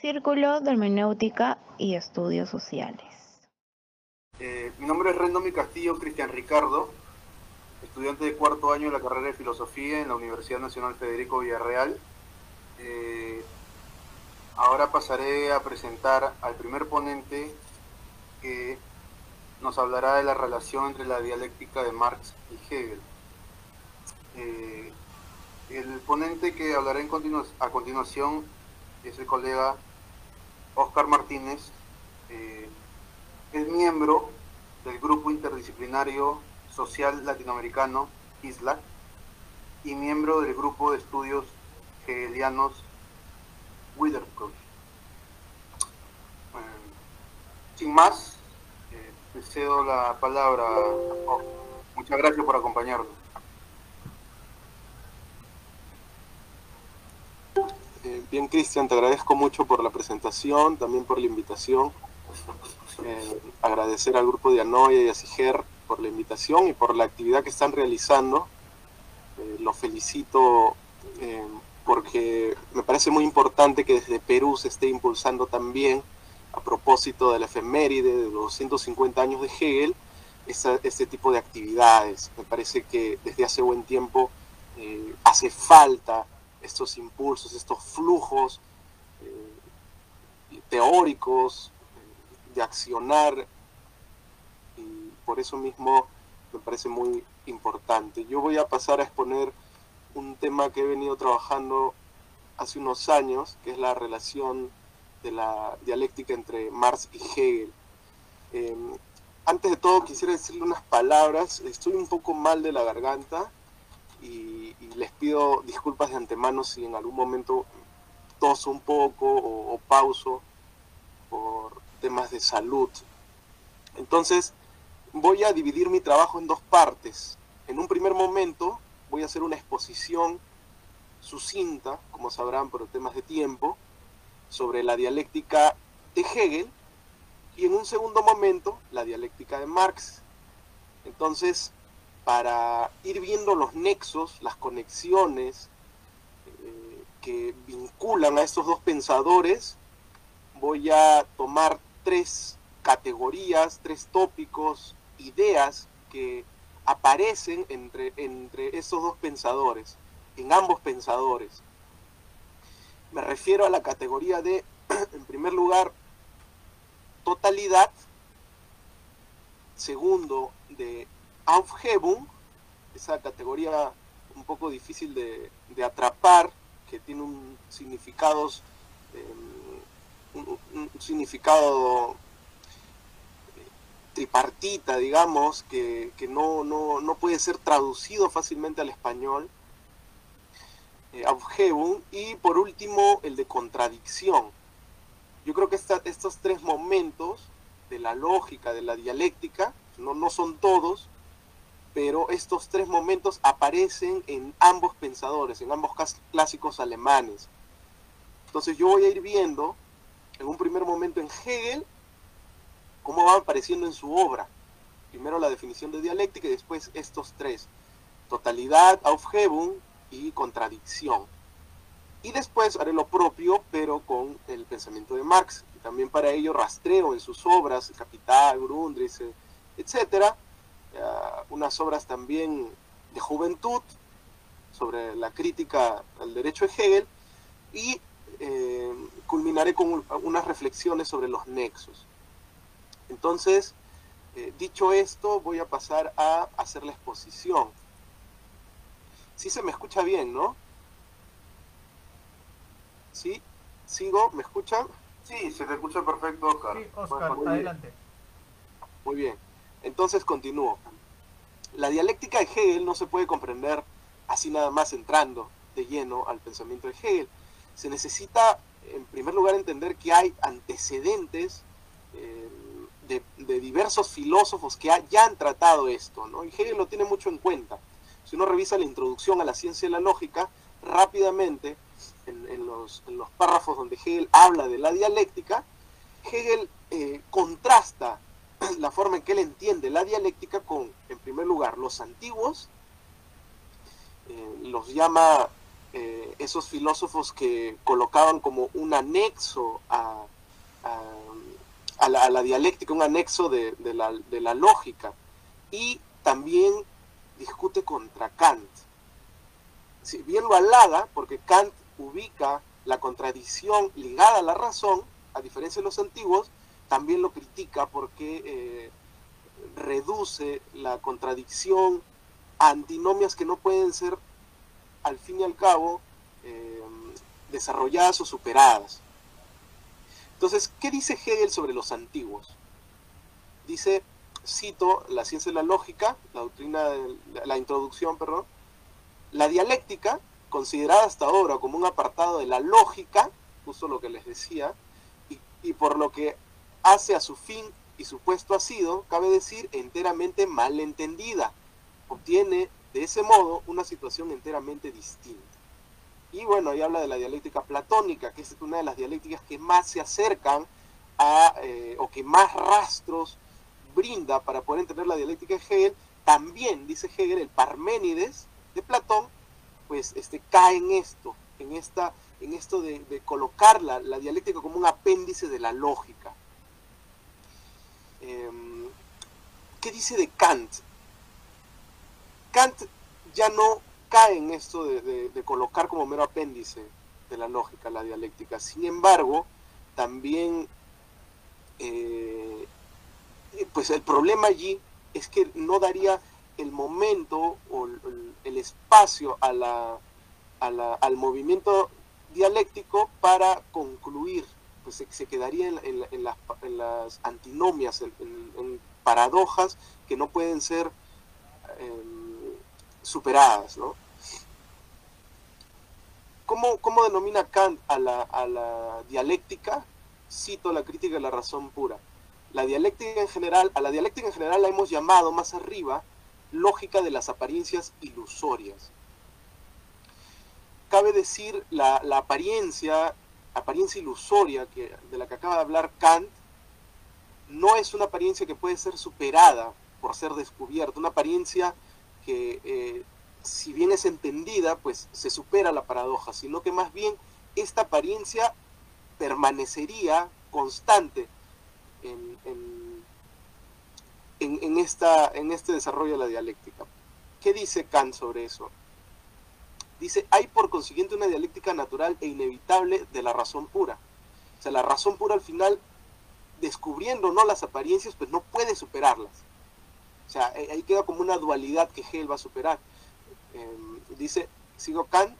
Círculo de Hermenéutica y Estudios Sociales. Eh, mi nombre es Rendomi Castillo Cristian Ricardo, estudiante de cuarto año de la carrera de Filosofía en la Universidad Nacional Federico Villarreal. Eh, ahora pasaré a presentar al primer ponente que nos hablará de la relación entre la dialéctica de Marx y Hegel. Eh, el ponente que hablará a continuación es el colega Oscar Martínez, eh, es miembro del Grupo Interdisciplinario Social Latinoamericano, ISLA, y miembro del Grupo de Estudios Hegelianos, Witherspoon. sin más, eh, cedo la palabra. muchas gracias por acompañarnos. Eh, bien, Cristian, te agradezco mucho por la presentación, también por la invitación. Eh, agradecer al grupo de Anoya y a Siger por la invitación y por la actividad que están realizando. Eh, los felicito porque me parece muy importante que desde Perú se esté impulsando también, a propósito de la efeméride de los 150 años de Hegel, este tipo de actividades. Me parece que desde hace buen tiempo hace falta estos impulsos, estos flujos eh, teóricos eh, de accionar y por eso mismo me parece muy importante. Yo voy a pasar a exponer un tema que he venido trabajando hace unos años, que es la relación de la dialéctica entre Marx y Hegel. Em, antes de todo quisiera decirle unas palabras, estoy un poco mal de la garganta y les pido disculpas de antemano si en algún momento toso un poco o, pauso por temas de salud. Entonces, voy a dividir mi trabajo en dos partes. En un primer momento voy a hacer una exposición sucinta, como sabrán por temas de tiempo, sobre la dialéctica de Hegel y en un segundo momento la dialéctica de Marx. Entonces, para ir viendo los nexos, las conexiones eh, que vinculan a estos dos pensadores, voy a tomar tres categorías, tres tópicos, ideas que aparecen entre, entre esos dos pensadores, en ambos pensadores. Me refiero a la categoría de, en primer lugar, totalidad, segundo, de Aufhebung, esa categoría un poco difícil de, atrapar, que tiene un significado, em, significado eh, tripartita, digamos, que, no, no, puede ser traducido fácilmente al español. Eh, Aufhebung, y por último el de contradicción. Yo creo que estos tres momentos de la lógica, de la dialéctica, no, no son todos, pero estos tres momentos aparecen en ambos pensadores, en ambos clásicos alemanes. Entonces yo voy a ir viendo en un primer momento en Hegel cómo va apareciendo en su obra. Primero la definición de dialéctica y después estos tres. Totalidad, Aufhebung y contradicción. Y después haré lo propio, pero con el pensamiento de Marx. Y también para ello rastreo en sus obras, Capital, Grundrisse, etcétera, unas obras también de juventud sobre la crítica al derecho de Hegel y eh, culminaré con unas reflexiones sobre los nexos. Entonces, eh, dicho esto, voy a pasar a hacer la exposición. Sí se me escucha bien, ¿no? ¿Sí? ¿Sigo? ¿Me escuchan? Sí, se te escucha perfecto, Oscar. Sí, Oscar, adelante. Muy bien. Entonces continúo. La dialéctica de Hegel no se puede comprender así nada más entrando de lleno al pensamiento de Hegel. Se necesita, en primer lugar, entender que hay antecedentes eh, de, diversos filósofos que ya han tratado esto, ¿no? y Hegel lo tiene mucho en cuenta. Si uno revisa la introducción a la ciencia de la lógica, rápidamente, en, los, párrafos donde Hegel habla de la dialéctica, Hegel eh, contrasta la forma en que él entiende la dialéctica con, en primer lugar, los antiguos, eh, los llama eh, esos filósofos que colocaban como un anexo a, la, dialéctica, un anexo de, la, lógica, y también discute contra Kant. Si bien lo halaga, porque Kant ubica la contradicción ligada a la razón, a diferencia de los antiguos, también lo critica porque eh, reduce la contradicción a antinomias que no pueden ser al fin y al cabo eh, desarrolladas o superadas. Entonces, ¿qué dice Hegel sobre los antiguos? Dice, cito la ciencia de la lógica, la doctrina, de, la introducción, perdón, la dialéctica, considerada hasta ahora como un apartado de la lógica, justo lo que les decía, y, y por lo que hace a su fin y su puesto ha sido, cabe decir, enteramente malentendida. Obtiene de ese modo una situación enteramente distinta. Y bueno, ahí habla de la dialéctica platónica, que es una de las dialécticas que más se acercan a, eh, o que más rastros brinda para poder entender la dialéctica de Hegel. También, dice Hegel, el Parménides de Platón, pues este, cae en esto, en, esta, en esto de, colocar la, dialéctica como un apéndice de la lógica. Em, ¿Qué dice de Kant? Kant ya no cae en esto de, colocar como mero apéndice de la lógica la dialéctica. Sin embargo, también, eh, pues el problema allí es que no daría el momento o el, espacio al movimiento dialéctico para concluir, pues se, quedaría en, las, antinomias, en, paradojas que no pueden ser... Eh, superadas, ¿no? ¿Cómo, cómo denomina Kant a la, a la, dialéctica? Cito la crítica de la razón pura. La dialéctica en general, a la dialéctica en general la hemos llamado más arriba lógica de las apariencias ilusorias. Cabe decir la, la apariencia, apariencia ilusoria que, de la que acaba de hablar Kant, no es una apariencia que puede ser superada por ser descubierta, una apariencia que eh, si bien es entendida, pues se supera la paradoja, sino que más bien esta apariencia permanecería constante en, esta, en este desarrollo de la dialéctica. ¿Qué dice Kant sobre eso? Dice, hay por consiguiente una dialéctica natural e inevitable de la razón pura. O sea, la razón pura al final, descubriendo no las apariencias, pues no puede superarlas. O sea, eh, ahí queda como una dualidad que Hegel va a superar. Em, dice, sigo Kant,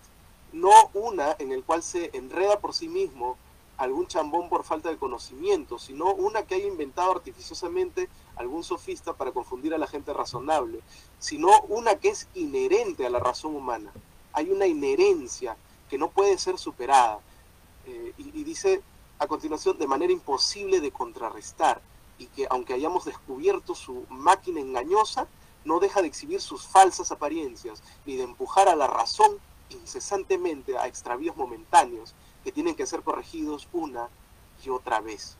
no una en el cual se enreda por sí mismo algún chambón por falta de conocimiento, sino una que haya inventado artificiosamente algún sofista para confundir a la gente razonable, sino una que es inherente a la razón humana. Hay una inherencia que no puede ser superada. Eh, y dice a continuación, de manera imposible de contrarrestar y que aunque hayamos descubierto su máquina engañosa, no deja de exhibir sus falsas apariencias, ni de empujar a la razón incesantemente a extravíos momentáneos que tienen que ser corregidos una y otra vez.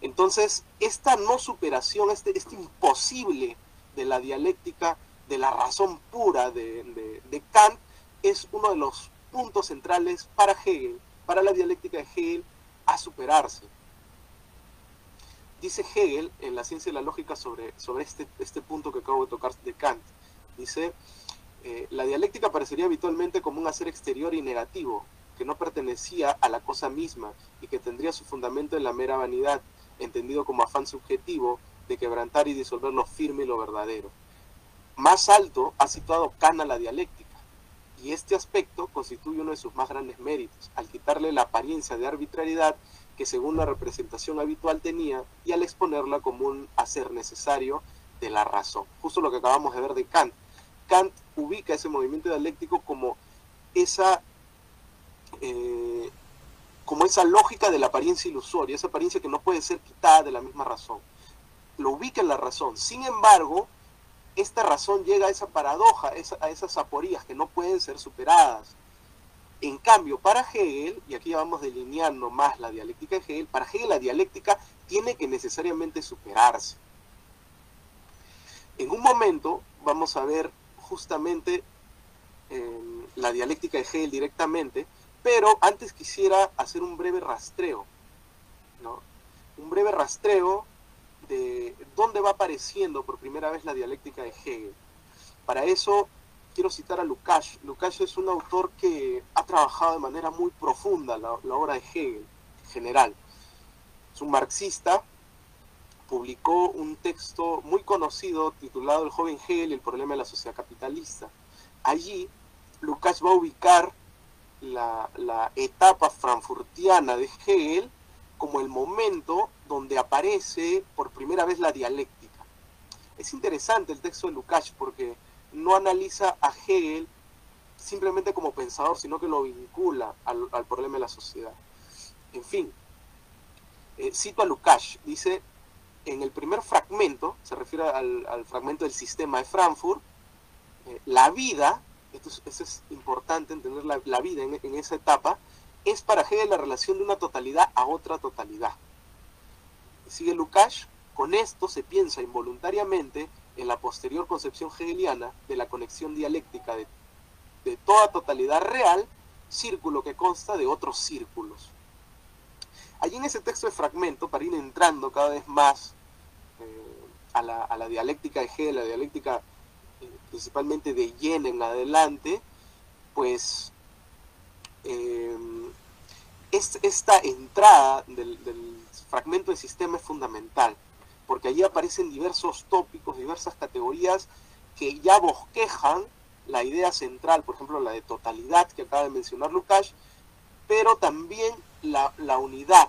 Entonces, esta no superación, este, este imposible de la dialéctica, de la razón pura de, de Kant, es uno de los puntos centrales para Hegel, para la dialéctica de Hegel, a superarse dice Hegel en la ciencia de la lógica sobre, sobre este, este punto que acabo de tocar de Kant. Dice, eh, la dialéctica parecería habitualmente como un hacer exterior y negativo, que no pertenecía a la cosa misma y que tendría su fundamento en la mera vanidad, entendido como afán subjetivo de quebrantar y disolver lo firme y lo verdadero. Más alto ha situado Kant a la dialéctica, y este aspecto constituye uno de sus más grandes méritos, al quitarle la apariencia de arbitrariedad que según la representación habitual tenía y al exponerla como un hacer necesario de la razón. Justo lo que acabamos de ver de Kant. Kant ubica ese movimiento dialéctico como esa, eh, como esa lógica de la apariencia ilusoria, esa apariencia que no puede ser quitada de la misma razón. Lo ubica en la razón. Sin embargo, esta razón llega a esa paradoja, a esas aporías que no pueden ser superadas. En cambio, para Hegel, y aquí vamos delineando más la dialéctica de Hegel, para Hegel la dialéctica tiene que necesariamente superarse. En un momento vamos a ver justamente em, la dialéctica de Hegel directamente, pero antes quisiera hacer un breve rastreo, ¿no? Un breve rastreo de dónde va apareciendo por primera vez la dialéctica de Hegel. Para eso quiero citar a Lukács. Lukács es un autor que ha trabajado de manera muy profunda la, obra de Hegel en general. Es un marxista, publicó un texto muy conocido titulado El joven Hegel y el problema de la sociedad capitalista. Allí, Lukács va a ubicar la, la etapa frankfurtiana de Hegel como el momento donde aparece por primera vez la dialéctica. Es interesante el texto de Lukács porque no analiza a Hegel simplemente como pensador, sino que lo vincula al, problema de la sociedad. En fin, eh, cito a Lukács, dice, en el primer fragmento, se refiere al, fragmento del sistema de Frankfurt, eh, la vida, esto es, importante entender la, la vida en, en, esa etapa, es para Hegel la relación de una totalidad a otra totalidad. Sigue Lukács, con esto se piensa involuntariamente en la posterior concepción hegeliana de la conexión dialéctica de, de toda totalidad real, círculo que consta de otros círculos. Allí en ese texto de fragmento, para ir entrando cada vez más eh, a, la, a, la, dialéctica de Hegel, la dialéctica eh, principalmente de Yen en adelante, pues eh, es, esta entrada del, del, fragmento de sistema es fundamental, porque allí aparecen diversos tópicos, diversas categorías que ya bosquejan la idea central, por ejemplo la de totalidad que acaba de mencionar Lukács, pero también la, la, unidad.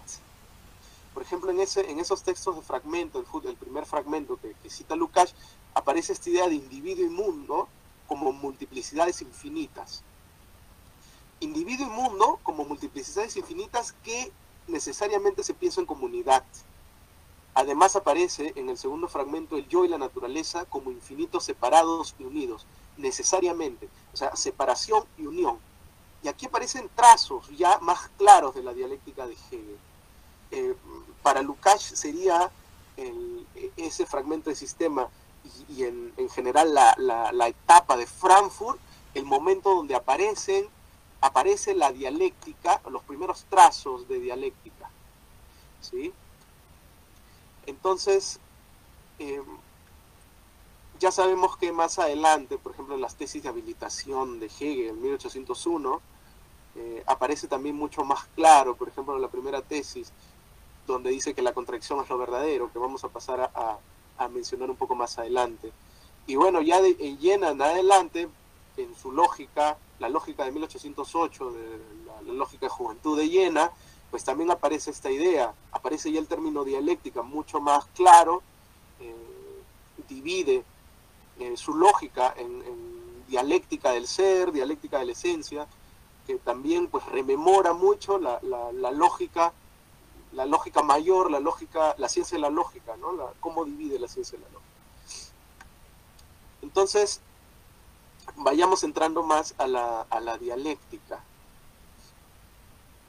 Por ejemplo, en, ese, en esos textos de fragmento, el, el primer fragmento que, que, cita Lukács, aparece esta idea de individuo y mundo como multiplicidades infinitas. Individuo y mundo como multiplicidades infinitas que necesariamente se piensa en comunidad. Además aparece en el segundo fragmento el yo y la naturaleza como infinitos separados y unidos, necesariamente. O sea, separación y unión. Y aquí aparecen trazos ya más claros de la dialéctica de Hegel. Eh, para Lukács sería ese fragmento de sistema y, en, en, general la, etapa de Frankfurt, el momento donde aparecen, aparece la dialéctica, los primeros trazos de dialéctica. ¿sí? Entonces, eh, ya sabemos que más adelante, por ejemplo, en las tesis de habilitación de Hegel en 1801, eh, aparece también mucho más claro, por ejemplo, en la primera tesis, donde dice que la contradicción es lo verdadero, que vamos a pasar a, a, mencionar un poco más adelante. Y bueno, ya de, en Jena en adelante, en su lógica, la lógica de 1808, de la, lógica de juventud de Jena, pues también aparece esta idea, aparece ya el término dialéctica mucho más claro, eh, divide eh, su lógica en, dialéctica del ser, dialéctica de la esencia, que también pues rememora mucho la, la, la, lógica la lógica mayor, la lógica, la ciencia de la lógica, ¿no? Cómo divide la ciencia de la lógica. Entonces, vayamos entrando más a la, a la dialéctica.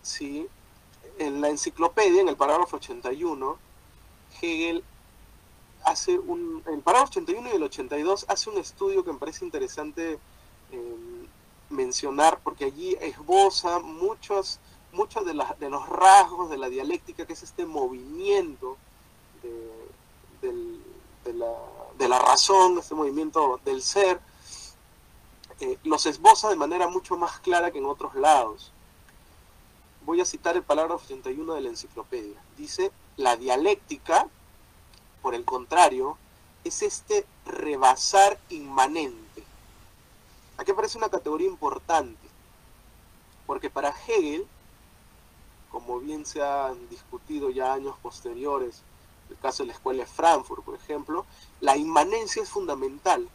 Sí, en la enciclopedia, en el parágrafo 81, Hegel hace un, en el parágrafo 81 y el 82 hace un estudio que me parece interesante eh, mencionar, porque allí esboza muchos, muchos de, la, de, los rasgos de la dialéctica, que es este movimiento de la, de, la, razón, este movimiento del ser, los esboza de manera mucho más clara que en otros lados. Voy a citar el parágrafo 81 de la enciclopedia. Dice, la dialéctica, por el contrario, es este rebasar inmanente Aquí aparece una categoría importante, porque para Hegel, como bien se han discutido ya años posteriores, el caso de la escuela de Frankfurt, por ejemplo, la inmanencia es fundamental.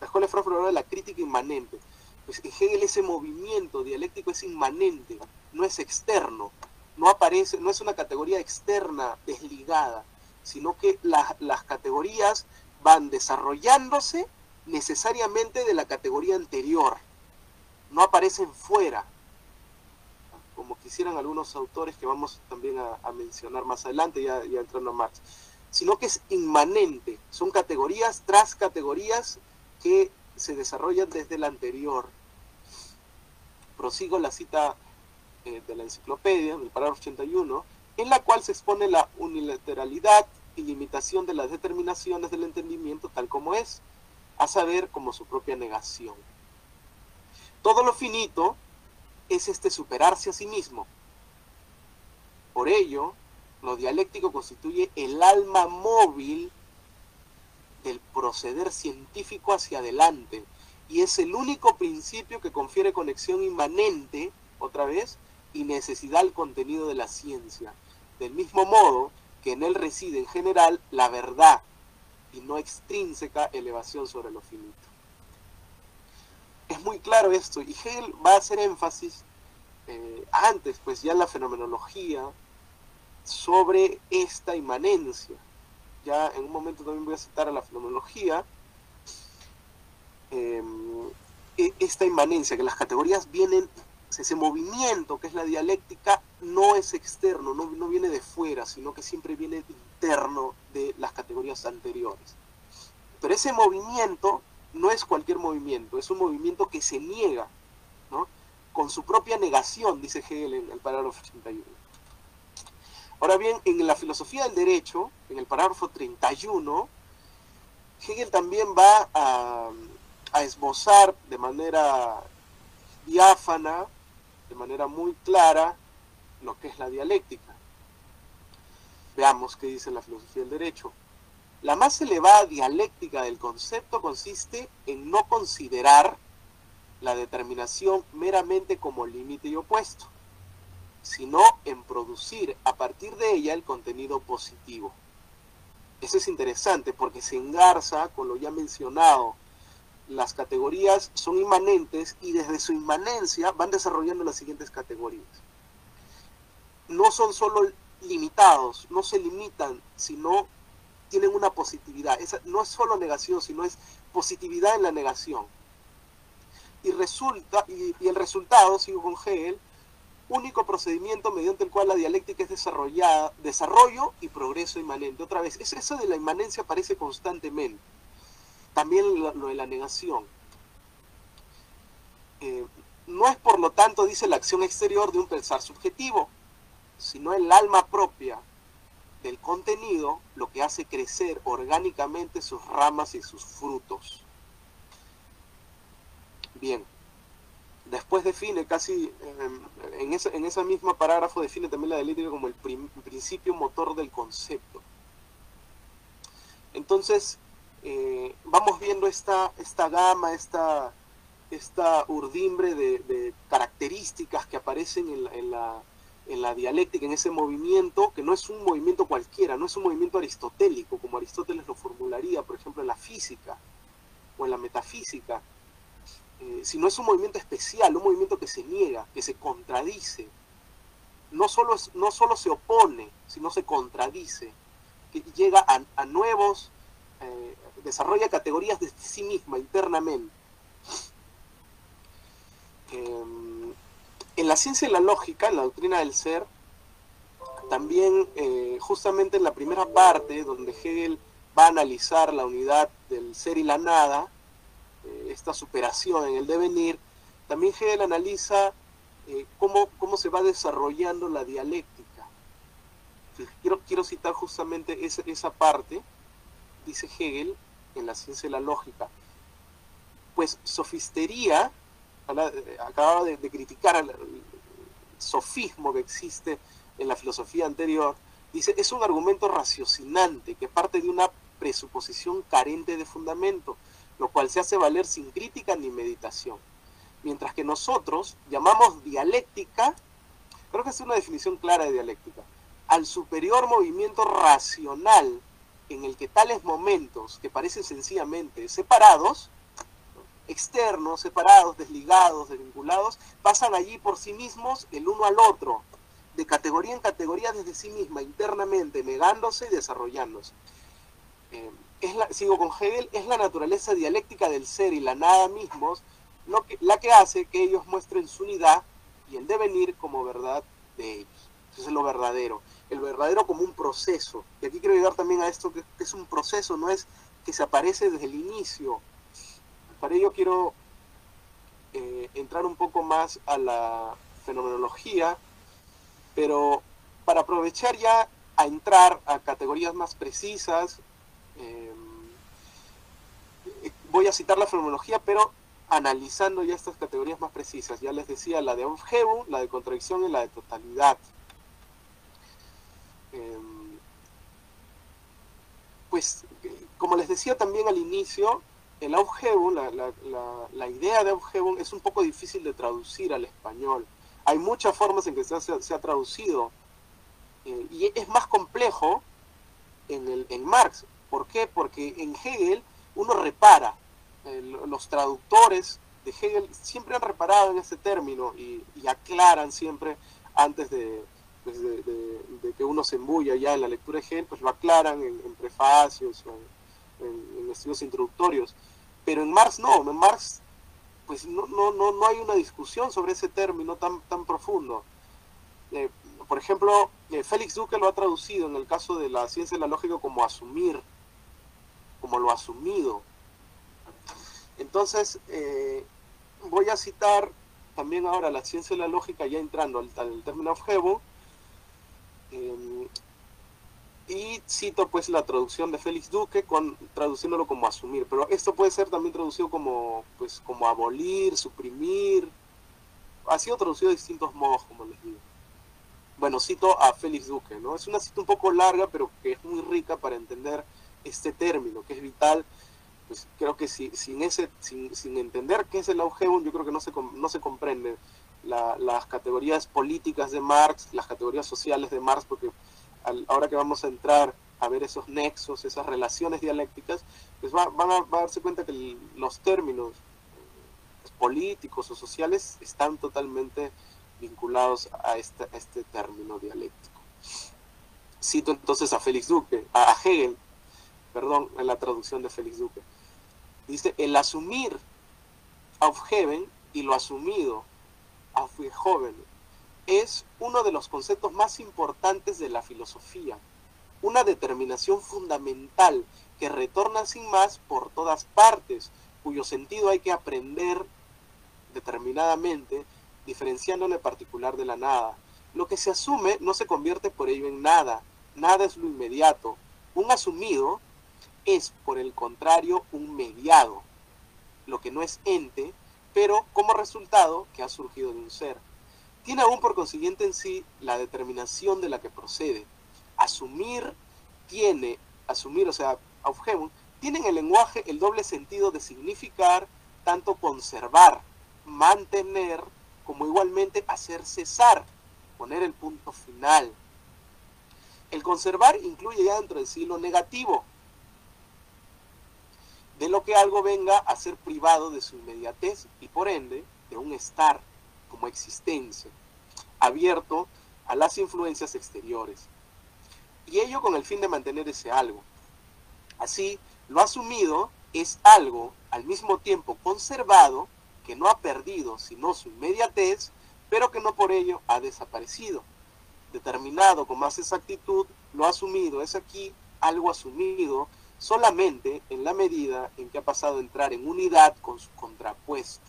La escuela de Frankfurt habla de la crítica inmanente. Pues en Hegel ese movimiento dialéctico es inmanente, no es externo, no aparece, no es una categoría externa desligada, sino que la, las categorías van desarrollándose necesariamente de la categoría anterior, no aparecen fuera, como quisieran algunos autores que vamos también a, a mencionar más adelante, ya, ya, entrando a Marx, sino que es inmanente, son categorías tras categorías que se desarrollan desde la anterior. prosigo la cita eh, de la enciclopedia, en el parágrafo 81, en la cual se expone la unilateralidad y limitación de las determinaciones del entendimiento tal como es, a saber, como su propia negación. Todo lo finito es este superarse a sí mismo. Por ello, lo dialéctico constituye el alma móvil del proceder científico hacia adelante y es el único principio que confiere conexión inmanente, otra vez, y necesidad al contenido de la ciencia. Del mismo modo que en él reside en general la verdad y no extrínseca elevación sobre lo finito. Es muy claro esto y Hegel va a hacer énfasis eh, antes, pues ya en la fenomenología, sobre esta inmanencia. Ya en un momento también voy a citar a la fenomenología, em, e, esta inmanencia, que las categorías vienen, ese movimiento que es la dialéctica, no es externo, no, no viene de fuera, sino que siempre viene interno de las categorías anteriores. Pero ese movimiento no es cualquier movimiento, es un movimiento que se niega, ¿no? con su propia negación, dice Hegel en el parágrafo 81. Ahora bien, en la filosofía del derecho, en el parágrafo 31, Hegel también va a, a esbozar de manera diáfana, de manera muy clara, lo que es la dialéctica. Veamos qué dice la filosofía del derecho. La más elevada dialéctica del concepto consiste en no considerar la determinación meramente como límite y opuesto, sino en producir a partir de ella el contenido positivo. Eso es interesante porque se engarza con lo ya mencionado. Las categorías son inmanentes y desde su inmanencia van desarrollando las siguientes categorías. No son solo limitados, no se limitan, sino tienen una positividad. Esa no es solo negación, sino es positividad en la negación. Y, resulta, y, el resultado, sigo con Hegel, único procedimiento mediante el cual la dialéctica es desarrollada, desarrollo y progreso inmanente. Otra vez, eso de la inmanencia aparece constantemente. También lo, de la negación. Eh, no es por lo tanto, dice, la acción exterior de un pensar subjetivo, sino el alma propia del contenido lo que hace crecer orgánicamente sus ramas y sus frutos. Bien, después define casi, em, en, esa, en ese mismo parágrafo define también la dialéctica como el principio motor del concepto. Entonces, eh, vamos viendo esta, esta gama, esta, esta urdimbre de, características que aparecen en la en la dialéctica, en ese movimiento, que no es un movimiento cualquiera, no es un movimiento aristotélico, como Aristóteles lo formularía, por ejemplo, en la física o en la metafísica, eh, sino es un movimiento especial, un movimiento que se niega, que se contradice. No solo, no solo se opone, sino se contradice, que llega a, nuevos, eh, desarrolla categorías de sí misma internamente. Em, en la ciencia y la lógica, en la doctrina del ser, también eh, justamente en la primera parte, donde Hegel va a analizar la unidad del ser y la nada, eh, esta superación en el devenir, también Hegel analiza eh, cómo, cómo se va desarrollando la dialéctica. Quiero, quiero citar justamente esa, esa parte, dice Hegel, en la ciencia y la lógica. Pues sofistería eh, acababa de, criticar el, sofismo que existe en la filosofía anterior, dice, es un argumento raciocinante que parte de una presuposición carente de fundamento, lo cual se hace valer sin crítica ni meditación. Mientras que nosotros llamamos dialéctica, creo que es una definición clara de dialéctica, al superior movimiento racional en el que tales momentos que parecen sencillamente separados, externos, separados, desligados, desvinculados, pasan allí por sí mismos el uno al otro, de categoría en categoría desde sí misma, internamente, negándose y desarrollándose. Eh, es la, sigo con Hegel, es la naturaleza dialéctica del ser y la nada mismos lo que, la que hace que ellos muestren su unidad y el devenir como verdad de ellos. Eso es lo verdadero. El verdadero como un proceso. Y aquí quiero llegar también a esto que es un proceso, no es que se aparece desde el inicio, para ello quiero eh, entrar un poco más a la fenomenología, pero para aprovechar ya a entrar a categorías más precisas, eh, voy a citar la fenomenología, pero analizando ya estas categorías más precisas. Ya les decía la de Aufhebung, la de contradicción y la de totalidad. Em, pues, como les decía también al inicio, el Aufhebung, la, idea de Aufhebung es un poco difícil de traducir al español. Hay muchas formas en que se ha, traducido eh, y es más complejo en, el, en Marx. ¿Por qué? Porque en Hegel uno repara, los traductores de Hegel siempre han reparado en este término y, aclaran siempre antes pues de, que uno se embulla ya en la lectura de Hegel, pues lo aclaran en, prefacios, en, en, estudios introductorios. Pero en Marx no, en Marx pues no, no, no, no hay una discusión sobre ese término tan, tan profundo. Eh, por ejemplo, eh, Félix Duque lo ha traducido en el caso de la ciencia de la lógica como asumir, como lo asumido. Entonces, eh, voy a citar también ahora la ciencia de la lógica, ya entrando al, término objetivo, eh, y cito pues la traducción de Félix Duque con traduciéndolo como asumir, pero esto puede ser también traducido como pues como abolir, suprimir. Ha sido traducido de distintos modos, como les digo. Bueno, cito a Félix Duque, ¿no? Es una cita un poco larga, pero que es muy rica para entender este término, que es vital pues creo que si, sin, ese, sin, sin, entender qué es el augeum, yo creo que no se, no se comprende las categorías políticas de Marx, las categorías sociales de Marx, porque ahora que vamos a entrar a ver esos nexos, esas relaciones dialécticas, pues va, van a, darse cuenta que los términos pues, políticos o sociales están totalmente vinculados a este, este término dialéctico. Cito entonces a Félix Duque, a Hegel, perdón, en la traducción de Félix Duque. Dice, el asumir Aufheben y lo asumido Aufgehoben es uno de los conceptos más importantes de la filosofía, una determinación fundamental que retorna sin más por todas partes, cuyo sentido hay que aprender determinadamente, diferenciándolo particular de la nada. Lo que se asume no se convierte por ello en nada, nada es lo inmediato. Un asumido es, por el contrario, un mediado, lo que no es ente, pero como resultado que ha surgido de un ser. Tiene aún por consiguiente en sí la determinación de la que procede. Asumir tiene, asumir, o sea, aufhebung, tiene en el lenguaje el doble sentido de significar tanto conservar, mantener, como igualmente hacer cesar, poner el punto final. El conservar incluye ya dentro de sí lo negativo, de lo que algo venga a ser privado de su inmediatez y por ende de un estar como existencia, abierto a las influencias exteriores. Y ello con el fin de mantener ese algo. Así, lo asumido es algo al mismo tiempo conservado, que no ha perdido sino su inmediatez, pero que no por ello ha desaparecido. Determinado con más exactitud, lo asumido es aquí algo asumido solamente en la medida en que ha pasado a entrar en unidad con su contrapuesto.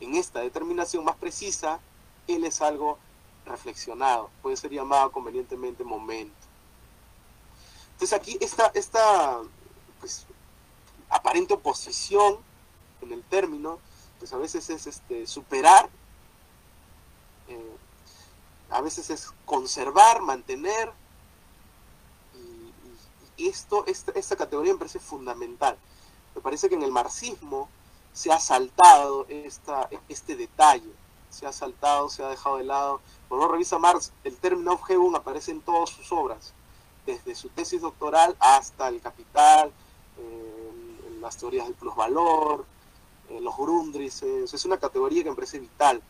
En esta determinación más precisa, él es algo reflexionado, puede ser llamado convenientemente momento. Entonces aquí esta, esta pues, aparente oposición en el término, pues a veces es este, superar, eh, a veces es conservar, mantener, esto, esta, categoría me parece fundamental. Me parece que en el marxismo se ha saltado esta, este detalle, se ha saltado, se ha dejado de lado. Cuando uno revisa Marx, el término Aufhebung aparece en todas sus obras, desde su tesis doctoral hasta el Capital, en las teorías del plusvalor, en los Grundrisses. Es una categoría que me parece vital.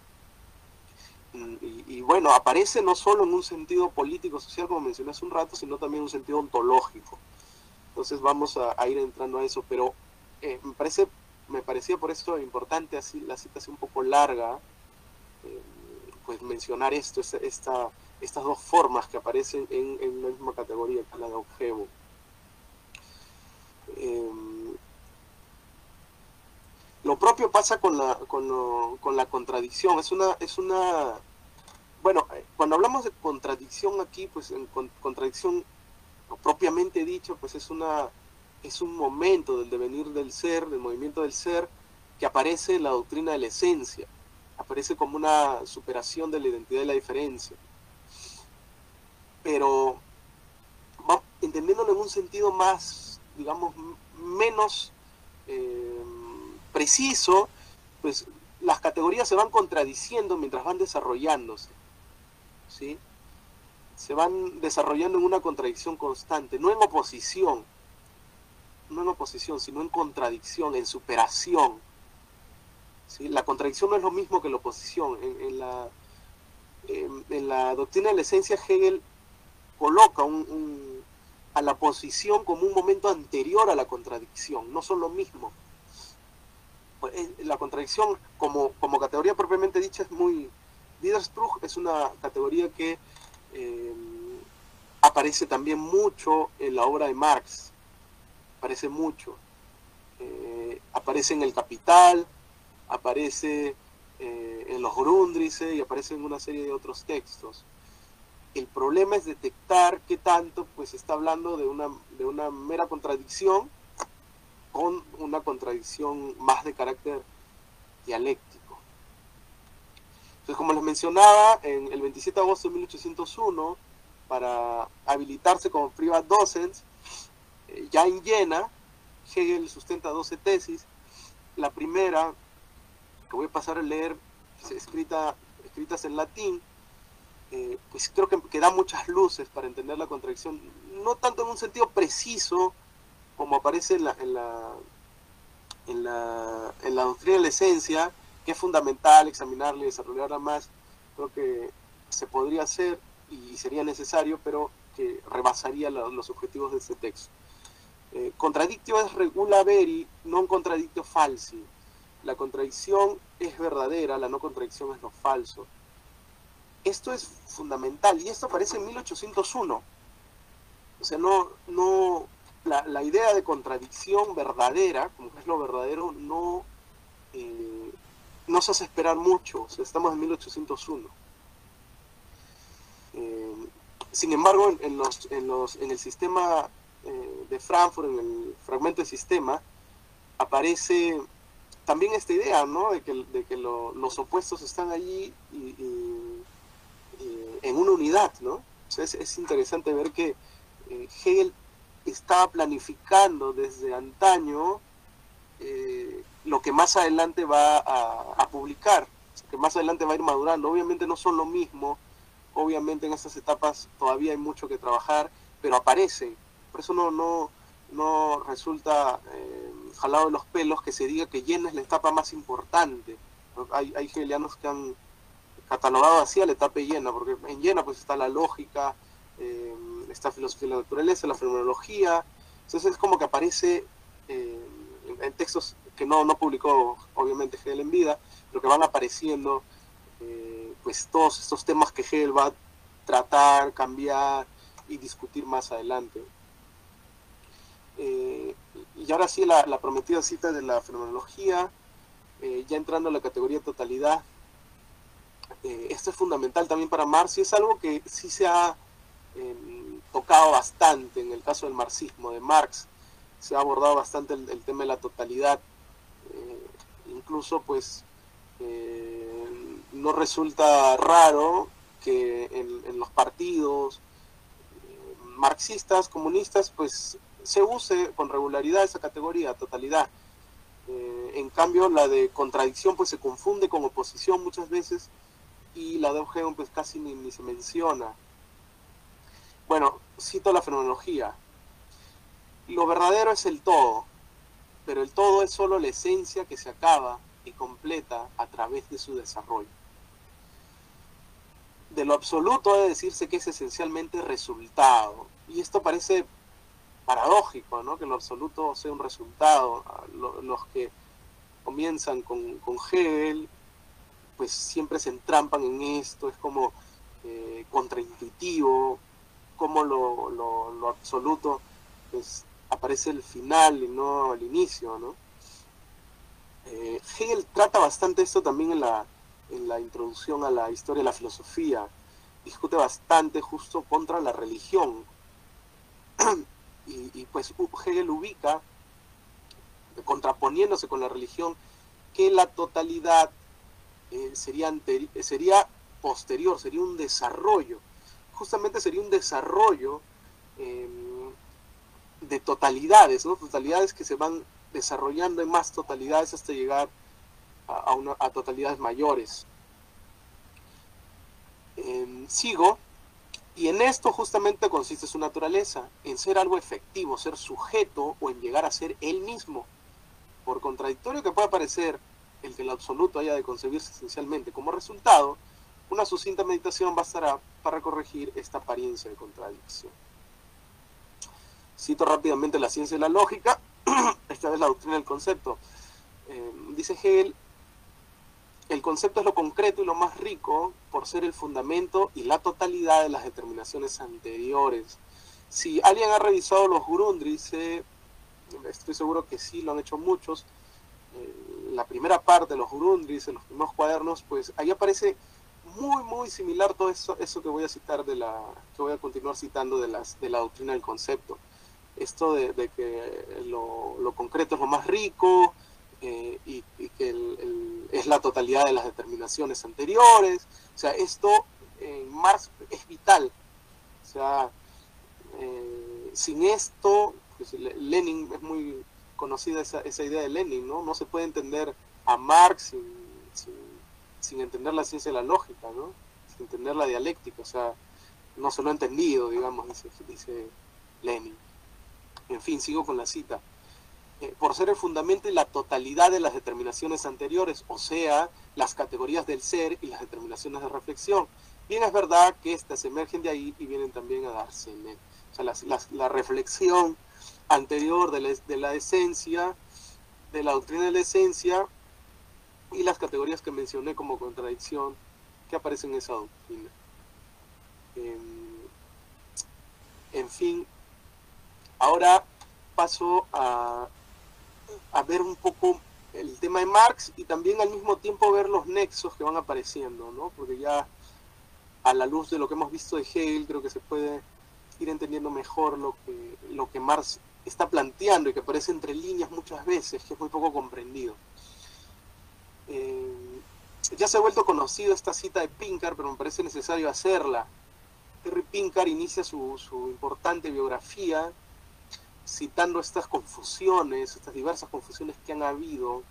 Y, bueno, aparece no solo en un sentido político, social, como mencioné hace un rato, sino también en un sentido ontológico. Entonces vamos a, ir entrando a eso, pero eh, me parece me parecía por eso importante así la cita así un poco larga, eh, pues mencionar esto, esta, estas dos formas que aparecen en, la misma categoría que la de objeto. Em, Lo propio pasa con la, con, con la contradicción. Es una, es una, bueno, cuando hablamos de contradicción aquí, pues en contradicción propiamente dicho, pues es una, es un momento del devenir del ser, del movimiento del ser, que aparece en la doctrina de la esencia, aparece como una superación de la identidad y la diferencia. Pero entendiéndolo en un sentido más, digamos, menos eh, preciso, pues las categorías se van contradiciendo mientras van desarrollándose. ¿sí? Se van desarrollando en una contradicción constante, no en oposición, no en oposición, sino en contradicción, en superación. ¿sí? La contradicción no es lo mismo que la oposición. En, la, en, la doctrina de la esencia, Hegel coloca a la posición como un momento anterior a la contradicción, no son lo mismo. Pues, eh, la contradicción como, como categoría propiamente dicha es muy... Widerspruch es una categoría que eh, aparece también mucho en la obra de Marx, aparece mucho. Eh, aparece en El Capital, aparece en los Grundrisse y aparece en una serie de otros textos. El problema es detectar qué tanto pues está hablando de una, de una mera contradicción con una contradicción más de carácter dialéctico. Entonces, como les mencionaba, en el 27 de agosto de 1801, para habilitarse como private docens, eh, ya en Jena, Hegel sustenta 12 tesis. La primera, que voy a pasar a leer, escrita, escritas en latín, eh, pues creo que, que, da muchas luces para entender la contradicción, no tanto en un sentido preciso, como aparece en la, en la, en la, doctrina de la esencia, que es fundamental examinarla y desarrollarla más, creo que se podría hacer y sería necesario, pero que rebasaría los objetivos de este texto. Eh, contradictio es regula veri, non contradictio falsi. La contradicción es verdadera, la no contradicción es lo falso. Esto es fundamental y esto aparece en 1801. O sea, no, no, la, idea de contradicción verdadera, como es lo verdadero, no, eh, no se hace esperar mucho. estamos en 1801. Eh, sin embargo, en, los, en, los, en el sistema eh, de Frankfurt, en el fragmento de sistema, aparece también esta idea, ¿no? De que, de que los opuestos están allí y, en una unidad, ¿no? es, es, interesante ver que Hegel estaba planificando desde antaño eh, lo que más adelante va a, publicar, que más adelante va a ir madurando. Obviamente no son lo mismo, obviamente en estas etapas todavía hay mucho que trabajar, pero aparecen. Por eso no, no, no resulta eh, jalado de los pelos que se diga que Jena es la etapa más importante. Hay, hay hegelianos que han catalogado así a la etapa de porque en Jena pues está la lógica, eh, esta filosofía de la naturaleza, la fenomenología. Entonces es como que aparece eh, en, textos que no, no publicó obviamente Hegel en vida, pero que van apareciendo eh, pues todos estos temas que Hegel va a tratar, cambiar y discutir más adelante. Eh, y ahora sí la, prometida cita de la fenomenología, ya entrando a la categoría totalidad, esto es fundamental también para Marx y es algo que sí se ha tocado bastante en el caso del marxismo de Marx, se ha abordado bastante el, tema de la totalidad, eh, incluso pues eh, no resulta raro que en, los partidos eh, marxistas, comunistas, pues se use con regularidad esa categoría, totalidad. en cambio, la de contradicción pues se confunde con oposición muchas veces y la de objeto pues casi ni se menciona. Bueno, cito la fenomenología. Lo verdadero es el todo, pero el todo es solo la esencia que se acaba y completa a través de su desarrollo. De lo absoluto debe decirse que es esencialmente resultado. Y esto parece paradójico, ¿no? Que lo absoluto sea un resultado. Los que comienzan con, con Hegel, pues siempre se entrampan en esto, es como eh, contraintuitivo, como lo, lo, absoluto pues, aparece el final y no el inicio, ¿no? Eh, Hegel trata bastante esto también en la, en la introducción a la historia de la filosofía. Discute bastante justo contra la religión. y, pues Hegel ubica, contraponiéndose con la religión, que la totalidad eh, sería, sería posterior, sería un desarrollo. Justamente sería un desarrollo em, de totalidades. Totalidades que se van desarrollando en más totalidades hasta llegar a totalidades mayores. Em, sigo, y en esto justamente consiste su naturaleza, en ser algo efectivo, ser sujeto o en llegar a ser él mismo. Por contradictorio que pueda parecer el que el absoluto haya de concebirse esencialmente como resultado, una sucinta meditación bastará para corregir esta apariencia de contradicción. Cito rápidamente la ciencia y la lógica, esta vez la doctrina del concepto. Eh, dice Hegel, el concepto es lo concreto y lo más rico por ser el fundamento y la totalidad de las determinaciones anteriores. Si alguien ha revisado los Gurundris, estoy seguro que sí, lo han hecho muchos, eh, la primera parte de los Gurundris, en los primeros cuadernos, pues ahí aparece muy, muy similar todo eso, eso que voy a citar de la, que voy a continuar citando de, las, de la doctrina del concepto. Esto de, que lo, concreto es lo más rico eh, y, que es la totalidad de las determinaciones anteriores. O sea, esto en Marx es vital. O sea, eh, sin esto, pues Lenin es muy conocida esa, esa idea de Lenin, ¿no? No se puede entender a Marx sin sin entender la ciencia de la lógica, ¿no? Sin entender la dialéctica, o sea, no se lo ha entendido, digamos, dice, Lenin. En fin, sigo con la cita. Eh, por ser el fundamento y la totalidad de las determinaciones anteriores, o sea, las categorías del ser y las determinaciones de reflexión. Bien es verdad que éstas emergen de ahí y vienen también a darse en. O sea, la, reflexión anterior de la esencia, de la doctrina de la esencia, y las categorías que mencioné como contradicción que aparecen en esa doctrina. Em, en fin, ahora paso a, a ver un poco el tema de Marx y también al mismo tiempo ver los nexos que van apareciendo, ¿no? Porque ya a la luz de lo que hemos visto de Hegel creo que se puede ir entendiendo mejor lo que, lo que Marx está planteando y que aparece entre líneas muchas veces, que es muy poco comprendido. Eh, ya se ha vuelto conocido esta cita de Pinkar, pero me parece necesario hacerla. Terry Pinkar inicia su, importante biografía citando estas confusiones, estas diversas confusiones que han habido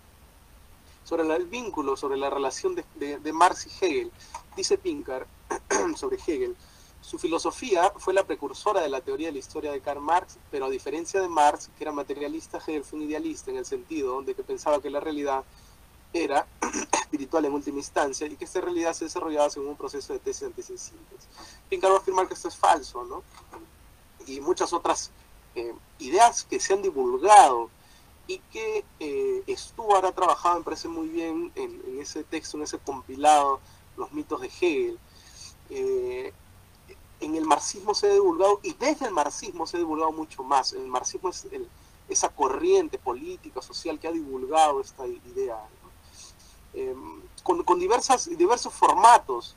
sobre el vínculo, sobre la relación de, Marx y Hegel. Dice Pinkar sobre Hegel, su filosofía fue la precursora de la teoría de la historia de Karl Marx, pero a diferencia de Marx, que era materialista, Hegel fue un idealista en el sentido de que pensaba que la realidad era espiritual en última instancia y que esta realidad se desarrollaba según un proceso de tesis antecesentes. Pinkar va a afirmar que esto es falso, ¿no? Y muchas otras eh, ideas que se han divulgado y que eh, Stuart ha trabajado, me parece muy bien, en, ese texto, en ese compilado, Los mitos de Hegel. Eh, en el marxismo se ha divulgado, y desde el marxismo se ha divulgado mucho más. El marxismo es esa corriente política, social que ha divulgado esta idea. Em, con, diversas, diversos formatos.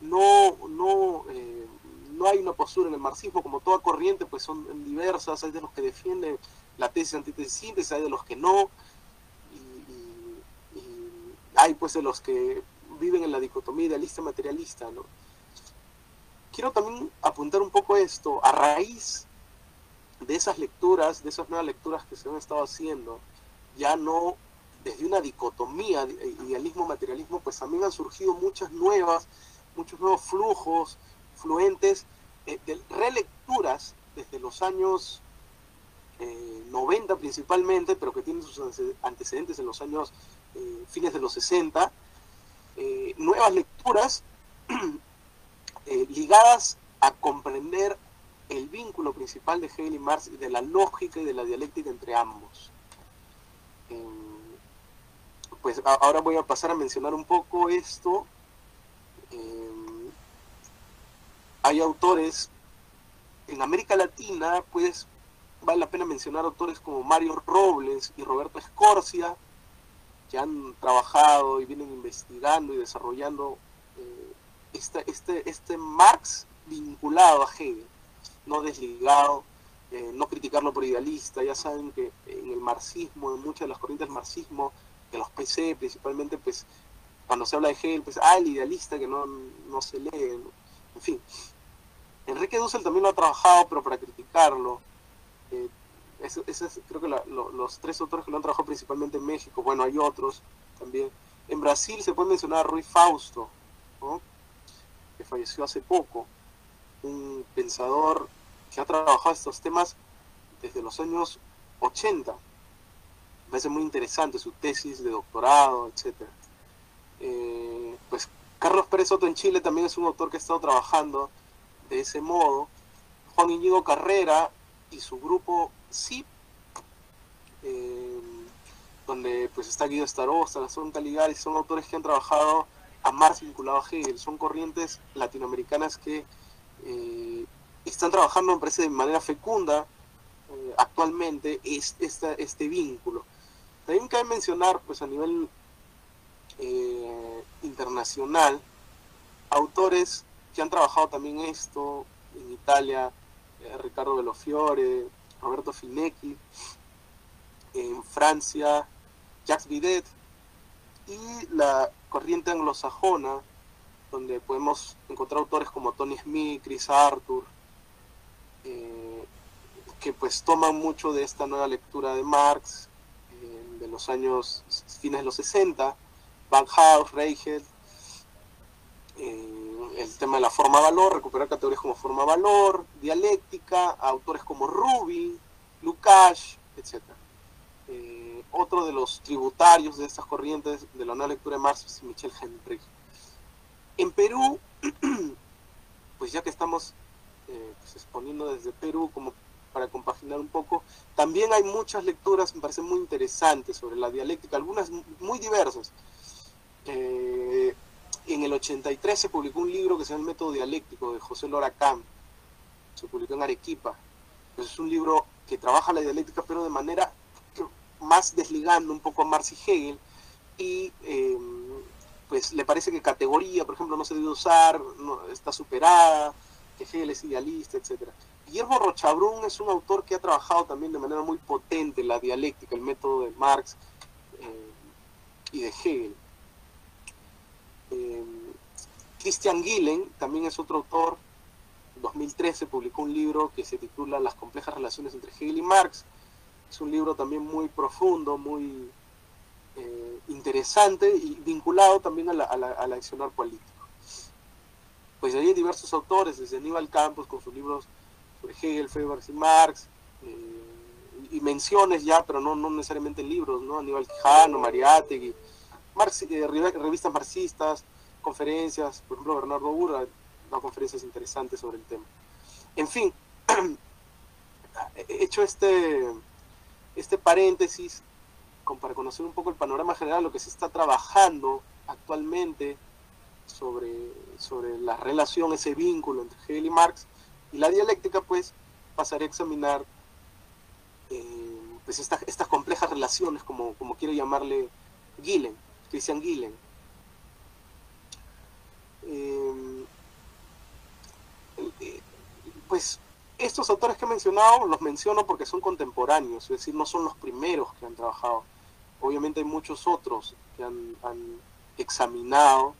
No, no, eh, no hay una postura en el marxismo, como toda corriente, pues son diversas, hay de los que defienden la tesis antítesis síntesis, hay de los que no, y, hay pues de los que viven en la dicotomía idealista materialista, ¿no? Quiero también apuntar un poco esto, a raíz de esas lecturas, de esas nuevas lecturas que se han estado haciendo, ya no desde una dicotomía, idealismo, materialismo, pues también han surgido muchas nuevas, muchos nuevos flujos, fluentes, eh, relecturas desde los años 90 eh, principalmente, pero que tienen sus antecedentes en los años eh, fines de los 60, nuevas lecturas ligadas a comprender el vínculo principal de Hegel y Marx y de la lógica y de la dialéctica entre ambos pues ahora voy a pasar a mencionar un poco esto. Em, hay autores en América Latina, pues vale la pena mencionar autores como Mario Robles y Roberto Escorcia, que han trabajado y vienen investigando y desarrollando eh, este, este, este Marx vinculado a Hegel, no desligado, eh, no criticarlo por idealista. Ya saben que en el marxismo, en muchas de las corrientes del marxismo, de los PC principalmente, pues cuando se habla de Hegel, pues, ah, el idealista que no, no se lee, en fin. Enrique Dussel también lo ha trabajado, pero para criticarlo. Eh, esos, creo que los tres autores que lo han trabajado principalmente en México, bueno, hay otros también. En Brasil se puede mencionar a Rui Fausto, que falleció hace poco, un pensador que ha trabajado estos temas desde los años 80. Parece muy interesante su tesis de doctorado, etc. Eh, pues Carlos Pérez Soto en Chile también es un autor que ha estado trabajando de ese modo. Juan Iñigo Carrera y su grupo SIP, eh, donde pues está Guido Starosta, son Caligaris, son autores que han trabajado a Marx vinculado a Hegel, son corrientes latinoamericanas que eh, están trabajando, me parece, de manera fecunda actualmente es, este vínculo. También cabe mencionar, pues a nivel internacional, autores que han trabajado también esto en Italia, Ricardo Velofiore, Roberto Finecchi, en Francia, Jacques Bidet, y la corriente anglosajona, donde podemos encontrar autores como Tony Smith, Chris Arthur, eh, que pues toman mucho de esta nueva lectura de Marx eh, de los años fines de los 60, Van House, Reichel, eh, el tema de la forma-valor, recuperar categorías como forma-valor, dialéctica, autores como Rubin, Lukács, etc. Eh, otro de los tributarios de estas corrientes de la nueva lectura de Marx es Michel Henry. En Perú, pues ya que estamos eh, pues, exponiendo desde Perú como para compaginar un poco, también hay muchas lecturas, me parecen muy interesantes sobre la dialéctica, algunas muy diversas. Eh, en el 83 se publicó un libro que se llama El método dialéctico de José Lora Se publicó en Arequipa. es un libro que trabaja la dialéctica, pero de manera más desligando un poco a Marx y Hegel. Y em, pues le parece que categoría, por ejemplo, no se debe usar, está superada, que Hegel es idealista, etc. Guillermo Rochabrún es un autor que ha trabajado también de manera muy potente la dialéctica, el método de Marx eh, y de Hegel. Eh, Christian Gillen también es otro autor. En 2013 publicó un libro que se titula Las complejas relaciones entre Hegel y Marx. Es un libro también muy profundo, muy eh, interesante y vinculado también a la, a accionar político. Pues hay diversos autores, desde Aníbal Campos con sus libros Hegel, Febers y Marx, eh, y menciones ya, pero no, no necesariamente libros, ¿no? Aníbal Quijano, Mariátegui, eh, revistas marxistas, conferencias, por ejemplo, Bernardo Ura da conferencias interesantes sobre el tema. En fin, he hecho este, este paréntesis para conocer un poco el panorama general, lo que se está trabajando actualmente sobre, sobre la relación, ese vínculo entre Hegel y Marx, y la dialéctica, pues pasaré a examinar eh, pues estas complejas relaciones, como, como quiere llamarle Gillen. Christian Gillen. Em, eh, pues estos autores que he mencionado los menciono porque son contemporáneos, es decir, no son los primeros que han trabajado. Obviamente hay muchos otros que han, examinado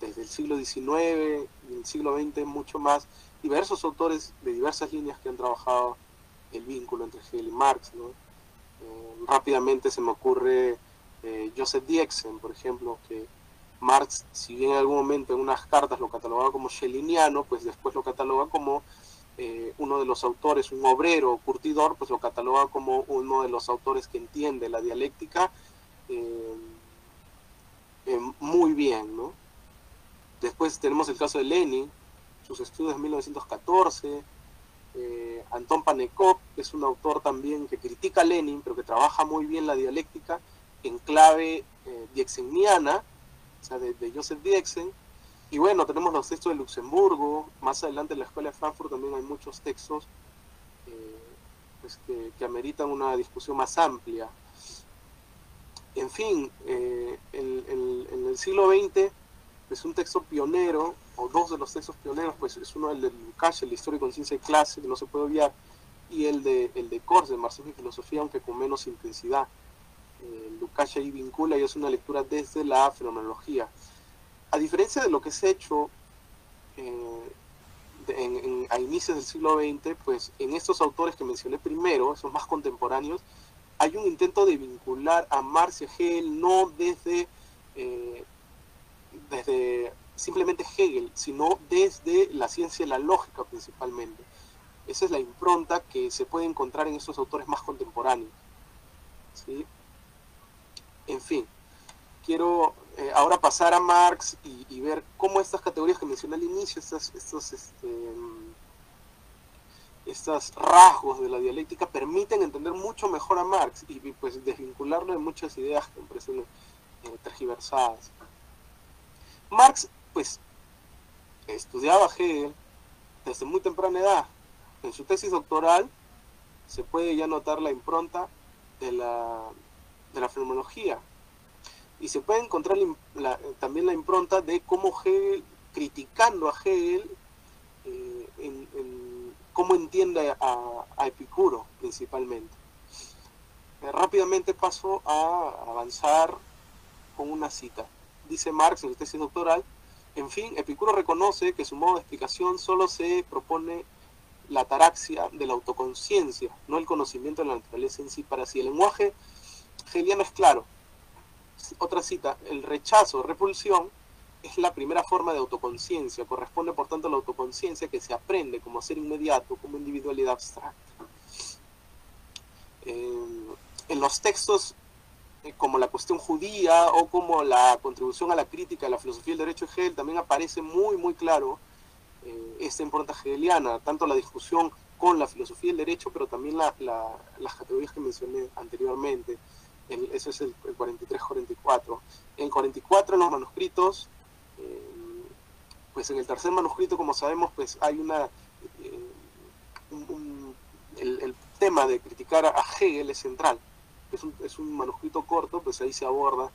desde el siglo XIX y el siglo XX mucho más, diversos autores de diversas líneas que han trabajado el vínculo entre Hegel y Marx. Em, rápidamente se me ocurre eh, Joseph Diexen, por ejemplo, que Marx, si bien en algún momento en unas cartas lo catalogaba como scheliniano, pues después lo cataloga como eh, uno de los autores, un obrero curtidor, pues lo cataloga como uno de los autores que entiende la dialéctica eh, muy bien, ¿no? Después tenemos el caso de Lenin, sus estudios de 1914, Antón Panekov, que es un autor también que critica Lenin, pero que trabaja muy bien la dialéctica, en clave eh, diexeniana, o sea, de, Joseph Diexen. Y bueno, tenemos los textos de Luxemburgo, más adelante en la Escuela de Frankfurt también hay muchos textos eh, pues que, ameritan una discusión más amplia. en fin, en el siglo XX es un texto pionero, o dos de los textos pioneros, pues es uno el de Lukács, el de Historia y Conciencia y Clase, que no se puede obviar, y el de, el de Kors, de Marxismo y Filosofía, aunque con menos intensidad. Eh, Lukács ahí vincula y es una lectura desde la fenomenología. A diferencia de lo que se ha hecho eh, a inicios del siglo XX, pues en estos autores que mencioné primero, esos más contemporáneos, hay un intento de vincular a Marx y Hegel no desde eh, desde simplemente Hegel, sino desde la ciencia y la lógica principalmente. Esa es la impronta que se puede encontrar en estos autores más contemporáneos. ¿sí? En fin, quiero eh, ahora pasar a Marx y, ver cómo estas categorías que mencioné al inicio, estas, estos, este, estos rasgos de la dialéctica permiten entender mucho mejor a Marx y, pues desvincularlo de muchas ideas que me parecen eh, tergiversadas. Marx, pues, estudiaba Hegel desde muy temprana edad. En su tesis doctoral se puede ya notar la impronta de la, de la fenomenología. Y se puede encontrar también la impronta de cómo Hegel, criticando a Hegel, eh, cómo entiende a, Epicuro principalmente. Eh, rápidamente paso a avanzar con una cita dice Marx en su tesis doctoral, en fin, Epicuro reconoce que su modo de explicación solo se propone la taraxia de la autoconciencia, no el conocimiento de la naturaleza en sí para sí. El lenguaje hegeliano es claro. Otra cita, el rechazo, repulsión, es la primera forma de autoconciencia, corresponde por tanto a la autoconciencia que se aprende como ser inmediato, como individualidad abstracta. Eh, en los textos como la cuestión judía o como la contribución a la crítica de la filosofía del derecho de Hegel, también aparece muy, muy claro eh, esta impronta hegeliana, tanto la discusión con la filosofía del derecho, pero también las categorías que mencioné anteriormente. eso es el, 43-44. En el 44, en los manuscritos, eh, pues en el tercer manuscrito, como sabemos, pues hay una... el, el tema de criticar a Hegel es central es un, manuscrito corto, pues ahí se aborda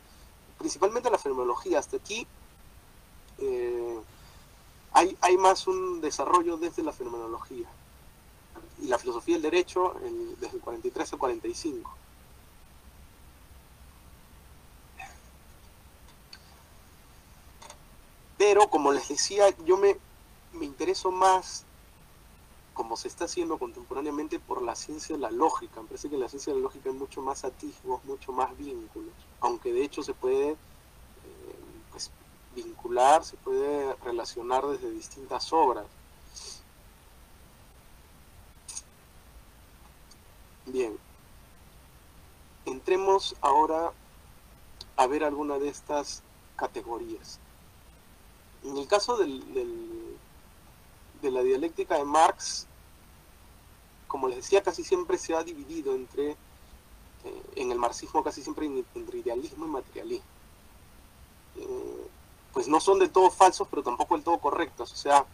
principalmente la fenomenología. Hasta aquí eh, hay, hay, más un desarrollo desde la fenomenología y la filosofía del derecho desde el 43 al 45. Pero como les decía, yo me, me intereso más como se está haciendo contemporáneamente por la ciencia de la lógica. Me parece que la ciencia de la lógica hay mucho más atisbos, mucho más vínculos, aunque de hecho se puede eh, pues, vincular, se puede relacionar desde distintas obras. Bien, entremos ahora a ver alguna de estas categorías. En el caso del de la dialéctica de Marx, como les decía, casi siempre se ha dividido entre, eh, en el marxismo casi siempre entre idealismo y materialismo. Eh, pues no son del todo falsos, pero tampoco del todo correctos. O sea,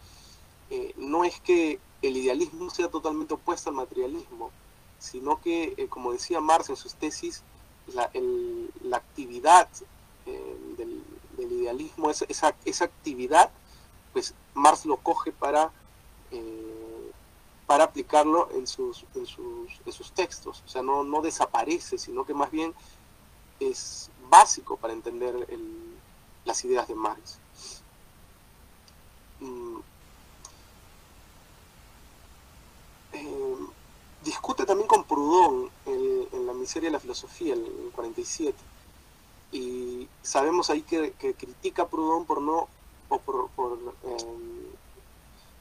eh, no es que el idealismo sea totalmente opuesto al materialismo, sino que, como decía Marx en sus tesis, la, actividad del, idealismo, esa, esa actividad pues Marx lo coge para, eh, para aplicarlo en sus, en sus, textos. O sea, no, no, desaparece, sino que más bien es básico para entender las ideas de Marx. Mm. Eh, discute también con Proudhon en, La miseria de la filosofía, en el 47. Y sabemos ahí que, critica Proudhon por no o por, em,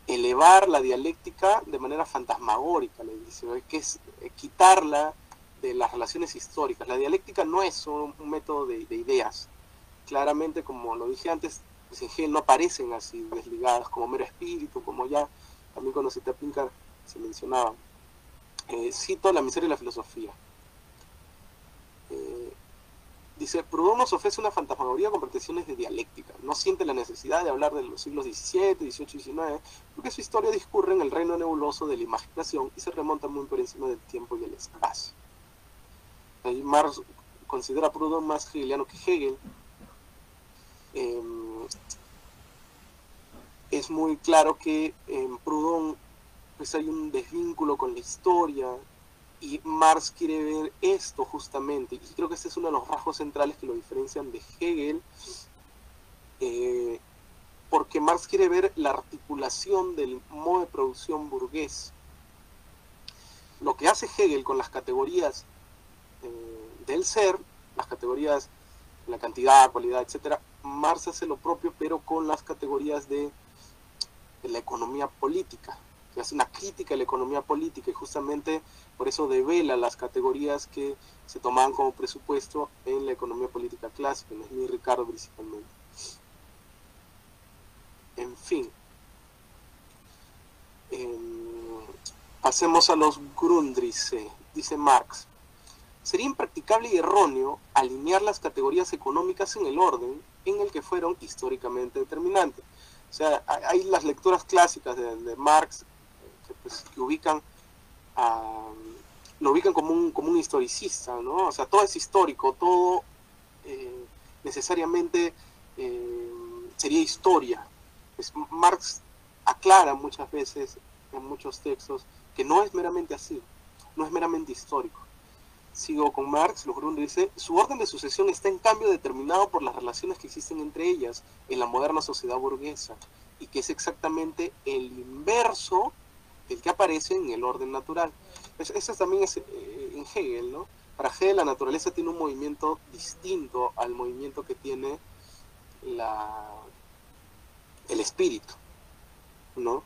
elevar la dialéctica de manera fantasmagórica, le dice, que es eh, quitarla de las relaciones históricas. La dialéctica no es un, método de, ideas. Claramente, como lo dije antes, pues no aparecen así desligadas como mero espíritu, como ya también cuando se te aplica se mencionaba. Eh, cito la miseria de la filosofía. Dice, nos ofrece una fantasmagoría con pretensiones de dialéctica. No siente la necesidad de hablar de los siglos XVII, XVIII y XIX, porque su historia discurre en el reino nebuloso de la imaginación y se remonta muy por encima del tiempo y el espacio. Ahí Marx considera a Proudhon más hegeliano que Hegel, em, es muy claro que en Proudhon pues hay un desvínculo con la historia y Marx quiere ver esto justamente y creo que este es uno de los rasgos centrales que lo diferencian de Hegel eh, porque Marx quiere ver la articulación del modo de producción burgués. Lo que hace Hegel con las categorías eh, del ser, las categorías la cantidad, cualidad, etcétera, Marx hace lo propio, pero con las categorías de, la economía política, hace una crítica a la economía política y justamente por eso devela las categorías que se tomaban como presupuesto en la economía política clásica, en Ricardo principalmente. En fin. Pasemos a los Grundrisse, dice Marx. Sería impracticable y erróneo alinear las categorías económicas en el orden en el que fueron históricamente determinantes. O sea, hay las lecturas clásicas de, Marx que, pues, ubican lo ubican como un, como un historicista, ¿no? O sea, todo es histórico, todo eh, necesariamente eh, sería historia. Pues Marx aclara muchas veces en muchos textos que no es meramente así, no es meramente histórico. Sigo con Marx, Grund dice, su orden de sucesión está en cambio determinado por las relaciones que existen entre ellas en la moderna sociedad burguesa y que es exactamente el inverso del que aparece en el orden natural. Eso también es eh, en Hegel, ¿no? Para Hegel la naturaleza tiene un movimiento distinto al movimiento que tiene la, el espíritu, ¿no?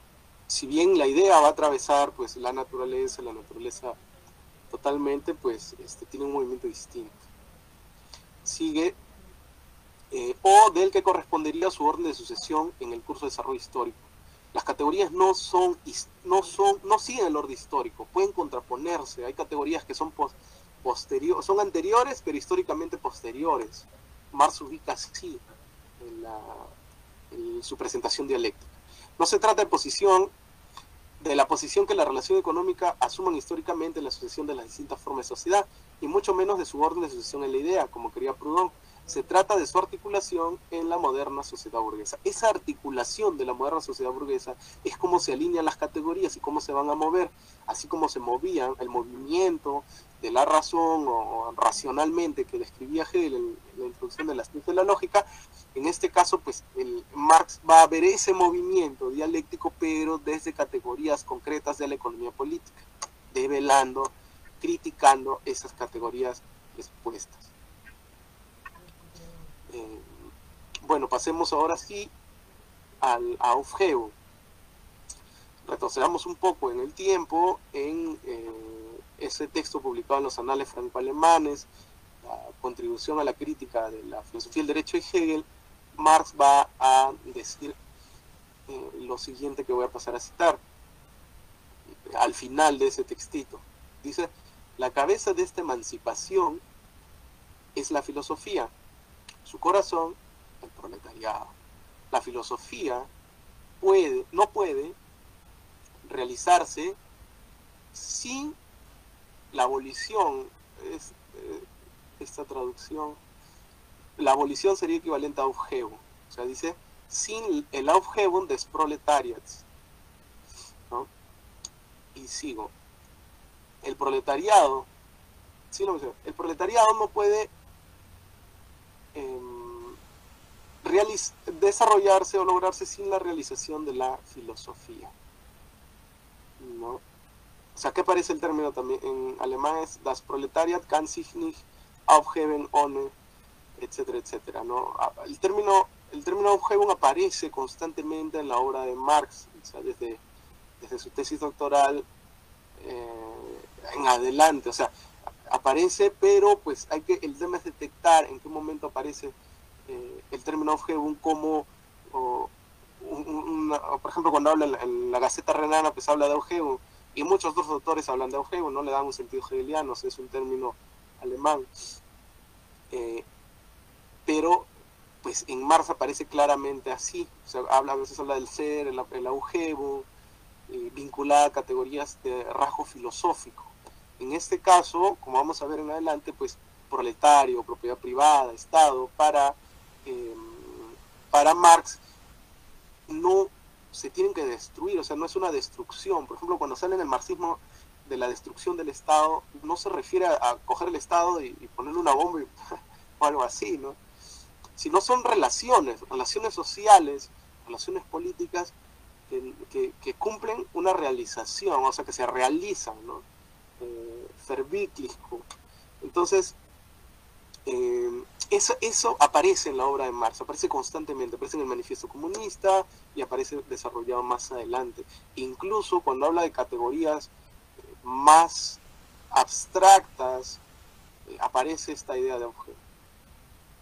si bien la idea va a atravesar pues la naturaleza, la naturaleza totalmente, pues este, tiene un movimiento distinto. Sigue, eh, o del que correspondería su orden de sucesión en el curso de desarrollo histórico. Las categorías no son, no son, no siguen el orden histórico, pueden contraponerse. Hay categorías que son posteriores, son anteriores, pero históricamente posteriores. Marx ubica así en su presentación dialéctica. No se trata de posición, de la posición que la relación económica asuman históricamente en la sucesión de las distintas formas de sociedad, y mucho menos de su orden de sucesión en la idea, como quería Proudhon. Se trata de su articulación en la moderna sociedad burguesa. Esa articulación de la moderna sociedad burguesa es cómo se alinean las categorías y cómo se van a mover, así como se movían el movimiento de la razón o, racionalmente que describía Hegel en, la introducción de la ciencia de la lógica, en este caso, pues el Marx va a ver ese movimiento dialéctico, pero desde categorías concretas de la economía política, develando, criticando esas categorías expuestas. Eh, bueno, pasemos ahora sí al Aufhebung. Retrocedamos un poco en el tiempo, en eh, ese texto publicado en los anales franco-alemanes, la contribución a la crítica de la filosofía del derecho de Hegel, Marx va a decir eh, lo siguiente que voy a pasar a citar al final de ese textito. Dice, la cabeza de esta emancipación es la filosofía, su corazón el proletariado. La filosofía puede, no puede realizarse sin la abolición, eh, esta traducción la abolición sería equivalente a Aufhebung. O sea, dice, sin el Aufhebung des Proletariats. ¿no? Y sigo. El proletariado, sí, el proletariado no puede em, desarrollarse o lograrse sin la realización de la filosofía. ¿no? O sea, ¿qué aparece el término también en alemán? Es das Proletariat kann sich nicht aufheben ohne etcétera, etcétera. ¿no? El término, el término Aufhebung aparece constantemente en la obra de Marx, desde, desde su tesis doctoral eh, en adelante, o sea, aparece, pero pues hay que, el tema es detectar en qué momento aparece eh, el término Aufhebung como, por ejemplo, cuando habla en la, Gaceta Renana, pues habla de Aufhebung, y muchos otros autores hablan de Aufhebung, no le dan un sentido hegeliano, es un término alemán. Eh, pero pues en Marx aparece claramente así, o habla, a veces habla del ser, el, el eh, vinculada a categorías de rasgo filosófico. En este caso, como vamos a ver en adelante, pues proletario, propiedad privada, Estado, para, em, para Marx, no se tienen que destruir, o sea, no es una destrucción. Por ejemplo, cuando sale en el marxismo de la destrucción del Estado, no se refiere a, coger el Estado y, ponerle una bomba o algo así, ¿no? Sino son relaciones, relaciones sociales, relaciones políticas que, cumplen una realización, o sea, que se realizan, ¿no? Eh, Entonces, eh, eso, eso aparece en la obra de Marx, aparece constantemente, aparece en el manifiesto comunista y aparece desarrollado más adelante. Incluso cuando habla de categorías eh, más abstractas, eh, aparece esta idea de objeto.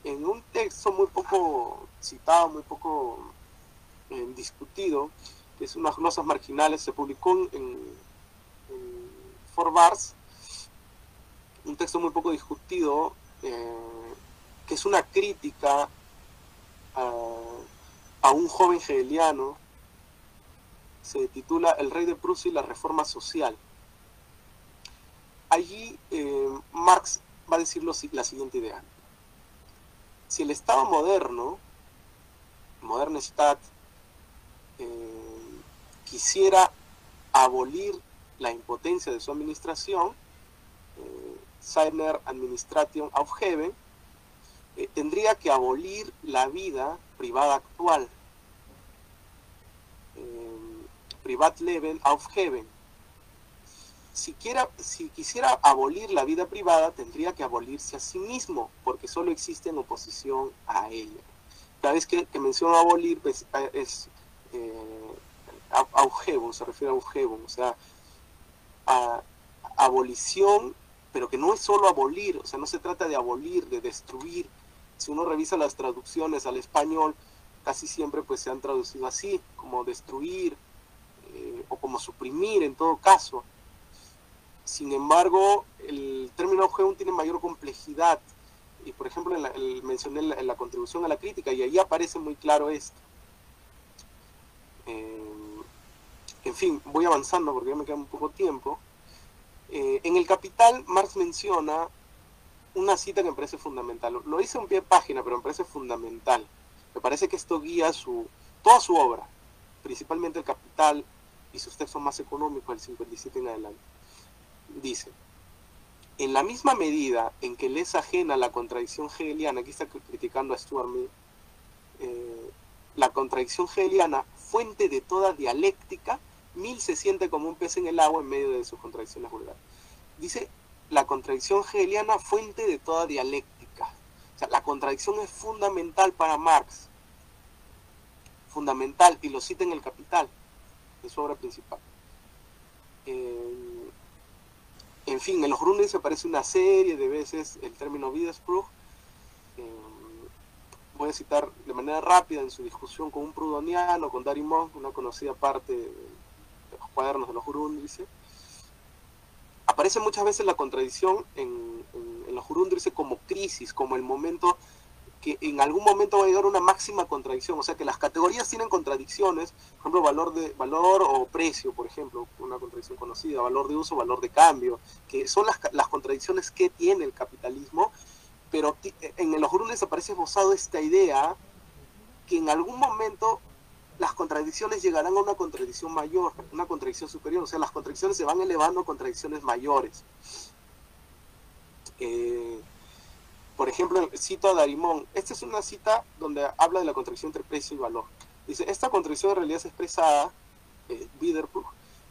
En un texto muy poco citado, muy poco discutido, que es unas glosas marginales, se publicó en, en Forbars, un texto muy poco discutido, eh, que es una crítica a, un joven hegeliano, se titula El rey de Prusia y la reforma social. Allí eh, Marx va a decir la siguiente idea. Si el Estado moderno, Moderne Stadt, eh, quisiera abolir la impotencia de su administración, seiner Administration Aufheben, eh, tendría que abolir la vida privada actual. Eh, Privatleben Aufheben. Si, si quisiera abolir la vida privada, tendría que abolirse a sí mismo, porque solo existe en oposición a ella. Cada vez que, que menciono abolir, pues, eh, es eh, se refiere a Aufheben, o sea, abolición pero que no es solo abolir, o sea, no se trata de abolir, de destruir. Si uno revisa las traducciones al español, casi siempre pues se han traducido así, como destruir eh, o como suprimir en todo caso. Sin embargo, el término Augeum tiene mayor complejidad. Y por ejemplo, mencioné la, la, contribución a la crítica y ahí aparece muy claro esto. Eh, en fin, voy avanzando porque ya me queda un poco tiempo. Eh, en el Capital, Marx menciona una cita que me parece fundamental. Lo hice en pie de página, pero me parece fundamental. Me parece que esto guía su, toda su obra, principalmente el Capital y sus textos más económicos, el 57 en adelante. Dice, en la misma medida en que le es ajena la contradicción hegeliana, aquí está criticando a Stuart Mill, eh, la contradicción hegeliana, fuente de toda dialéctica, Mill se siente como un pez en el agua en medio de sus contradicciones vulgares. Dice la contradicción hegeliana fuente de toda dialéctica. O sea, la contradicción es fundamental para Marx. Fundamental, y lo cita en El Capital, de su obra principal. en fin, en los Grundrisse aparece una serie de veces el término Widerspruch. voy a citar de manera rápida en su discusión con un prudoniano, con Darimon, una conocida parte cuadernos de los Jurundrice, aparece muchas veces la contradicción en, los Jurundrice como crisis, como el momento que en algún momento va a llegar una máxima contradicción, o sea que las categorías tienen contradicciones, por ejemplo, valor de valor o precio, por ejemplo, una contradicción conocida, valor de uso, valor de cambio, que son las, las contradicciones que tiene el capitalismo, pero en los Jurundrice aparece esbozado esta idea que en algún momento las contradicciones llegarán a una contradicción mayor, una contradicción superior, o sea, las contradicciones se van elevando a contradicciones mayores. Eh, por ejemplo, cito a Darimón, esta es una cita donde habla de la contradicción entre precio y valor. Dice, esta contradicción en realidad es expresada, eh,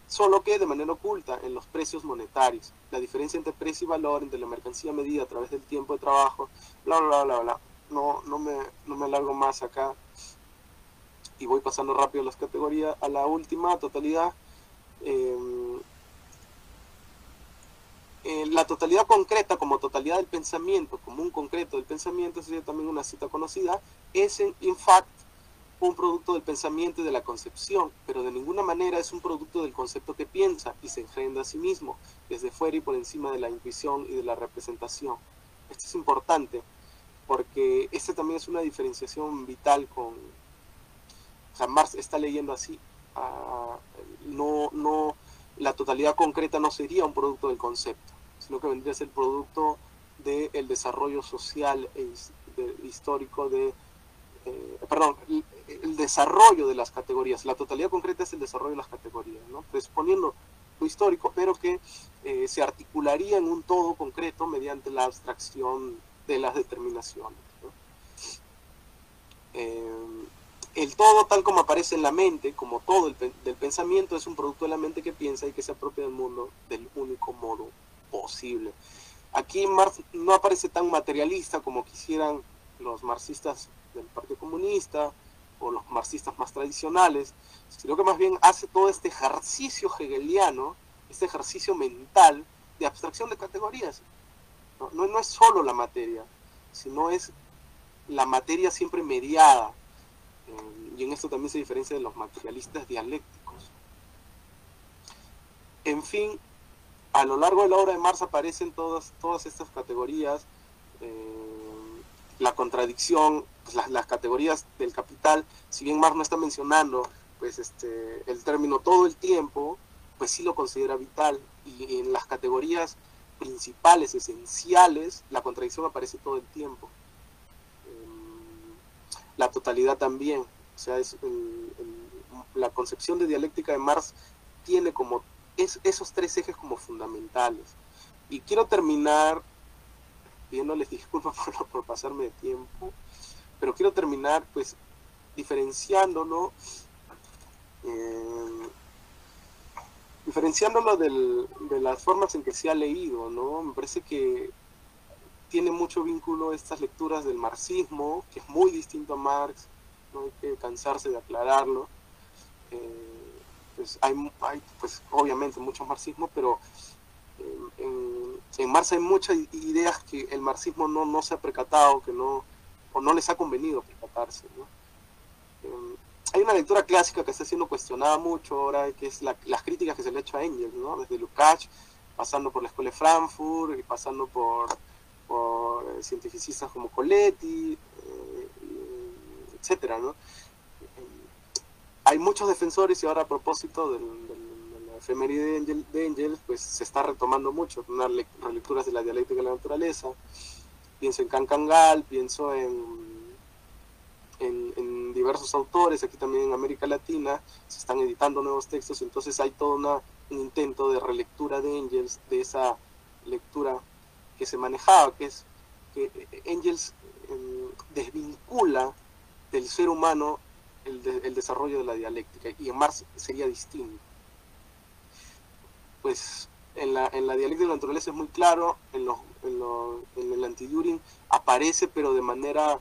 solo que de manera oculta en los precios monetarios. La diferencia entre precio y valor, entre la mercancía medida a través del tiempo de trabajo, bla, bla, bla, bla. No, no, me, no me alargo más acá y voy pasando rápido las categorías a la última totalidad. Em, eh, la totalidad concreta como totalidad del pensamiento, como un concreto del pensamiento, sería también una cita conocida, es en, in fact un producto del pensamiento y de la concepción, pero de ninguna manera es un producto del concepto que piensa y se engendra a sí mismo, desde fuera y por encima de la intuición y de la representación. Esto es importante, porque esta también es una diferenciación vital con, o sea, Marx está leyendo así. Ah, no, no, la totalidad concreta no sería un producto del concepto, sino que vendría a ser producto del desarrollo social e histórico de, eh, perdón, el, desarrollo de las categorías. La totalidad concreta es el desarrollo de las categorías, ¿no? Presponiendo lo histórico, pero que eh, se articularía en un todo concreto mediante la abstracción de las determinaciones. Eh, el todo tal como aparece en la mente, como todo el, del pensamiento, es un producto de la mente que piensa y que se apropia del mundo del único modo posible. Aquí Marx no aparece tan materialista como quisieran los marxistas del Partido Comunista o los marxistas más tradicionales, sino que más bien hace todo este ejercicio hegeliano, este ejercicio mental de abstracción de categorías. No, no, no es solo la materia, sino es la materia siempre mediada y en esto también se diferencia de los materialistas dialécticos. En fin, a lo largo de la obra de Marx aparecen todas, todas estas categorías, eh, la contradicción, pues, las, las, categorías del capital, si bien Marx no está mencionando pues este, el término todo el tiempo, pues sí lo considera vital, y en las categorías principales, esenciales, la contradicción aparece todo el tiempo la totalidad también. O sea, es, la concepción de dialéctica de Marx tiene como es, esos tres ejes como fundamentales. Y quiero terminar pidiéndoles disculpas por, por pasarme de tiempo, pero quiero terminar pues diferenciándolo, eh, diferenciándolo del, de las formas en que se ha leído, ¿no? Me parece que tiene mucho vínculo estas lecturas del marxismo, que es muy distinto a Marx, no hay que cansarse de aclararlo. Eh, pues hay, pues obviamente mucho marxismo, pero en, en, Marx hay muchas ideas que el marxismo no, no se ha percatado, que no, o no les ha convenido percatarse. Eh, hay una lectura clásica que está siendo cuestionada mucho ahora, que es las críticas que se le ha hecho a Engels, ¿no? desde Lukács, pasando por la Escuela de Frankfurt y pasando por por eh, cientificistas como Coletti, eh, etcétera, ¿no? Hay muchos defensores y ahora a propósito de la efeméride de, Engel, pues se está retomando mucho, unas relecturas de la dialéctica de la naturaleza, pienso en Cancangal, pienso en, en, diversos autores, aquí también en América Latina, se están editando nuevos textos, entonces hay todo un intento de relectura de Engels, de esa lectura que se manejaba, que es que Engels em, desvincula del ser humano el, desarrollo de la dialéctica, y en Marx sería distinto. Pues en la, en la dialéctica de la naturaleza es muy claro, en, los, en, el anti aparece, pero de manera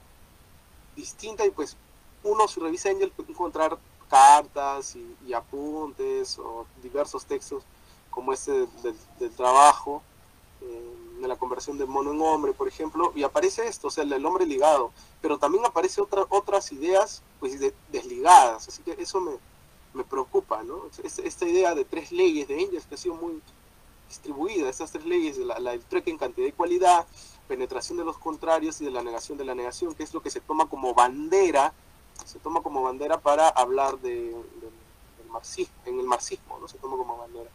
distinta, y pues uno si revisa Engels puede encontrar cartas y, apuntes o diversos textos como este del, trabajo. Eh, de la conversión de mono en hombre, por ejemplo, y aparece esto, o sea, el, hombre ligado, pero también aparece otra, otras ideas pues desligadas, así que eso me, me preocupa, ¿no? Esta, idea de tres leyes de Engels que ha sido muy distribuida, estas tres leyes, la, la, el trueque en cantidad y cualidad, penetración de los contrarios y de la negación de la negación, que es lo que se toma como bandera, se toma como bandera para hablar de, del marxismo, en el marxismo, ¿no? Se toma como bandera.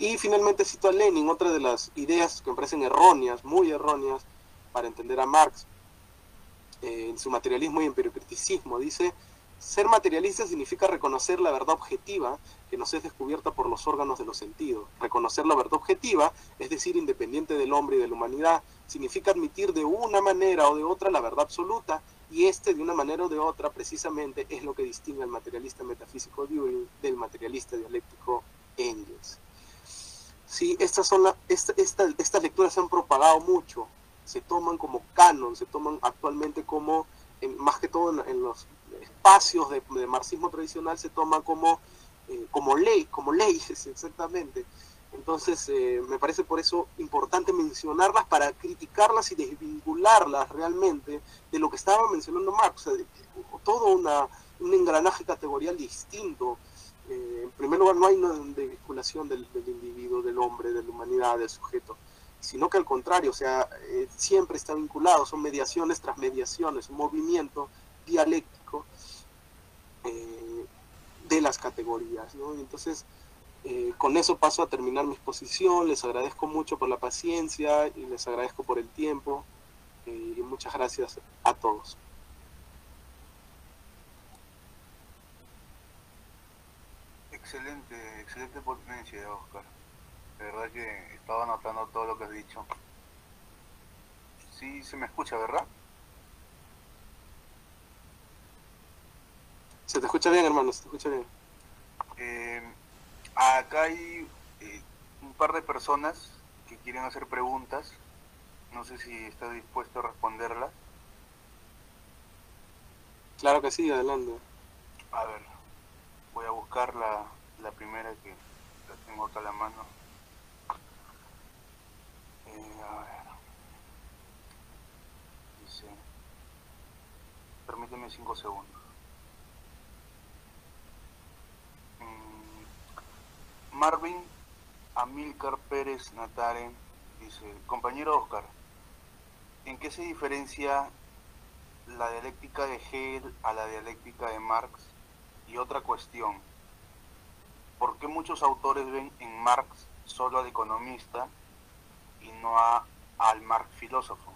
Y finalmente cito a Lenin, otra de las ideas que me parecen erróneas, muy erróneas, para entender a Marx, eh, en su materialismo y empiriocriticismo. Dice, ser materialista significa reconocer la verdad objetiva que nos es descubierta por los órganos de los sentidos. Reconocer la verdad objetiva, es decir, independiente del hombre y de la humanidad, significa admitir de una manera o de otra la verdad absoluta, y este de una manera o de otra precisamente es lo que distingue al materialista metafísico Düring del materialista dialéctico Engels. Sí, estas, son la, estas lecturas se han propagado mucho, se toman como canon, se toman actualmente como, más que todo en, los espacios de, marxismo tradicional, se toma como, eh, como ley, como leyes, exactamente. Entonces, eh, me parece por eso importante mencionarlas para criticarlas y desvincularlas realmente de lo que estaba mencionando Marx, o todo una, un engranaje categorial distinto en primer lugar, no hay una vinculación del, individuo, del hombre, de la humanidad, del sujeto, sino que al contrario, o sea, eh, siempre está vinculado, son mediaciones tras mediaciones, un movimiento dialéctico eh, de las categorías. Entonces, Eh, con eso paso a terminar mi exposición. Les agradezco mucho por la paciencia y les agradezco por el tiempo. Y muchas gracias a todos. Excelente, excelente ponencia, Oscar. De verdad que estaba anotando todo lo que has dicho. Sí, se me escucha, ¿verdad? Se te escucha bien, hermano, se te escucha bien. Eh, acá hay eh, un par de personas que quieren hacer preguntas. No sé si estás dispuesto a responderlas. Claro que sí, adelante. A ver, voy a buscar la, la primera que la tengo acá a la mano. Eh, a ver. Dice. Permíteme cinco segundos. Mm, Marvin Amilcar Pérez Nataren dice, compañero Oscar, ¿en qué se diferencia la dialéctica de Hegel a la dialéctica de Marx? Y otra cuestión, ¿por qué muchos autores ven en Marx solo al economista y no a, al Marx filósofo?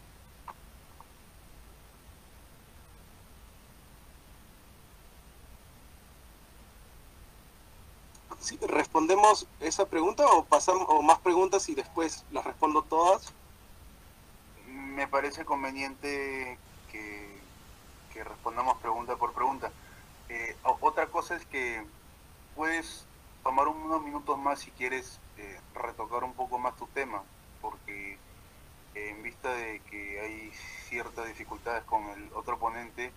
Sí, ¿Respondemos esa pregunta o pasamos o más preguntas y después las respondo todas? Me parece conveniente que, que respondamos pregunta por pregunta. Eh, otra cosa es que puedes tomar unos minutos más si quieres eh, retocar un poco más tu tema, porque eh, en vista de que hay ciertas dificultades con el otro ponente,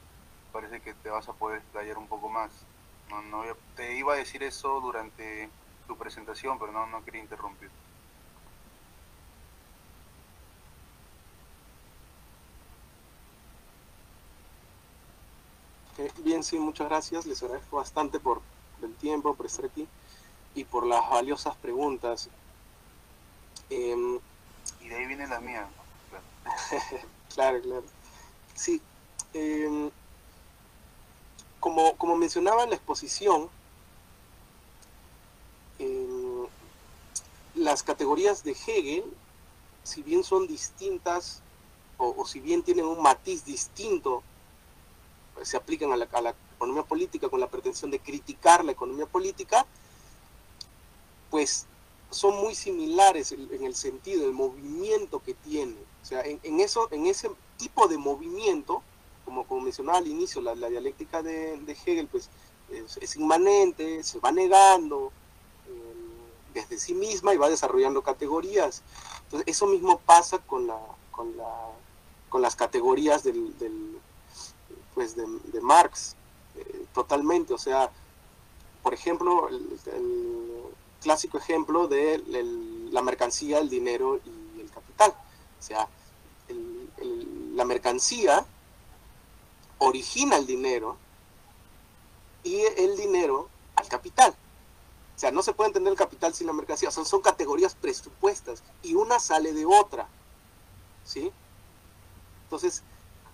parece que te vas a poder explayar un poco más. Te iba a decir eso durante tu presentación, pero no, no quería interrumpir. Bien, sí, muchas gracias. Les agradezco bastante por el tiempo, por estar aquí y por las valiosas preguntas. Eh, y de ahí viene la mía. claro, claro. Sí. Eh, como, como mencionaba en la exposición, eh, las categorías de Hegel, si bien son distintas o, o si bien tienen un matiz distinto se aplican a la, a la, economía política con la pretensión de criticar la economía política, pues son muy similares en, el sentido del movimiento que tiene. O sea, en, eso, en ese tipo de movimiento, como, como mencionaba al inicio, la, la dialéctica de, Hegel pues, es, es, inmanente, se va negando eh, desde sí misma y va desarrollando categorías. Entonces, eso mismo pasa con, la, con, la, con las categorías del, pues de, Marx eh, totalmente, o sea, por ejemplo, el, el clásico ejemplo de la mercancía, el dinero y el capital, o sea, la mercancía origina el dinero y el dinero al capital. O sea, no se puede entender el capital sin la mercancía. O sea, son categorías presupuestas y una sale de otra. ¿Sí? Entonces,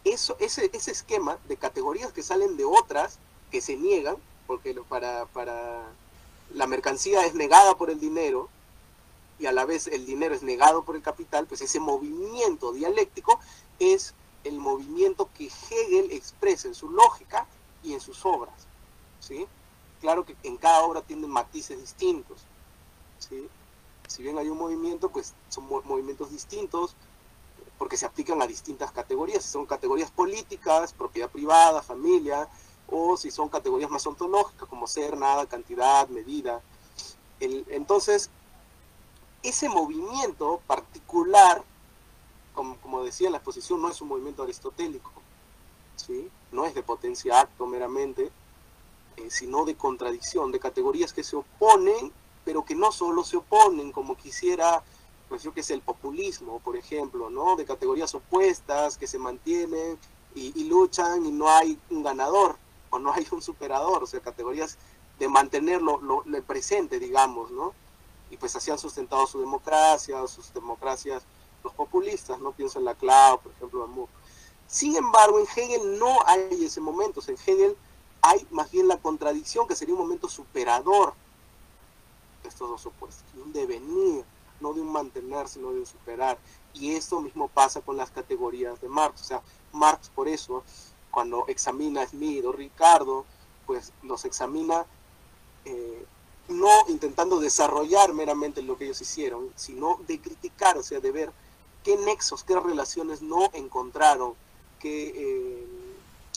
eso, ese, ese esquema de categorías que salen de otras, que se niegan, porque para, para la mercancía es negada por el dinero y a la vez el dinero es negado por el capital, pues ese movimiento dialéctico es el movimiento que Hegel expresa en su lógica y en sus obras. ¿sí? Claro que en cada obra tienen matices distintos. ¿sí? Si bien hay un movimiento, pues son movimientos distintos, porque se aplican a distintas categorías. Son categorías políticas, propiedad privada, familia, o si son categorías más ontológicas, como ser, nada, cantidad, medida. Entonces, ese movimiento particular, como, como, decía en la exposición, no es un movimiento aristotélico, ¿sí? no es de potencia acto meramente, eh, sino de contradicción, de categorías que se oponen, pero que no solo se oponen, como quisiera pues yo que es el populismo, por ejemplo, ¿no? De categorías opuestas que se mantienen y, luchan y no hay un ganador o no hay un superador, o sea, categorías de mantenerlo lo, presente, digamos, ¿no? Y pues así han sustentado su democracia, sus democracias, los populistas, ¿no? Pienso en la Clau, por ejemplo, Amur. Sin embargo, en Hegel no hay ese momento, o sea, en Hegel hay más bien la contradicción, que sería un momento superador, estos dos opuestos, de un devenir, no de un mantener, sino de un superar. Y esto mismo pasa con las categorías de Marx. O sea, Marx por eso, cuando examina Smith o Ricardo, pues los examina eh, no intentando desarrollar meramente lo que ellos hicieron, sino de criticar, o sea, de ver qué nexos, qué relaciones no encontraron, eh,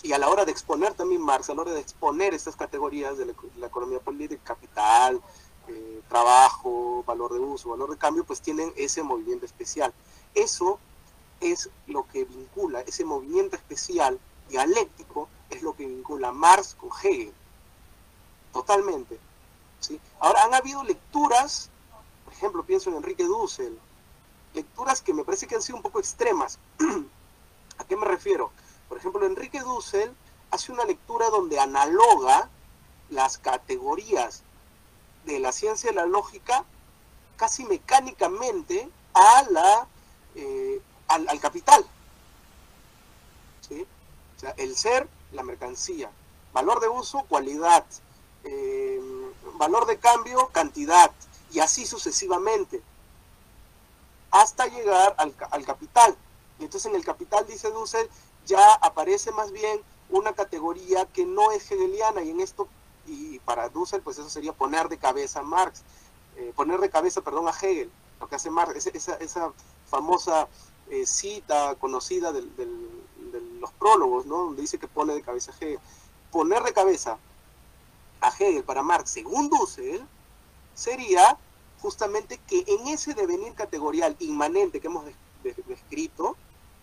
y a la hora de exponer también Marx, a la hora de exponer estas categorías de la, economía política, capital, eh, trabajo, valor de uso, valor de cambio, pues tienen ese movimiento especial. Eso es lo que vincula, ese movimiento especial dialéctico es lo que vincula Marx con Hegel. Totalmente. ¿sí? Ahora, han habido lecturas, por ejemplo, pienso en Enrique Dussel, lecturas que me parece que han sido un poco extremas. ¿A qué me refiero? Por ejemplo, Enrique Dussel hace una lectura donde analoga las categorías de la ciencia de la lógica casi mecánicamente a la, eh, al, capital. O sea, el ser, la mercancía. Valor de uso, cualidad. Eh, valor de cambio, cantidad. Y así sucesivamente. Hasta llegar al, al capital. Y entonces en el capital, dice Dussel, ya aparece más bien una categoría que no es hegeliana y en esto, y para Dussel, pues eso sería poner de cabeza a Marx, eh, poner de cabeza, perdón, a Hegel, lo que hace Marx, esa, esa famosa eh, cita conocida de los prólogos, ¿no? Donde dice que pone de cabeza a Hegel. Poner de cabeza a Hegel para Marx, según Dussel, sería justamente que en ese devenir categorial inmanente que hemos descrito,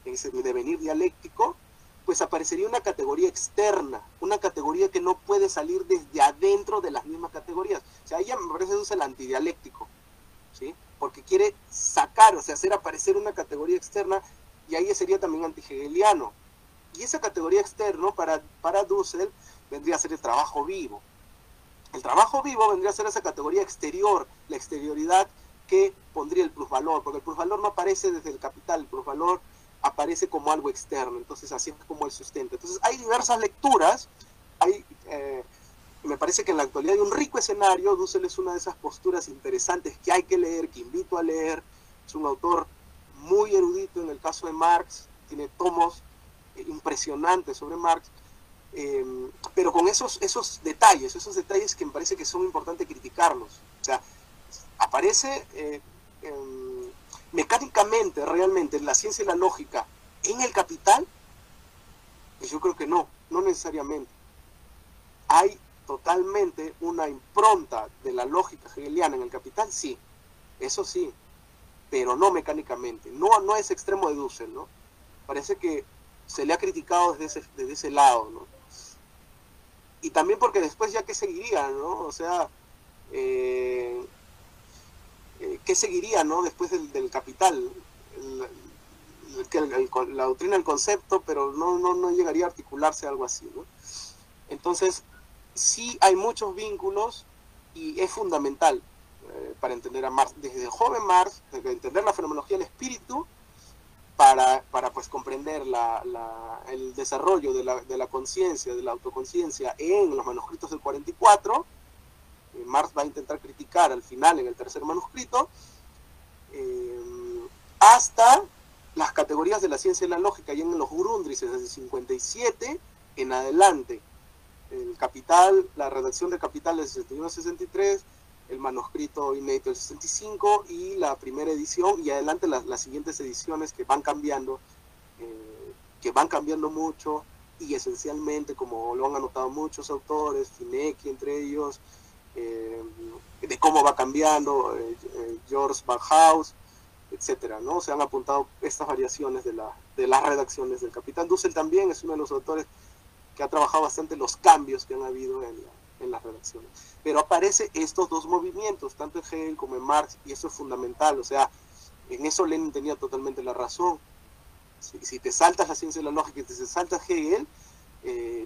en ese devenir dialéctico, pues aparecería una categoría externa, una categoría que no puede salir desde adentro de las mismas categorías. O sea, ella me parece el antidialéctico, ¿sí? Porque quiere sacar, o sea, hacer aparecer una categoría externa y ahí sería también antihegeliano. Y esa categoría externa para, para Dussel vendría a ser el trabajo vivo. El trabajo vivo vendría a ser esa categoría exterior, la exterioridad que pondría el plusvalor, porque el plusvalor no aparece desde el capital, el plusvalor aparece como algo externo, entonces así es como el sustento. Entonces hay diversas lecturas, hay, eh, me parece que en la actualidad hay un rico escenario, Dussel es una de esas posturas interesantes que hay que leer, que invito a leer, es un autor muy erudito en el caso de Marx, tiene tomos eh, impresionantes sobre Marx, eh, pero con esos, esos detalles, esos detalles que me parece que son importantes criticarlos. O sea, aparece mecánicamente, realmente, la ciencia y la lógica en el capital? Pues yo creo que no, no necesariamente. ¿Hay totalmente una impronta de la lógica hegeliana en el capital? Sí, eso sí, pero no mecánicamente. No, no es extremo de Dussel, ¿no? Parece que se le ha criticado desde ese, desde ese lado, ¿no? Y también porque después ya que seguiría, ¿no? O sea, eh, eh, ¿qué seguiría no después del, capital? la doctrina del concepto, pero no, no, no llegaría a articularse algo así. ¿no? Entonces, sí hay muchos vínculos y es fundamental eh, para entender a Marx, desde el joven Marx, entender la fenomenología del espíritu, para, para pues comprender la, el desarrollo de la, de la conciencia, de la autoconciencia en los manuscritos del 44, Marx va a intentar criticar al final en el tercer manuscrito, eh, hasta las categorías de la ciencia y la lógica, y en los Grundris desde el 57 en adelante. El Capital, la redacción de Capital del 61-63, el manuscrito inédito del 65 y la primera edición, y adelante las, siguientes ediciones que van cambiando, eh, que van cambiando mucho, y esencialmente, como lo han anotado muchos autores, Finecki entre ellos, eh, de cómo va cambiando eh, eh, George Bauhaus, etcétera, ¿no? Se han apuntado estas variaciones de, la, de las redacciones del Capitán Dussel también es uno de los autores que ha trabajado bastante los cambios que han habido en, en las redacciones. Pero aparece estos dos movimientos, tanto en Hegel como en Marx, y eso es fundamental, o sea, en eso Lenin tenía totalmente la razón. Si, si te saltas la ciencia de la lógica y te saltas Hegel,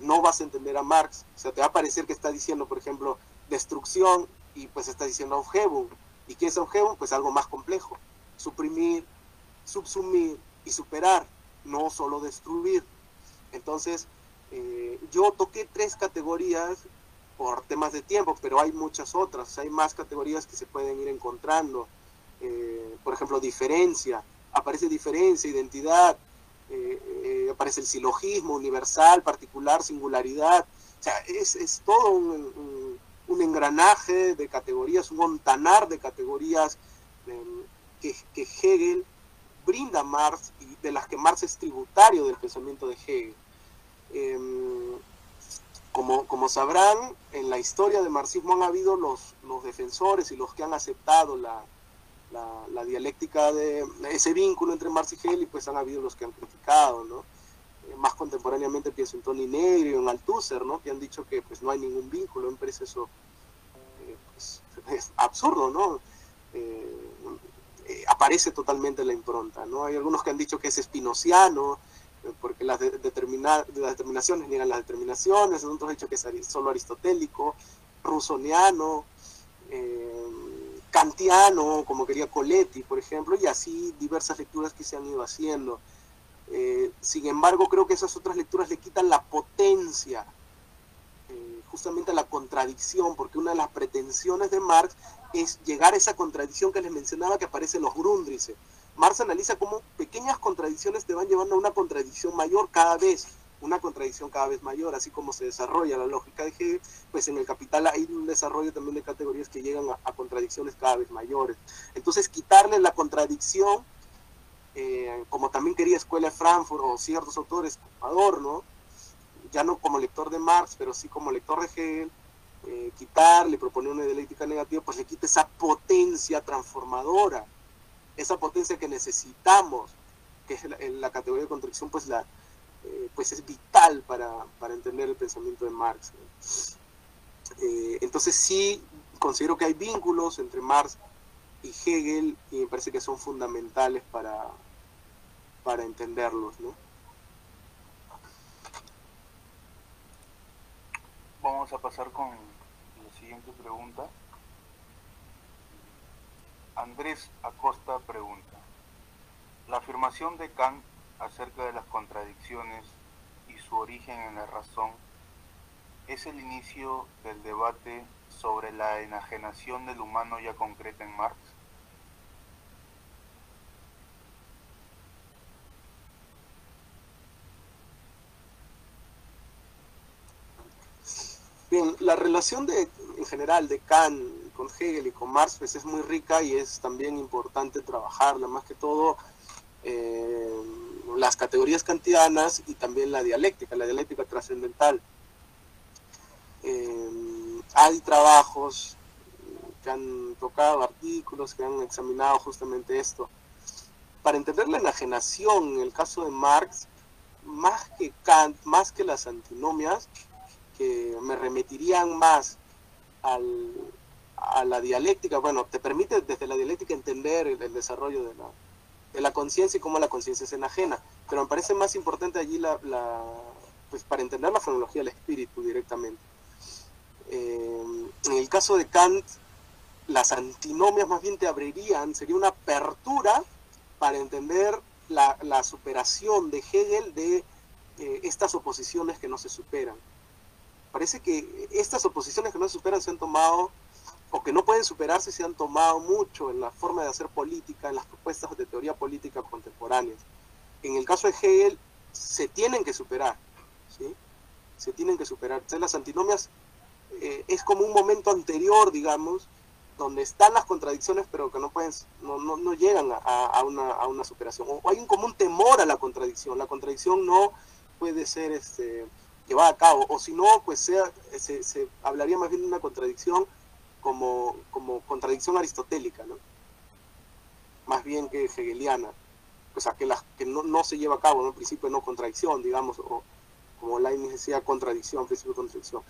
no vas a entender a Marx. O sea, te va a parecer que está diciendo, por ejemplo, destrucción y pues está diciendo objetivo. ¿Y qué es objetivo? Pues algo más complejo. Suprimir, subsumir y superar, no solo destruir. Entonces, eh, yo toqué tres categorías por temas de tiempo, pero hay muchas otras, hay más categorías que se pueden ir encontrando. Eh, por ejemplo, diferencia, aparece diferencia, identidad, eh, eh, aparece el silogismo, universal, particular, singularidad. O sea, es, es todo un, engranaje de categorías, un montanar de categorías que, que, Hegel brinda a Marx y de las que Marx es tributario del pensamiento de Hegel. Como, como, sabrán, en la historia del marxismo han habido los, los defensores y los que han aceptado la, la, dialéctica de ese vínculo entre Marx y Hegel y pues han habido los que han criticado, ¿no? Eh, más contemporáneamente pienso en Tony Negri en Althusser, ¿no? Que han dicho que pues no hay ningún vínculo, me parece eso eh, pues, es absurdo, ¿no? Eh, aparece totalmente la impronta, ¿no? Hay algunos que han dicho que es espinociano, porque las, de, las determinaciones niegan las determinaciones, otros han dicho que es solo aristotélico, rusoniano, kantiano, como quería Coletti, por ejemplo, y así diversas lecturas que se han ido haciendo. Eh, sin embargo, creo que esas otras lecturas le quitan la potencia, eh, justamente a la contradicción, porque una de las pretensiones de Marx es llegar a esa contradicción que les mencionaba que aparece en los Grundrisse. Marx analiza cómo pequeñas contradicciones te van llevando a una contradicción mayor cada vez una contradicción cada vez mayor, así como se desarrolla la lógica de Hegel, pues en el capital hay un desarrollo también de categorías que llegan a, contradicciones cada vez mayores. Entonces, quitarle la contradicción, eh, como también quería Escuela de Frankfurt o ciertos autores, Adorno, ya no como lector de Marx, pero sí como lector de Hegel, eh, quitarle, proponer una dialéctica negativa, pues le quita esa potencia transformadora, esa potencia que necesitamos, que es la, la categoría de contradicción, pues la, eh, pues es vital para, entender el pensamiento de Marx. Eh, entonces sí considero que hay vínculos entre Marx y Hegel y me parece que son fundamentales para, para entenderlos. Vamos a pasar con la siguiente pregunta. Andrés Acosta pregunta, la afirmación de Kant acerca de las contradicciones y su origen en la razón es el inicio del debate sobre la enajenación del humano ya concreta en Marx? Bien, la relación de, en general de Kant con Hegel y con Marx pues es muy rica y es también importante trabajarla, más que todo eh, las categorías kantianas y también la dialéctica, la dialéctica trascendental. Eh, hay trabajos que han tocado artículos, que han examinado justamente esto. Para entender la enajenación, en el caso de Marx, más que Kant, más que las antinomias, que me remitirían más a la dialéctica, bueno, te permite desde la dialéctica entender el desarrollo de la, de la conciencia y cómo la conciencia es enajena. Pero me parece más importante allí la, pues para entender la fonología del espíritu directamente. Eh, en el caso de Kant, las antinomias más bien te abrirían, sería una apertura para entender la, la superación de Hegel de eh, estas oposiciones que no se superan. Parece que estas oposiciones que no se superan se han tomado o que no pueden superarse se han tomado mucho en la forma de hacer política, en las propuestas de teoría política contemporáneas. En el caso de Hegel, se tienen que superar, ¿sí? Se tienen que superar. Entonces, las antinomias eh, es como un momento anterior, digamos, donde están las contradicciones, pero que no pueden, no, no, no llegan a, una, a, una, superación. O hay un común temor a la contradicción. La contradicción no puede ser este, llevada a cabo, o si no, pues sea, se, se hablaría más bien de una contradicción como, como contradicción aristotélica, más bien que hegeliana, o sea, que, no, no se lleva a cabo, ¿no? principio no contradicción, digamos, o como la decía, contradicción, principio de contradicción.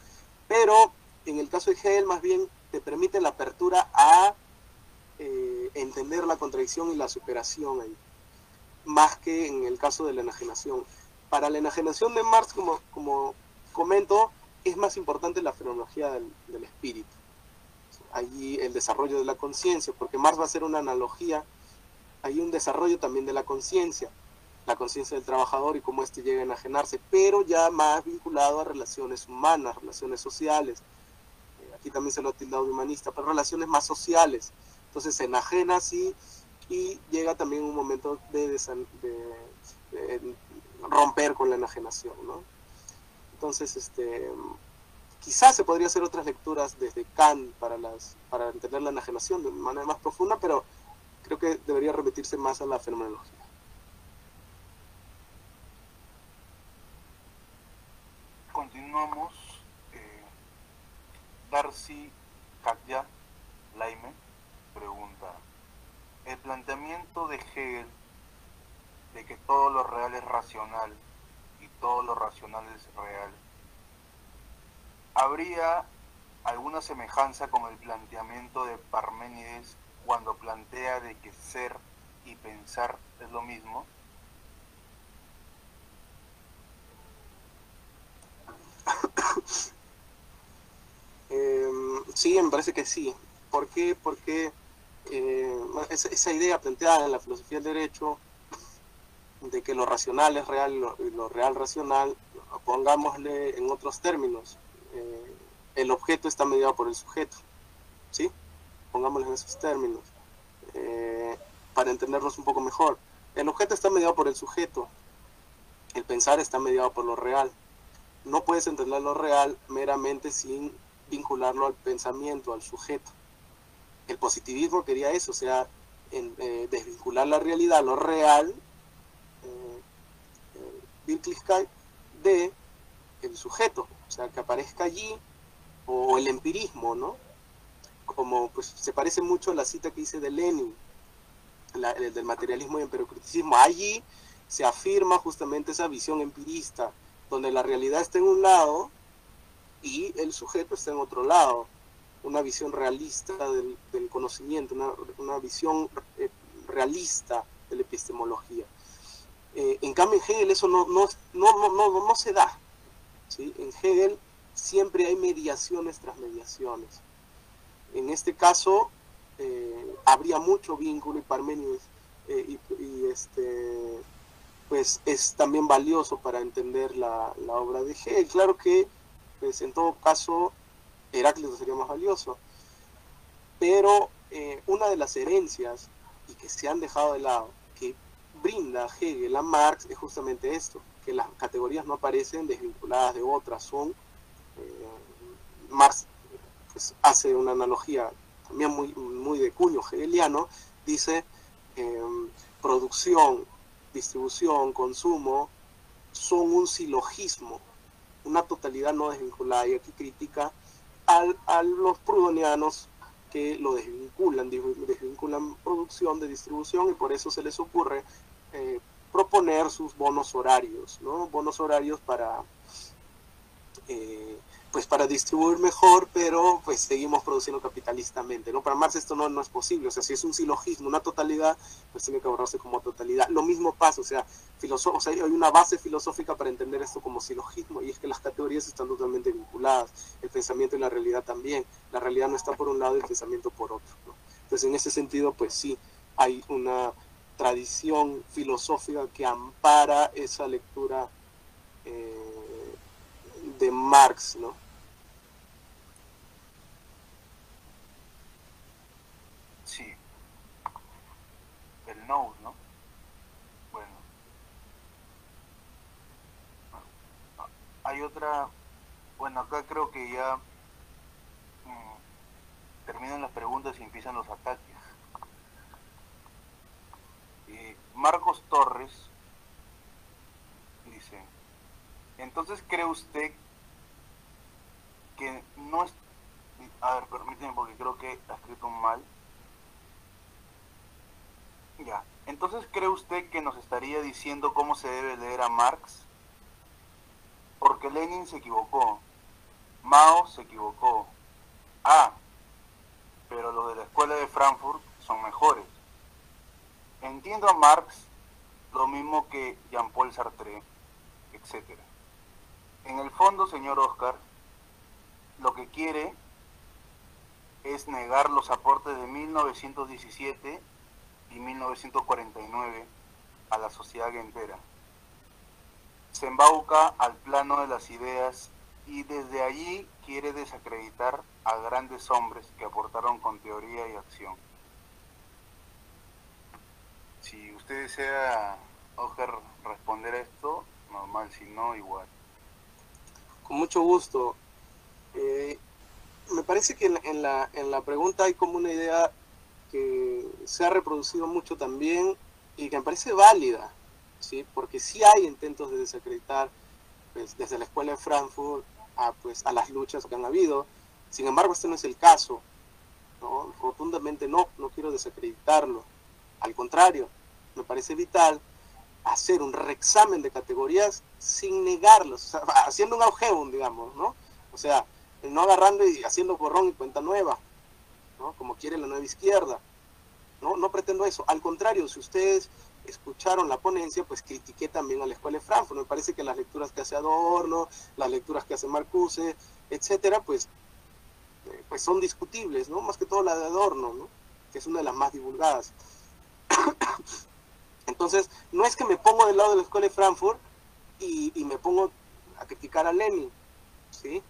Pero en el caso de Hegel, más bien te permite la apertura a eh, entender la contradicción y la superación ahí, más que en el caso de la enajenación. Para la enajenación de Marx, como, como comento, es más importante la fenomenología del espíritu allí el desarrollo de la conciencia, porque Marx va a hacer una analogía, hay un desarrollo también de la conciencia, la conciencia del trabajador y cómo éste llega a enajenarse, pero ya más vinculado a relaciones humanas, relaciones sociales, aquí también se lo ha tildado de humanista, pero relaciones más sociales. Entonces se enajena así y llega también un momento de, de, romper con la enajenación, ¿no? Entonces, este, quizás se podría hacer otras lecturas desde Kant para, entender la enajenación de manera más profunda, pero creo que debería remitirse más a la fenomenología. Continuamos. Eh, Darcy Katja Laime pregunta, el planteamiento de Hegel de que todo lo real es racional y todo lo racional es real, ¿habría alguna semejanza con el planteamiento de Parménides cuando plantea de que ser y pensar es lo mismo? Em, sí, me parece que sí. ¿Por qué? Porque eh, esa, idea planteada en la filosofía del derecho de que lo racional es real y lo, real racional, pongámosle en otros términos, el objeto está mediado por el sujeto, ¿sí? Pongámosle en esos términos, eh, para entendernos un poco mejor. El objeto está mediado por el sujeto, el pensar está mediado por lo real. No puedes entender lo real meramente sin vincularlo al pensamiento, al sujeto el positivismo quería eso, o sea, eh, desvincular la realidad, lo real, eh, eh de el sujeto, o sea, que aparezca allí, o el empirismo, ¿no? Como pues se parece mucho a la cita que hice de Lenin, el del materialismo y empiricismo. Allí se afirma justamente esa visión empirista, donde la realidad está en un lado y el sujeto está en otro lado una visión realista del, conocimiento, una, visión eh, realista de la epistemología. Eh, en cambio, en Hegel eso no, no, no, no, no se da. ¿Sí? En Hegel siempre hay mediaciones tras mediaciones. En este caso, eh, habría mucho vínculo y Parménides y, este, pues es también valioso para entender la, la obra de Hegel. Claro que, pues en todo caso, Heráclito sería más valioso. Pero eh, una de las herencias, y que se han dejado de lado, que brinda Hegel a Marx es justamente esto, que las categorías no aparecen desvinculadas de otras, son, eh, Marx pues, hace una analogía también muy, muy de cuño hegeliano, dice em, producción, distribución, consumo, son un silogismo, una totalidad no desvinculada, y aquí critica a los prudonianos que lo desvinculan, desvinculan producción de distribución y por eso se les ocurre eh, proponer sus bonos horarios, ¿no? Bonos horarios para eh, pues para distribuir mejor, pero pues seguimos produciendo capitalistamente, ¿no? Para Marx esto no, no es posible, o sea, si es un silogismo, una totalidad, pues tiene que ahorrarse como totalidad. Lo mismo pasa, o sea, o sea, hay una base filosófica para entender esto como silogismo, y es que las categorías están totalmente vinculadas, el pensamiento y la realidad también, la realidad no está por un lado y el pensamiento por otro, ¿no? Entonces, en ese sentido, pues sí, hay una tradición filosófica que ampara esa lectura eh, de Marx, ¿no? Sí. El no, ¿no? Bueno. Hay otra, bueno, acá creo que ya mm, terminan las preguntas y empiezan los ataques. Marcos Torres dice, entonces cree usted que no es... A ver, permíteme porque creo que ha escrito mal. Ya. Entonces, ¿cree usted que nos estaría diciendo cómo se debe leer a Marx? Porque Lenin se equivocó. Mao se equivocó. Ah, pero los de la escuela de Frankfurt son mejores. Entiendo a Marx lo mismo que Jean-Paul Sartre, etc. En el fondo, señor Oscar, lo que quiere es negar los aportes de 1917 y 1949 a la sociedad entera. Se embauca al plano de las ideas y desde allí quiere desacreditar a grandes hombres que aportaron con teoría y acción. Si usted desea, Oger, responder a esto, normal, si no, igual. Con mucho gusto. Eh, me parece que en, la, en la pregunta hay como una idea que se ha reproducido mucho también y que me parece válida, ¿sí? porque sí hay intentos de desacreditar pues, desde la escuela de Frankfurt a, pues, a las luchas que han habido. Sin embargo, este no es el caso. ¿no? Rotundamente no, no quiero desacreditarlo. Al contrario, me parece vital hacer un reexamen de categorías sin negarlos, haciendo un augeum, digamos, ¿no? O sea, no agarrando y haciendo borrón y cuenta nueva, ¿no? Como quiere la nueva izquierda. No, no pretendo eso. Al contrario, si ustedes escucharon la ponencia, pues critiqué también a la Escuela de Frankfurt. Me parece que las lecturas que hace Adorno, las lecturas que hace Marcuse, etcétera, pues, eh, pues son discutibles, ¿no? Más que todo la de Adorno, ¿no? Que es una de las más divulgadas. Entonces, no es que me pongo del lado de la Escuela de Frankfurt y, me pongo a criticar a Lenin, ¿sí?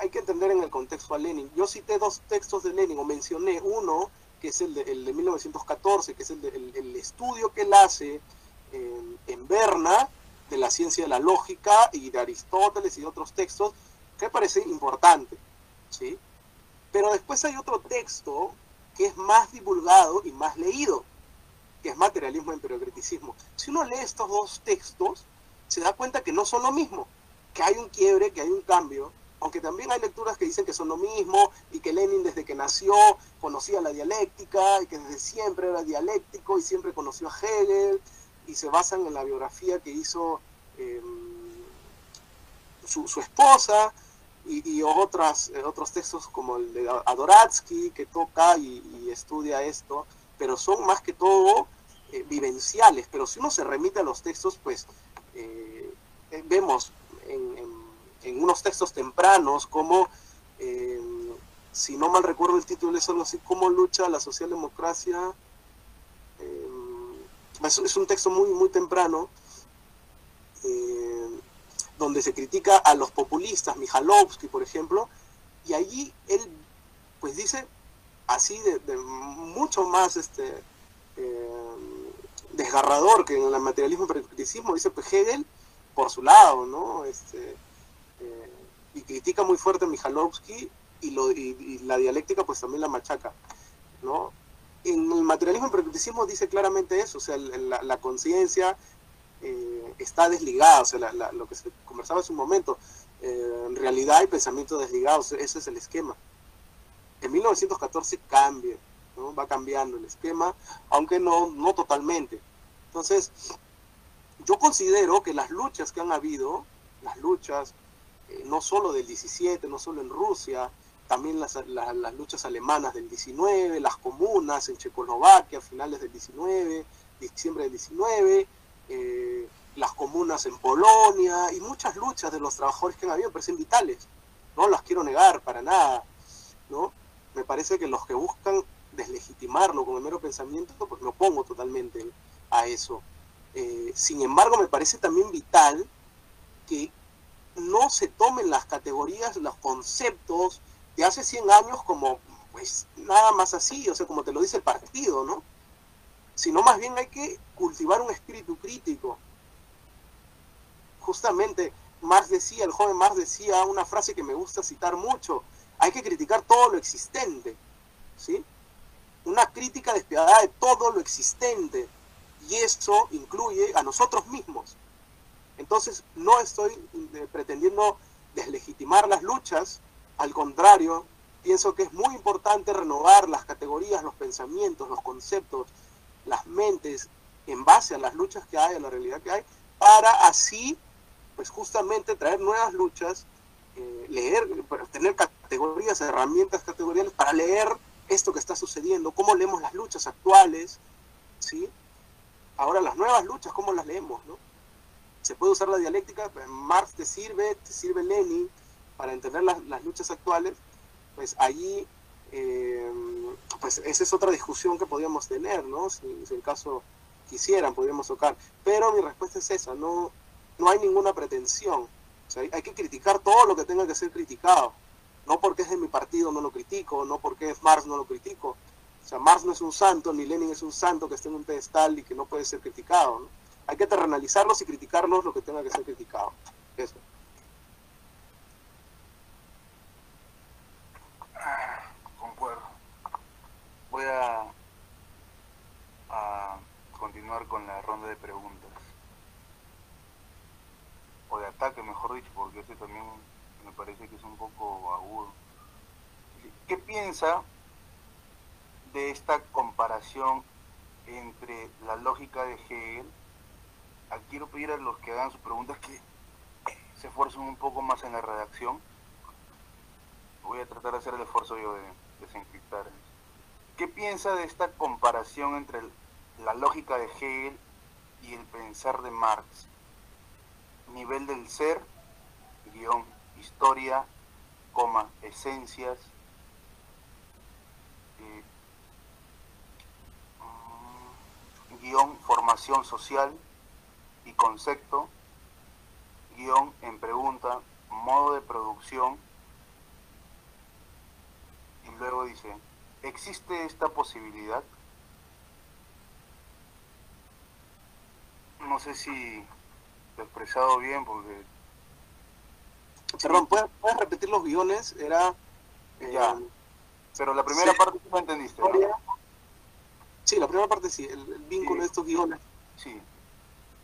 hay que entender en el contexto a Lenin. Yo cité dos textos de Lenin, o mencioné uno, que es el de, el de 1914, que es el, de, estudio que él hace en, Berna de la ciencia de la lógica y de Aristóteles y otros textos, que parece importante. ¿sí? Pero después hay otro texto que es más divulgado y más leído, que es materialismo criticismo. Si uno lee estos dos textos, se da cuenta que no son lo mismo, que hay un quiebre, que hay un cambio, aunque también hay lecturas que dicen que son lo mismo y que Lenin desde que nació conocía la dialéctica y que desde siempre era dialéctico y siempre conoció a Hegel y se basan en la biografía que hizo em, su, esposa y, otras, eh, otros textos como el de Adoratsky que toca y, estudia esto, pero son más que todo eh, vivenciales, pero si uno se remite a los textos, pues eh, vemos en unos textos tempranos, como, eh, si no mal recuerdo el título es algo así, ¿Cómo lucha la socialdemocracia? Eh, es, un texto muy, muy temprano, eh, donde se critica a los populistas, Mijalowski, por ejemplo, y allí él, pues dice, así de, mucho más este, desgarrador que en el materialismo y criticismo, dice pues Hegel por su lado, ¿no? Este, y critica muy fuerte a Mijalowski y, lo, y, la dialéctica pues también la machaca, ¿no? En el materialismo y dice claramente eso, o sea, la, la conciencia eh, está desligada, o sea, lo que se conversaba hace un momento, eh, en realidad hay pensamientos desligados, ese es el esquema. En 1914 cambia, ¿no? va cambiando el esquema, aunque no, no totalmente. Entonces, yo considero que las luchas que han habido, las luchas eh, no solo del 17, no solo en Rusia, también las, luchas alemanas del 19, las comunas en Checoslovaquia a finales del 19, diciembre del 19, eh, las comunas en Polonia y muchas luchas de los trabajadores que han habido me parecen vitales. No las quiero negar para nada. ¿no? Me parece que los que buscan deslegitimarlo con el mero pensamiento, pues me opongo totalmente a eso. Eh, sin embargo, me parece también vital que no se tomen las categorías, los conceptos de hace 100 años como, pues, nada más así, o sea, como te lo dice el partido, ¿no? Sino más bien hay que cultivar un espíritu crítico. Justamente, Marx decía, el joven Marx decía una frase que me gusta citar mucho, hay que criticar todo lo existente, ¿sí? Una crítica despiadada de todo lo existente, y eso incluye a nosotros mismos. Entonces, no estoy eh, pretendiendo deslegitimar las luchas, al contrario, pienso que es muy importante renovar las categorías, los pensamientos, los conceptos, las mentes en base a las luchas que hay, a la realidad que hay, para así, pues justamente traer nuevas luchas, eh, leer, tener categorías, herramientas categoriales para leer esto que está sucediendo, cómo leemos las luchas actuales, ¿sí? Ahora las nuevas luchas, cómo las leemos, ¿no? se puede usar la dialéctica, Marx te sirve, te sirve Lenin para entender las, luchas actuales, pues allí, eh, pues esa es otra discusión que podríamos tener, ¿no? Si, en caso quisieran, podríamos tocar. Pero mi respuesta es esa, no, no hay ninguna pretensión hay que criticar todo lo que tenga que ser criticado. No porque es de mi partido no lo critico, no porque es Marx no lo critico. O sea, Marx no es un santo, ni Lenin es un santo que esté en un pedestal y que no puede ser criticado. Hay que terrenalizarlos y criticarlos lo que tenga que ser criticado. Eso. concuerdo. Voy a, a continuar con la ronda de preguntas o de dicho, porque ese también me parece que es un poco agudo. ¿Qué piensa de esta comparación entre la lógica de Hegel? Quiero pedir a los que hagan sus preguntas que se esfuercen un poco más en la redacción. Voy a tratar de hacer el esfuerzo yo de desencriptar. ¿Qué piensa de esta comparación entre la lógica de Hegel y el pensar de Marx? nivel del ser, guion, historia, coma, esencias, eh, mm, guion, formación social y concepto, guion, en pregunta, modo de producción, y luego dice, ¿existe esta posibilidad? No sé si expresado bien porque... Perdón, ¿puedes, repetir los guiones? Era... Eh, ya. Pero la primera parte tú no entendiste. Sí, la primera parte sí, el, vínculo de estos guiones. Sí.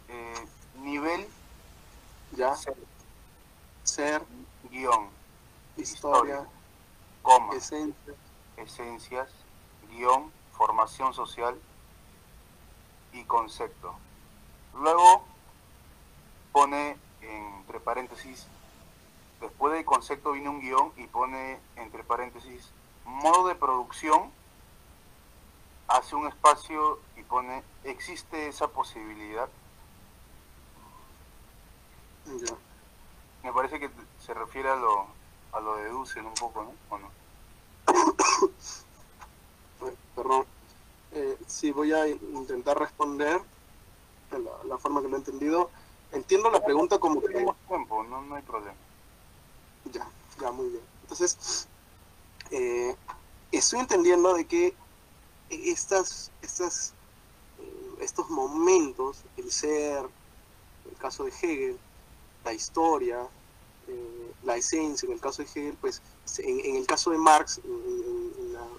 Eh, nivel. Ya. Ser. Guión. Historia. coma. Esencias. Esencias. Guión. Formación social. Y concepto. Luego pone entre paréntesis, después del concepto viene un guion y pone entre paréntesis, modo de producción, hace un espacio y pone, ¿existe esa posibilidad? Me parece que se refiere a lo, a lo de Dussel un poco, ¿no? ¿O no? Perdón. Eh, sí, voy a intentar responder de la, la forma que lo he entendido entiendo la pregunta como que... tiempo, no, no hay problema. Ya, ya, muy bien. Entonces, eh, estoy entendiendo de que estas, estas, eh, estos momentos, el ser, el caso de Hegel, la historia, eh, la esencia, en el caso de Hegel, pues en, el caso de Marx, en,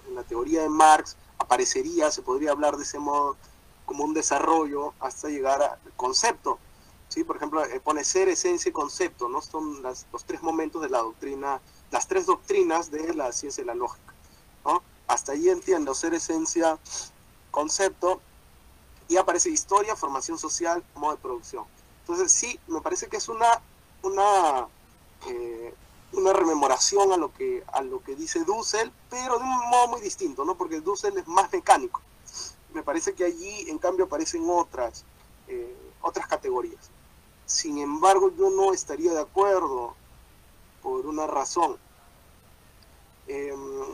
en, la, teoría de Marx, aparecería, se podría hablar de ese modo como un desarrollo hasta llegar al concepto ¿sí? Por ejemplo, eh, pone ser, esencia y concepto, ¿no? Son los tres momentos de la doctrina, las tres doctrinas de la ciencia y la lógica, ¿no? Hasta ahí entiendo, ser, esencia, concepto, y aparece historia, formación social, modo de producción. Entonces, sí, me parece que es una, una, eh, una rememoración a lo, que, a lo que dice Dussel, pero de un modo muy distinto, ¿no? Porque Dussel es más mecánico. Me parece que allí, en cambio, aparecen otras, eh, otras categorías. Sin embargo, yo no estaría de acuerdo por una razón. Em,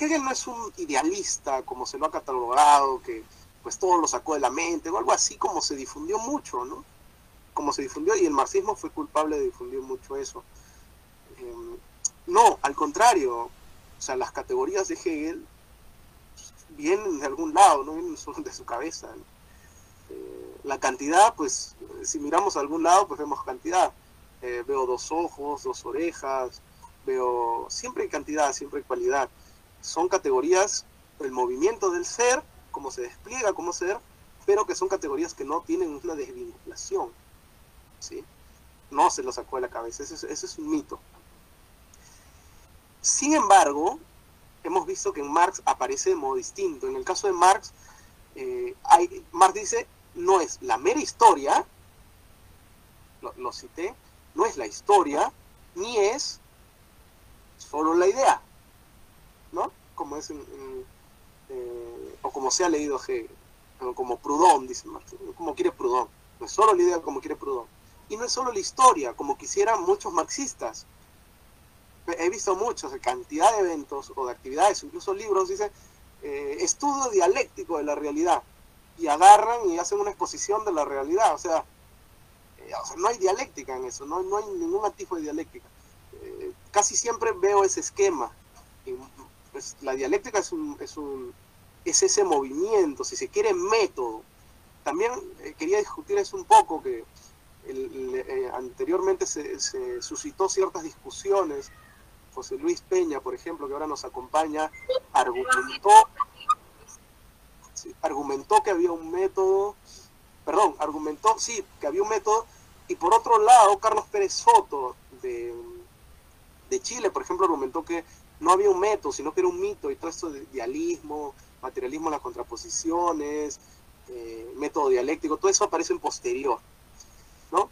Hegel no es un idealista como se lo ha catalogado, que pues todo lo sacó de la mente, o algo así como se difundió mucho, ¿no? Como se difundió, y el marxismo fue culpable de difundir mucho eso. Em, no, al contrario, o sea, las categorías de Hegel vienen de algún lado, no vienen de su cabeza. Eh, la cantidad, pues si miramos a algún lado, pues vemos cantidad. Eh, veo dos ojos, dos orejas, veo, siempre hay cantidad, siempre hay cualidad. Son categorías, el movimiento del ser, cómo se despliega como ser, pero que son categorías que no tienen una desvinculación. ¿sí? No se lo sacó de la cabeza, ese, es un mito. Sin embargo, hemos visto que en Marx aparece de modo distinto. En el caso de Marx, eh, hay, Marx dice, no es la mera historia, lo, cité, no es la historia, ni es solo la idea, ¿no? Como es eh, o como se ha leído Hegel, como Proudhon, dice Marx, como quiere Proudhon, no es solo la idea como quiere Proudhon, y no es solo la historia, como quisieran muchos marxistas. He visto muchos, cantidad de eventos o de actividades, incluso libros, dice, eh, estudio dialéctico de la realidad, y agarran y hacen una exposición de la realidad, o sea, Eh, o sea, no hay dialéctica en eso, no, no hay ningún atisbo de dialéctica. Eh, casi siempre veo ese esquema. Y, pues, la dialéctica es un, es un es ese movimiento, si se quiere método. También eh, quería discutir eso un poco, que el, anteriormente se, se, suscitó ciertas discusiones. José Luis Peña, por ejemplo, que ahora nos acompaña, argumentó, argumentó que había un método, perdón, argumentó, sí, que había un método, y por otro lado, Carlos Pérez Soto, de, de Chile, por ejemplo, argumentó que no había un método, sino que era un mito, y todo esto de dialismo, materialismo en las contraposiciones, eh, método dialéctico, todo eso aparece en posterior, ¿no?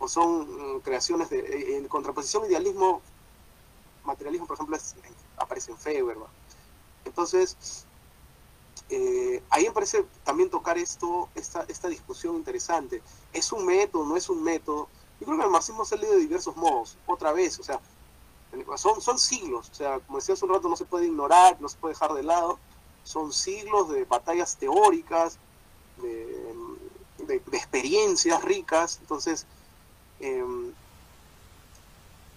O son mm, creaciones de, eh, en contraposición, idealismo, materialismo, por ejemplo, aparece en Feber, ¿verdad? Entonces, eh, ahí me parece también tocar esto, esta, esta discusión interesante. ¿Es un método, no es un método? Yo creo que el marxismo se ha leído de diversos modos, otra vez, o sea, son, son siglos, o sea, como decía hace un rato, no se puede ignorar, no se puede dejar de lado, son siglos de batallas teóricas, de, experiencias ricas, entonces, em,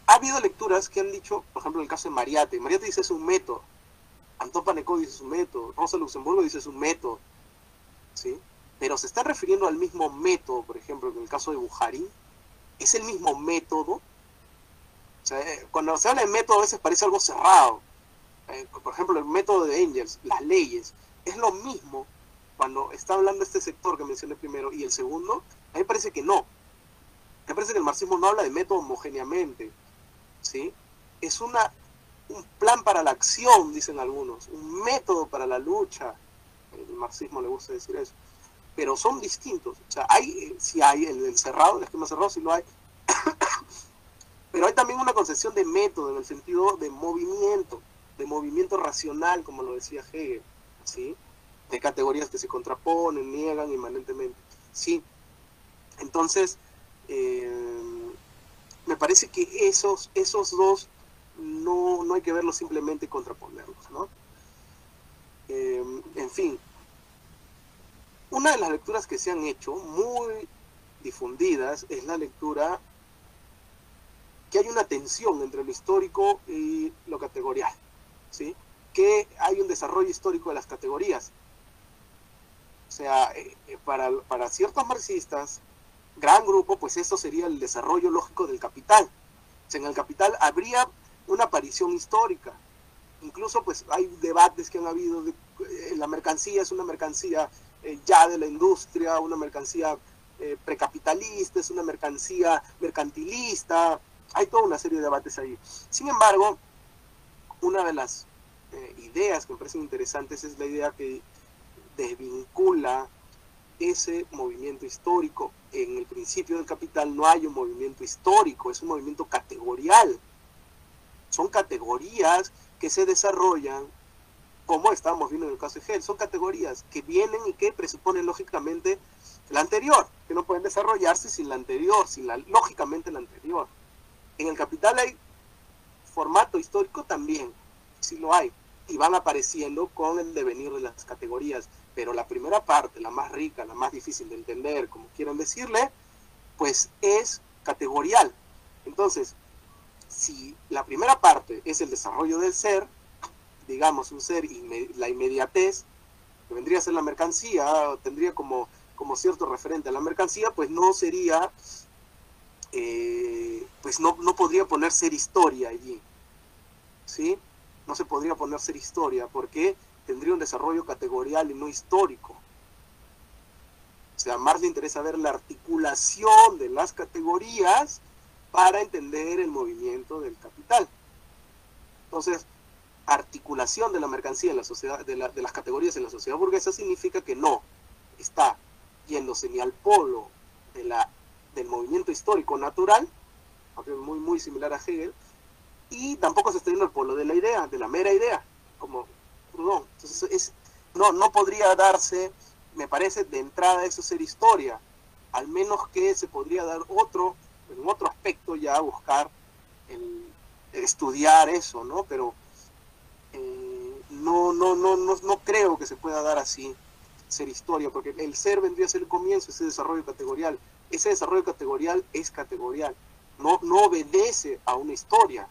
ha habido lecturas que han dicho, por ejemplo, el caso de Mariate, Mariate dice es un método, Antón Paneco dice es un método, Rosa Luxemburgo dice es un método, ¿sí? Pero se está refiriendo al mismo método, por ejemplo, en el caso de Bujarín, es el mismo método. Eh, cuando se habla de método a veces parece algo cerrado. Eh, por ejemplo, el método de Engels, las leyes, es lo mismo cuando está hablando este sector que mencioné primero y el segundo, a mí parece que no. Me parece que el marxismo no habla de método homogéneamente, ¿sí? Es una un plan para la acción, dicen algunos, un método para la lucha. El marxismo le gusta decir eso. Pero son distintos. O sea, hay, eh, si hay el, cerrado, el esquema cerrado, si lo hay. Pero hay también una concepción de método en el sentido de movimiento, de movimiento racional, como lo decía Hegel, ¿sí? De categorías que se contraponen, niegan inmanentemente, ¿sí? Entonces, eh, me parece que esos, esos dos no, no hay que verlos simplemente contraponerlos, ¿no? Eh, en fin, una de las lecturas que se han hecho, muy difundidas, es la lectura que hay una tensión entre lo histórico y lo categorial, ¿sí? Que hay un desarrollo histórico de las categorías. O sea, eh, para, para ciertos marxistas, gran grupo, pues eso sería el desarrollo lógico del capital. En el capital habría una aparición histórica. Incluso pues hay debates que han habido, de, eh, la mercancía es una mercancía eh, ya de la industria, una mercancía eh, precapitalista, es una mercancía mercantilista, hay toda una serie de debates ahí. Sin embargo, una de las ideas que me parecen interesantes es la idea que desvincula ese movimiento histórico. En el principio del capital no hay un movimiento histórico, es un movimiento categorial son categorías que se desarrollan, como estamos viendo en el caso de Hegel, son categorías que vienen y que presuponen lógicamente la anterior, que no pueden desarrollarse sin la anterior, sin la lógicamente la anterior. En el capital hay formato histórico también, sí lo hay, y van apareciendo con el devenir de las categorías, pero la primera parte, la más rica, la más difícil de entender, como quieran decirle, pues es categorial. Entonces, si la primera parte es el desarrollo del ser, digamos un ser, y la inmediatez, que vendría a ser la mercancía, tendría como, como cierto referente a la mercancía, pues no sería, eh, pues no, no podría poner ser historia allí, ¿sí? No se podría poner ser historia, porque tendría un desarrollo categorial y no histórico. O sea, más le interesa ver la articulación de las categorías para entender el movimiento del capital. Entonces, articulación de la mercancía en la sociedad, de, las categorías en la sociedad burguesa significa que no está yéndose ni al polo de la, del movimiento histórico natural, muy, muy similar a Hegel, y tampoco se está yendo al polo de la idea, de la mera idea, como Proudhon. Entonces, es, no, no podría darse, me parece, de entrada eso ser historia, al menos que se podría dar otro en otro aspecto ya buscar el, estudiar eso, ¿no? Pero eh, no, no, no, no, no creo que se pueda dar así ser historia, porque el ser vendría a ser el comienzo, ese desarrollo categorial, ese desarrollo categorial es categorial, no, no obedece a una historia,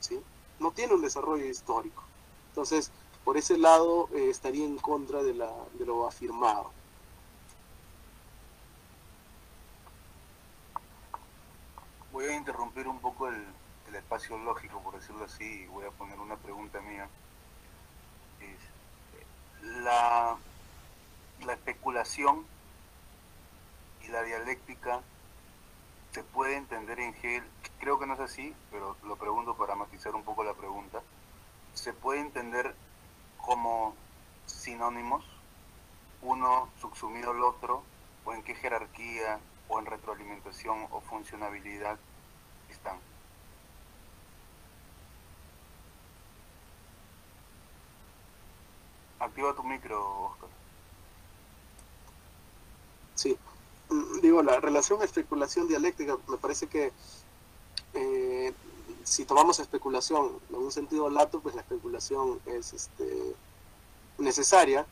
¿sí? no tiene un desarrollo histórico. Entonces, por ese lado eh, estaría en contra de, la, de lo afirmado. Voy a interrumpir un poco el, espacio lógico, por decirlo así, y voy a poner una pregunta mía. la, la especulación y la dialéctica se puede entender en Hegel, creo que no es así, pero lo pregunto para matizar un poco la pregunta, se puede entender como sinónimos, uno subsumido al otro, o en qué jerarquía, o en retroalimentación o funcionabilidad están. Activa tu micro, Oscar. Sí, mm, digo, la relación especulación dialéctica, me parece que eh, si tomamos especulación en un sentido lato, pues la especulación es este, necesaria,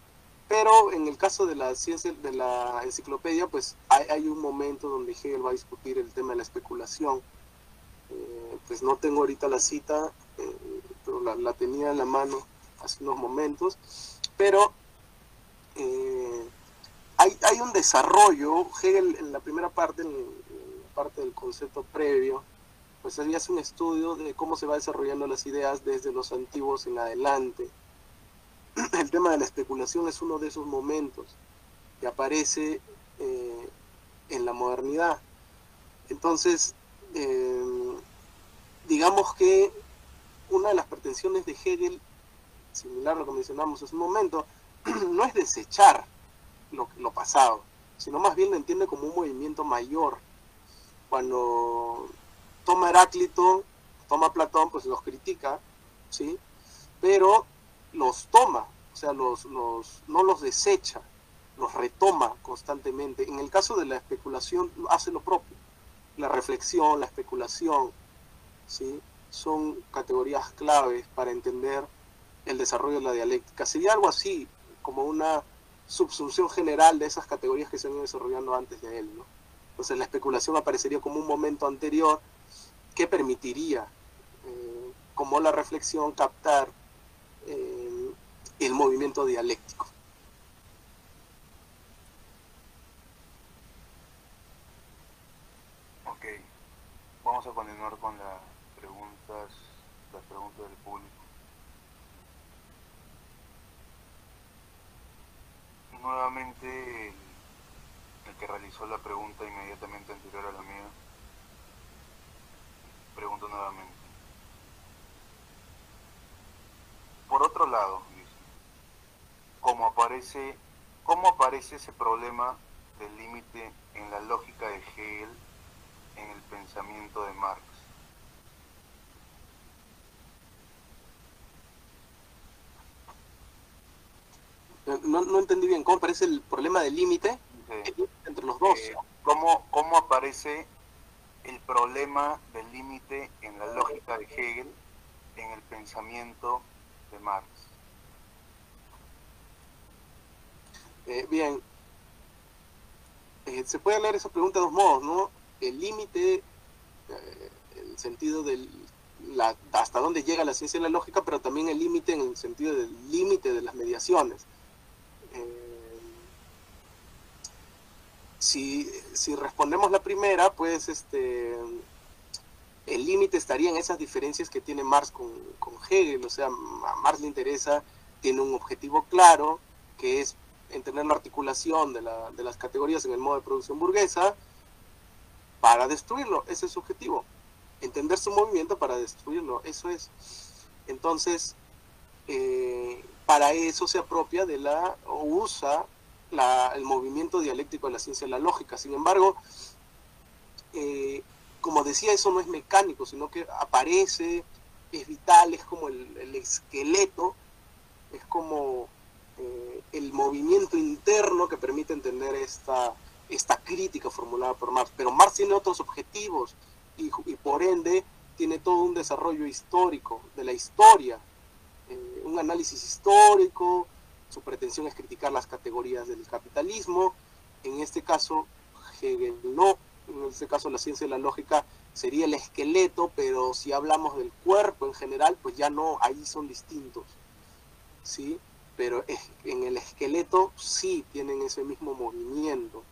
pero en el caso de la ciencia, de la enciclopedia, pues hay, un momento donde Hegel va a discutir el tema de la especulación. Eh, pues no tengo ahorita la cita, eh, pero la, tenía en la mano hace unos momentos, pero eh, hay, hay, un desarrollo, Hegel en la primera parte, en la parte del concepto previo, pues ahí hace un estudio de cómo se va desarrollando las ideas desde los antiguos en adelante. El tema de la especulación es uno de esos momentos que aparece eh, en la modernidad. Entonces, eh, digamos que una de las pretensiones de Hegel, similar a lo que mencionamos hace un momento, no es desechar lo, lo pasado, sino más bien lo entiende como un movimiento mayor. Cuando toma Heráclito, toma Platón, pues los critica, ¿sí? Pero los toma, o sea, los, los, no los desecha, los retoma constantemente. En el caso de la especulación, hace lo propio. La reflexión, la especulación, ¿sí? son categorías claves para entender el desarrollo de la dialéctica. Sería algo así, como una subsunción general de esas categorías que se han ido desarrollando antes de él. ¿no? Entonces la especulación aparecería como un momento anterior que permitiría, eh, como la reflexión, captar eh, el movimiento dialéctico. Ok, vamos a continuar con las preguntas, las preguntas del público. Nuevamente el que realizó la pregunta inmediatamente anterior a la mía Pregunto nuevamente. Por otro lado, ¿cómo aparece, ¿cómo aparece ese problema del límite en la lógica de Hegel en el pensamiento de Marx? No, entendí bien, ¿cómo aparece el problema del límite entre los dos? Eh, ¿cómo, ¿Cómo aparece el problema del límite en la lógica de Hegel en el pensamiento de Marx. Eh, bien, eh, se puede leer esa pregunta de dos modos, ¿no? El límite, eh, el sentido del la, hasta dónde llega la ciencia y la lógica, pero también el límite en el sentido del límite de las mediaciones. Si, si respondemos la primera, pues este, el límite estaría en esas diferencias que tiene Marx con, con, Hegel. O sea, a Marx le interesa, tiene un objetivo claro, que es entender la articulación de, la, de las categorías en el modo de producción burguesa para destruirlo. Ese es su objetivo. Entender su movimiento para destruirlo. Eso es. Entonces, eh, para eso se apropia de la, o usa el movimiento dialéctico de la ciencia de la lógica. Sin embargo, eh, como decía, eso no es mecánico, sino que aparece, es vital, es como el, esqueleto, es como eh, el movimiento interno que permite entender esta, esta crítica formulada por Marx. Pero Marx tiene otros objetivos y, por ende tiene todo un desarrollo histórico de la historia, eh, un análisis histórico, su pretensión es criticar las categorías del capitalismo. En este caso, Hegel no. En este caso la ciencia de la lógica sería el esqueleto, pero si hablamos del cuerpo en general, pues ya no, ahí son distintos. ¿sí? Pero en el esqueleto sí tienen ese mismo movimiento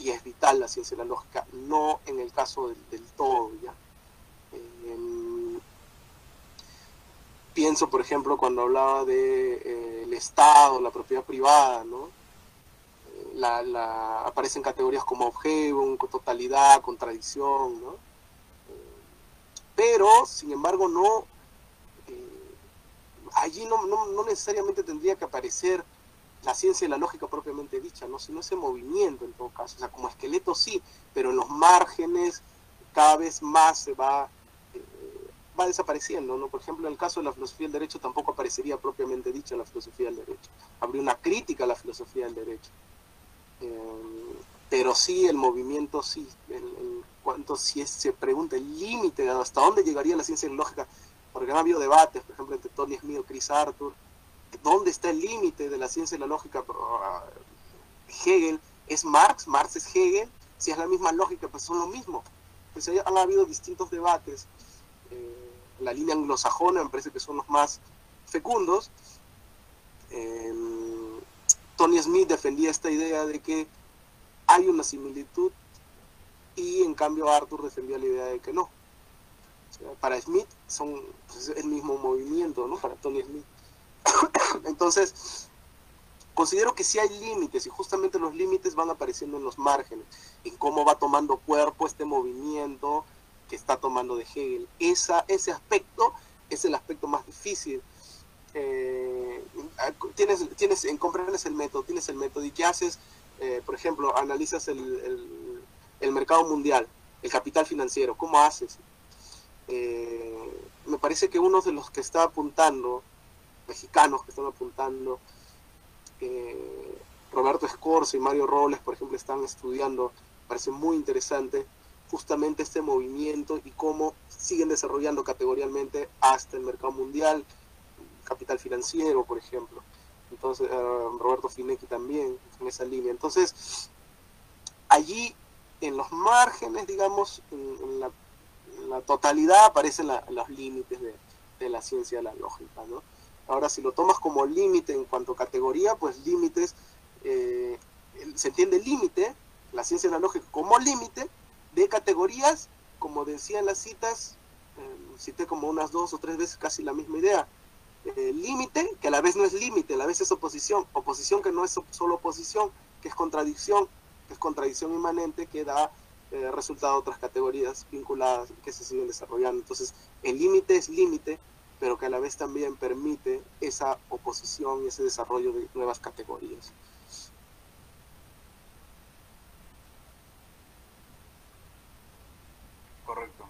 y es vital la ciencia de la lógica, no en el caso del, todo, ¿ya? pienso, por ejemplo, cuando hablaba del de, eh, Estado, la propiedad privada, ¿no? Eh, aparecen categorías como objeto, totalidad, contradicción, ¿no? pero, sin embargo, no, allí no, no, necesariamente tendría que aparecer la ciencia y la lógica propiamente dicha, ¿no? sino ese movimiento en todo caso, o sea, como esqueleto sí, pero en los márgenes cada vez más se va, eh, va desapareciendo, ¿no? Por ejemplo, en el caso de la filosofía del derecho tampoco aparecería propiamente dicha la filosofía del derecho, habría una crítica a la filosofía del derecho, eh, pero sí el movimiento sí, el cuanto si se pregunta el límite hasta dónde llegaría la ciencia lógica, porque ha habido debates, por ejemplo, entre Tony Smith y Chris Arthur, ¿dónde está el límite de la ciencia y la lógica? Ah, Hegel, ¿es Marx? ¿Marx es Hegel? Si es la misma lógica, pues son lo mismo. Pues han habido distintos debates. Eh, la línea anglosajona me parece que son los más fecundos. Em, Tony Smith defendía esta idea de que hay una similitud y en cambio Arthur defendía la idea de que no. Para Smith son pues, el mismo movimiento, ¿no? Para Tony Smith. Entonces, considero que sí hay límites y justamente los límites van apareciendo en los márgenes, en cómo va tomando cuerpo este movimiento que está tomando de Hegel. Esa, ese aspecto es el aspecto más difícil. Eh, tienes, tienes, en comprendes el método, tienes el método y qué haces, eh, por ejemplo, analizas el el mercado mundial, el capital financiero, ¿cómo haces? Eh, me parece que uno de los que está apuntando, mexicanos que están apuntando, eh, Roberto Escorza y Mario Robles, por ejemplo, están estudiando, parece muy interesante, justamente este movimiento y cómo siguen desarrollando categorialmente hasta el mercado mundial, capital financiero, por ejemplo. Entonces, eh, Roberto Finecki también en esa línea. Entonces, allí en los márgenes, digamos, en, la, totalidad aparecen los límites de, la ciencia de la lógica, ¿no? Ahora, si lo tomas como límite en cuanto a categoría, pues límites, eh, se entiende límite, la ciencia de la lógica como límite de categorías, como decía en las citas, eh, cité como unas dos o tres veces casi la misma idea, eh, límite, que a la vez no es límite, a la vez es oposición, oposición que no es solo oposición, que es contradicción, es contradicción inmanente que da eh, resultado otras categorías vinculadas que se siguen desarrollando. Entonces, el límite es límite, pero que a la vez también permite esa oposición y ese desarrollo de nuevas categorías. Correcto.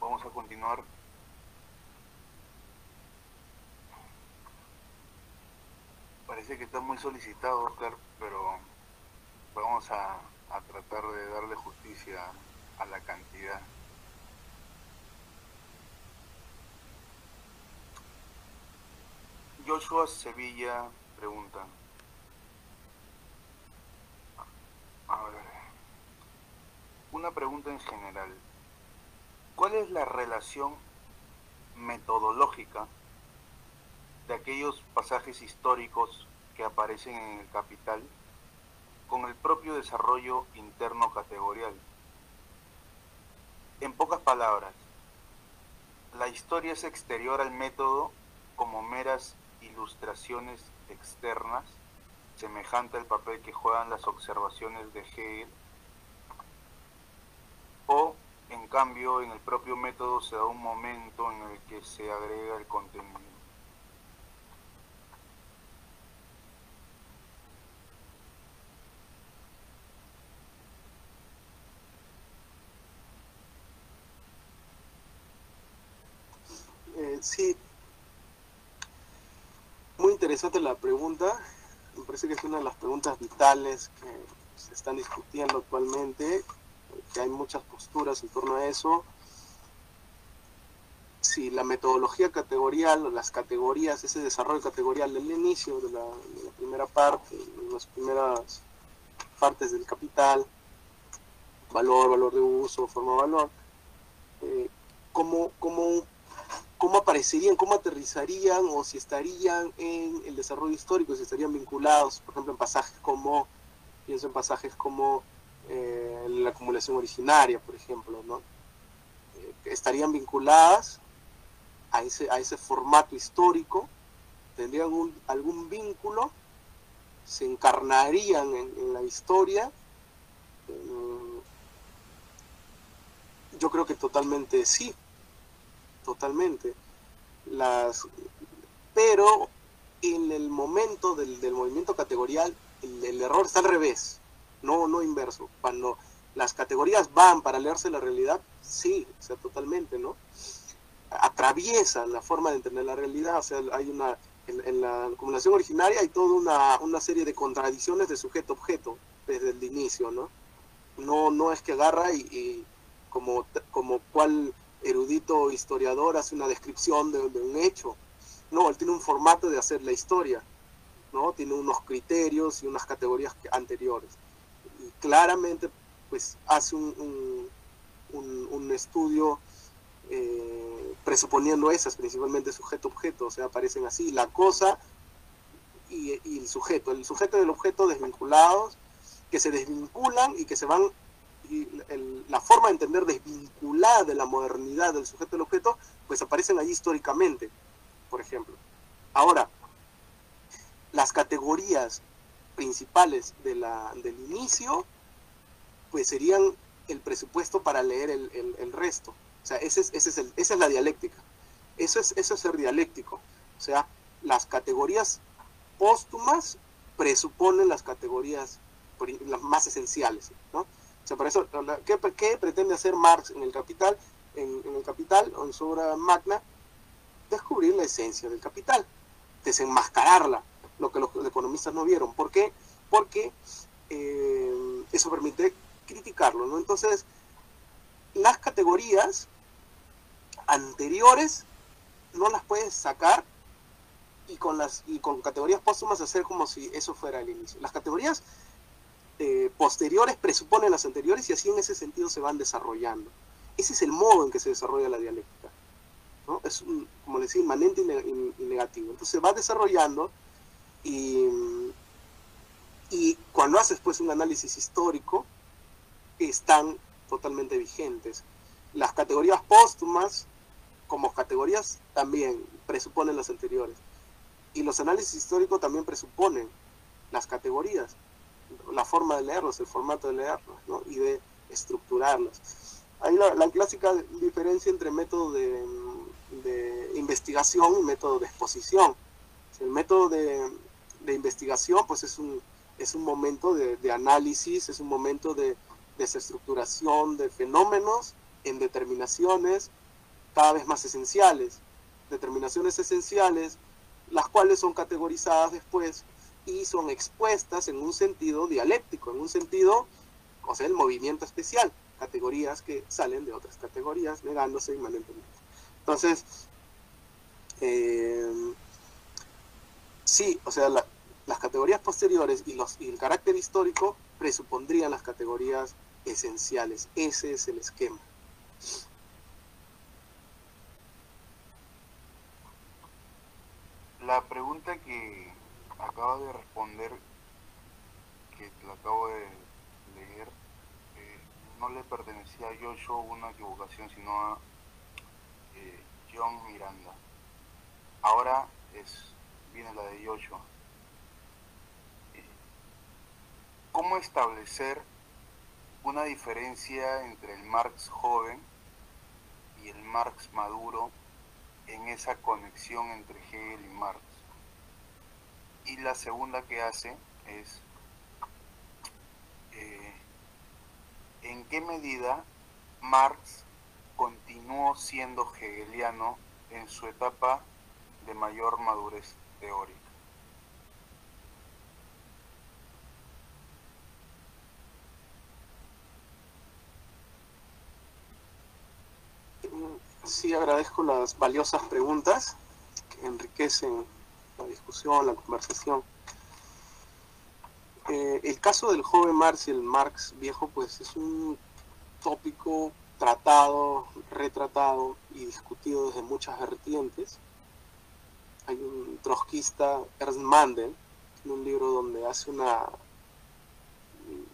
Vamos a continuar. Parece que está muy solicitado, Oscar, pero vamos a, tratar de darle justicia a la cantidad. Joshua Sevilla pregunta. A ver. Una pregunta en general. ¿Cuál es la relación metodológica de aquellos pasajes históricos que aparecen en el Capital con el propio desarrollo interno categorial. En pocas palabras, la historia es exterior al método como meras ilustraciones externas, semejante al papel que juegan las observaciones de Hegel, o en cambio en el propio método se da un momento en el que se agrega el contenido. Sí. Muy interesante la pregunta. Me parece que es una de las preguntas vitales que se están discutiendo actualmente, que hay muchas posturas en torno a eso. Si la metodología categorial o las categorías, ese desarrollo categorial del inicio de la, primera parte, de las primeras partes del capital, valor, valor de uso, forma valor, eh, cómo, cómo, cómo aparecerían, cómo aterrizarían o si estarían en el desarrollo histórico, si estarían vinculados, por ejemplo, en pasajes como, pienso en pasajes como eh, la acumulación originaria, por ejemplo, ¿no? Eh, estarían vinculadas a ese, a ese formato histórico, tendrían algún vínculo, se encarnarían en, la historia. yo creo que totalmente sí, totalmente. Las, pero en el momento del, movimiento categorial, el, error está al revés, no, no inverso. Cuando las categorías van para leerse la realidad, sí, o sea, totalmente, ¿no? Atraviesan la forma de entender la realidad, o sea, hay una, en, la acumulación originaria hay toda una, una serie de contradicciones de sujeto-objeto desde el inicio, ¿no? No, no es que agarra y, como, como cual erudito historiador hace una descripción de, un hecho. No, él tiene un formato de hacer la historia, ¿no? Tiene unos criterios y unas categorías anteriores. Y claramente, pues, hace un, un, estudio eh, presuponiendo esas, principalmente sujeto-objeto, o sea, aparecen así, la cosa y, el sujeto, el sujeto y el objeto desvinculados, que se desvinculan y que se van y la forma de entender desvinculada de la modernidad del sujeto del objeto, pues aparecen allí históricamente, por ejemplo. Ahora, las categorías principales de del inicio, pues serían el presupuesto para leer el, resto. O sea, ese es, ese es el, esa es la dialéctica. Eso es, eso es ser dialéctico. O sea, las categorías póstumas presuponen las categorías más esenciales, ¿no? O sea, eso, ¿qué, pretende hacer Marx en el Capital? En, el Capital, o en su obra magna, descubrir la esencia del capital, desenmascararla, lo que los economistas no vieron. ¿Por qué? Porque eh, eso permite criticarlo, ¿no? Entonces, las categorías anteriores no las puedes sacar y con las y con categorías póstumas hacer como si eso fuera el inicio. Las categorías eh, posteriores presuponen las anteriores y así en ese sentido se van desarrollando. Ese es el modo en que se desarrolla la dialéctica. ¿no? Es, como decía, inmanente y, negativo. Entonces se va desarrollando y, y cuando haces pues un análisis histórico, están totalmente vigentes. Las categorías póstumas, como categorías, también presuponen las anteriores. Y los análisis históricos también presuponen las categorías la forma de leerlos, el formato de leerlos, y de estructurarlos. Hay la, clásica diferencia entre método de, investigación y método de exposición. El método de, investigación pues es un, es un momento de, análisis, es un momento de desestructuración de fenómenos en determinaciones cada vez más esenciales. Determinaciones esenciales, las cuales son categorizadas después y son expuestas en un sentido dialéctico, en un sentido, o sea, el movimiento especial, categorías que salen de otras categorías, negándose inmanentemente. Entonces, eh, sí, o sea, las categorías posteriores y, los, y el carácter histórico presupondrían las categorías esenciales. Ese es el esquema. La pregunta que acaba de responder, que lo acabo de leer, eh, no le pertenecía a Joshua una equivocación, sino a eh, John Miranda. Ahora es viene la de Joshua. Eh, ¿Cómo establecer una diferencia entre el Marx joven y el Marx maduro en esa conexión entre Hegel y Marx? Y la segunda que hace es eh, en qué medida Marx continuó siendo hegeliano en su etapa de mayor madurez teórica. Sí, agradezco las valiosas preguntas que enriquecen la discusión, la conversación. Eh, el caso del joven Marx y el Marx viejo, pues es un tópico tratado, retratado y discutido desde muchas vertientes. Hay un trotskista, Ernst Mandel, en un libro donde hace una,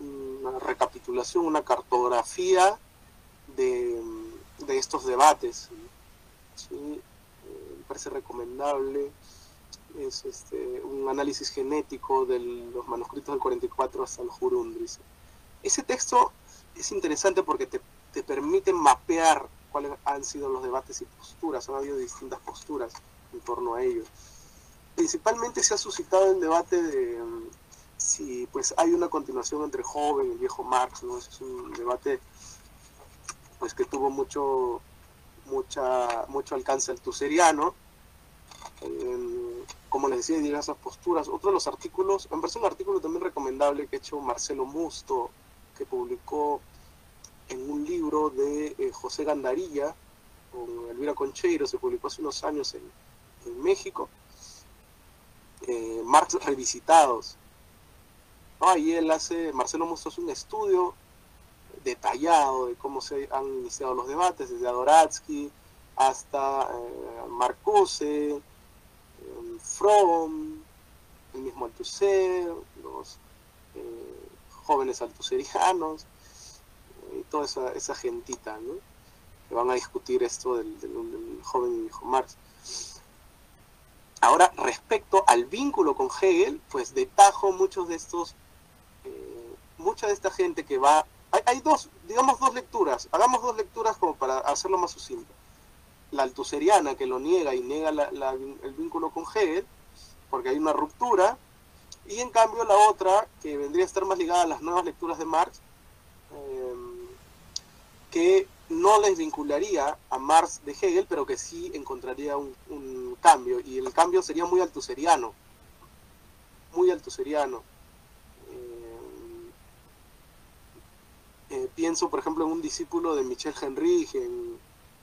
una recapitulación, una cartografía de, estos debates. Eh, me parece recomendable. Es este, un análisis genético de los manuscritos del 44 hasta el Jurundris. Ese texto es interesante porque te, te permite mapear cuáles han sido los debates y posturas. Han habido distintas posturas en torno a ellos. Principalmente se ha suscitado el debate de mm, si pues hay una continuación entre joven y viejo Marx, ¿no? es un debate pues que tuvo mucho mucha mucho alcance altuseriano. Eh, como les decía, diversas posturas. Otro de los artículos, me parece un artículo también recomendable que ha hecho Marcelo Musto, que publicó en un libro de eh, José Gandarilla con Elvira Concheiro, se publicó hace unos años en, México, eh, Marx revisitados. Ahí él hace, Marcelo Musto un estudio detallado de cómo se han iniciado los debates, desde Adoratsky hasta eh, Marcuse, eh, Fromm, el mismo Althusser, los eh, jóvenes altuserianos, y toda esa, esa gentita, ¿no? que van a discutir esto del, joven hijo Marx. Ahora, respecto al vínculo con Hegel, pues detajo muchos de estos, eh, mucha de esta gente que va, hay, dos, digamos dos lecturas, hagamos dos lecturas como para hacerlo más sucinto. La altuseriana que lo niega y niega el vínculo con Hegel, porque hay una ruptura, y en cambio la otra, que vendría a estar más ligada a las nuevas lecturas de Marx, eh, que no les vincularía a Marx de Hegel, pero que sí encontraría un, cambio, y el cambio sería muy altuseriano, muy altuseriano. Eh, eh, pienso, por ejemplo, en un discípulo de Michel Henry en,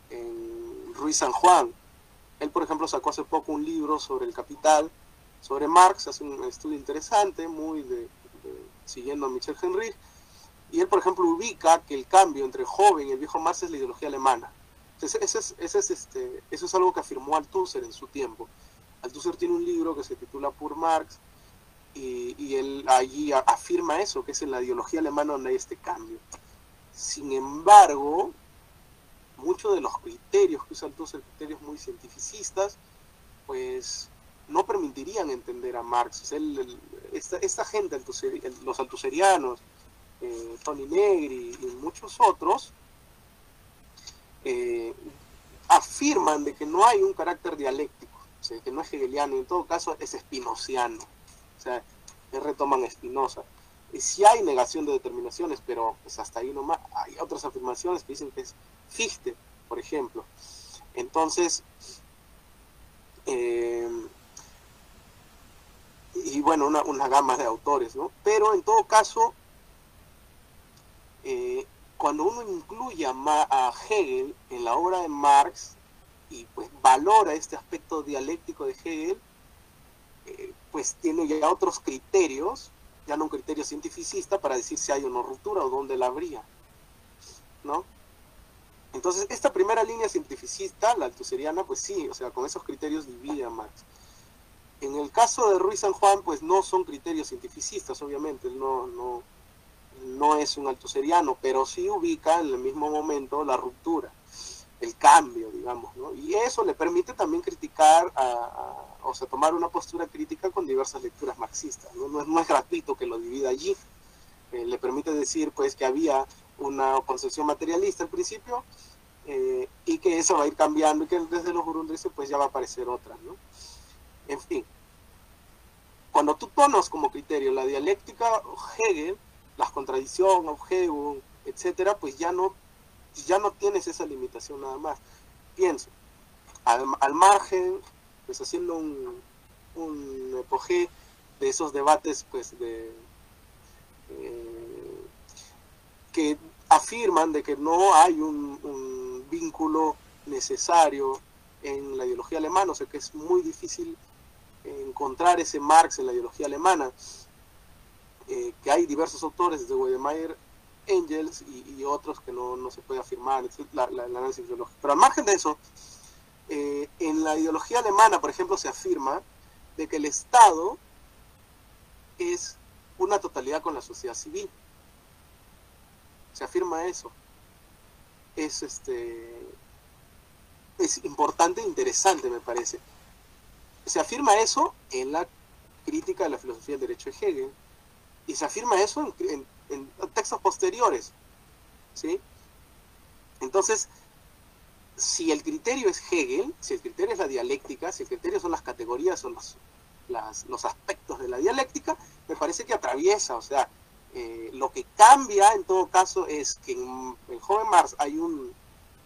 en Ruiz San Juan. Él, por ejemplo, sacó hace poco un libro sobre el capital, sobre Marx, hace un estudio interesante, muy siguiendo a Michel Henry, y él, por ejemplo, ubica que el cambio entre joven y el viejo Marx es la ideología alemana. Entonces, eso es, es, este, eso es algo que afirmó Althusser en su tiempo. Althusser tiene un libro que se titula Pur Marx y, y él allí afirma eso, que es en la ideología alemana donde hay este cambio. Sin embargo, muchos de los criterios que usa Althusser, criterios muy cientificistas, pues no permitirían entender a Marx. esta, esta, gente, los altuserianos, eh, Tony Negri y muchos otros, eh, afirman de que no hay un carácter dialéctico, que no es hegeliano, en todo caso es espinociano, o sea, retoman Spinoza. Y si hay negación de determinaciones, pero pues hasta ahí nomás, hay otras afirmaciones que dicen que es Fichte, por ejemplo. Entonces, eh, y bueno, una, una, gama de autores, ¿no? Pero en todo caso, eh, cuando uno incluye a, Hegel en la obra de Marx y pues valora este aspecto dialéctico de Hegel, eh, pues tiene ya otros criterios, ya no un criterio cientificista para decir si hay una ruptura o dónde la habría, ¿no? Entonces, esta primera línea cientificista, la altuseriana, pues sí, o sea, con esos criterios divide a Marx. En el caso de Ruiz San Juan, pues no son criterios cientificistas, obviamente, no, no, no es un altuseriano, pero sí ubica en el mismo momento la ruptura, el cambio, digamos, ¿no? Y eso le permite también criticar, o sea, tomar una postura crítica con diversas lecturas marxistas, ¿no? No, es, gratuito que lo divida allí, eh, le permite decir, pues, que había una concepción materialista al principio, eh, y que eso va a ir cambiando, y que desde los burundeses, pues, ya va a aparecer otra, ¿no? En fin, cuando tú tomas como criterio la dialéctica Hegel, las contradicciones, objeto, etcétera, pues ya no, ya no tienes esa limitación nada más. Pienso, al, margen, pues haciendo un, un de esos debates, pues de eh, que afirman de que no hay un, un, vínculo necesario en la ideología alemana, o sea que es muy difícil encontrar ese Marx en la ideología alemana. Eh, que hay diversos autores, desde Wedemeyer Engels y, otros que no, no, se puede afirmar, la, la, el. Pero al margen de eso, eh, en la ideología alemana, por ejemplo, se afirma de que el Estado es una totalidad con la sociedad civil. Se afirma eso. Es este es importante e interesante, me parece. Se afirma eso en la crítica de la filosofía del derecho de Hegel y se afirma eso en, textos posteriores. ¿sí? Entonces, si el criterio es Hegel, si el criterio es la dialéctica, si el criterio son las categorías, son los, los aspectos de la dialéctica, me parece que atraviesa, o sea, eh, lo que cambia en todo caso es que en, en Joven Marx hay un,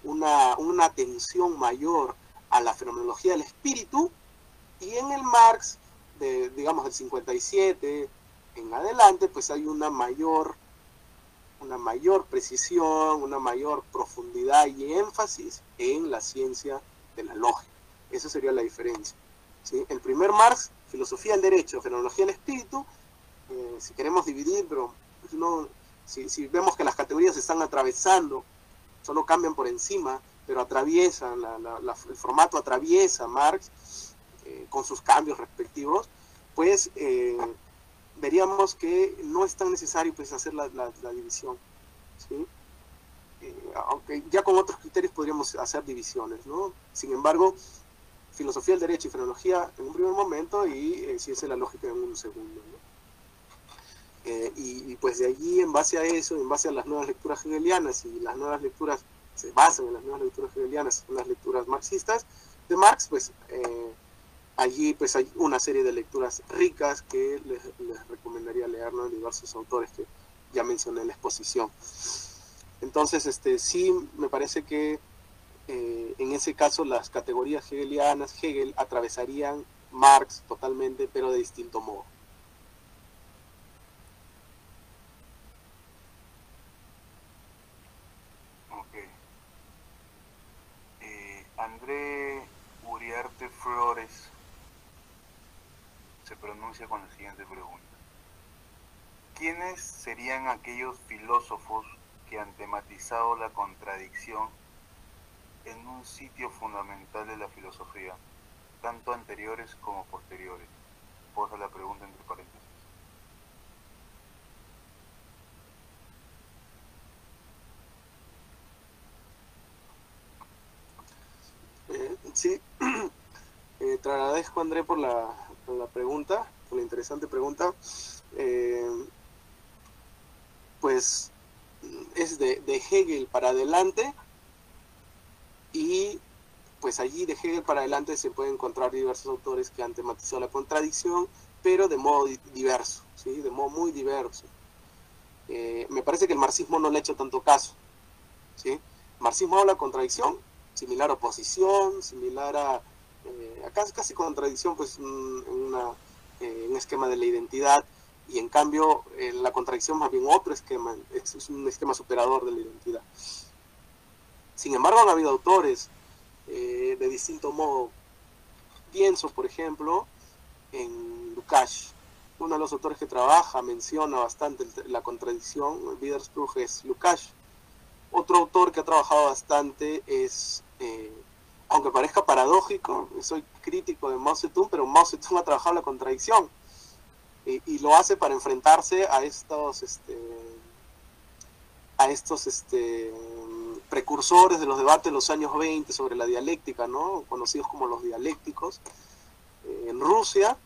una, una atención mayor a la fenomenología del espíritu y en el Marx, de, digamos del 57 en adelante, pues hay una mayor, una mayor precisión, una mayor profundidad y énfasis en la ciencia de la lógica. Esa sería la diferencia. ¿sí? El primer Marx, filosofía del derecho, fenomenología del espíritu, eh, si queremos dividir, pero no, si, si, vemos que las categorías se están atravesando solo cambian por encima, pero atraviesan, el formato atraviesa Marx eh, con sus cambios respectivos, pues eh, veríamos que no es tan necesario pues, hacer la, división. Eh, aunque ya con otros criterios podríamos hacer divisiones. ¿no? Sin embargo, filosofía del derecho y frenología en un primer momento y ciencia de la lógica en un segundo. Eh, y, pues de allí, en base a eso, en base a las nuevas lecturas hegelianas y las nuevas lecturas se basan en las nuevas lecturas hegelianas, en las lecturas marxistas de Marx, pues eh, allí pues hay una serie de lecturas ricas que les, recomendaría leer ¿no? diversos autores que ya mencioné en la exposición. Entonces, este, sí me parece que eh, en ese caso las categorías hegelianas, Hegel atravesarían Marx totalmente, pero de distinto modo. André Uriarte Flores con la siguiente pregunta. ¿Quiénes serían aquellos filósofos que han tematizado la contradicción en un sitio fundamental de la filosofía, tanto anteriores como posteriores? Posa la pregunta entre paréntesis. Sí, eh, te agradezco André por la, pregunta, por la interesante pregunta. Eh, pues es de, Hegel para adelante y pues allí de Hegel para adelante se pueden encontrar diversos autores que han tematizado la contradicción, pero de modo diverso, ¿sí? de modo muy diverso. Eh, me parece que el marxismo no le ha hecho tanto caso. ¿sí? marxismo habla de contradicción, similar a oposición, similar a, eh, casi, contradicción, pues en eh, un esquema de la identidad, y en cambio eh, la contradicción más bien otro esquema, es, un esquema superador de la identidad. Sin embargo, han habido autores eh, de distinto modo. Pienso, por ejemplo, en Lukács, uno de los autores que trabaja, menciona bastante la contradicción, Widerspruch es Lukács otro autor que ha trabajado bastante es, eh, aunque parezca paradójico, soy crítico de Mao Zedong, pero Mao Zedong ha trabajado la contradicción y, lo hace para enfrentarse a estos, este, a estos este, precursores de los debates de los años 20 sobre la dialéctica, ¿no? conocidos como los dialécticos, eh, en Rusia.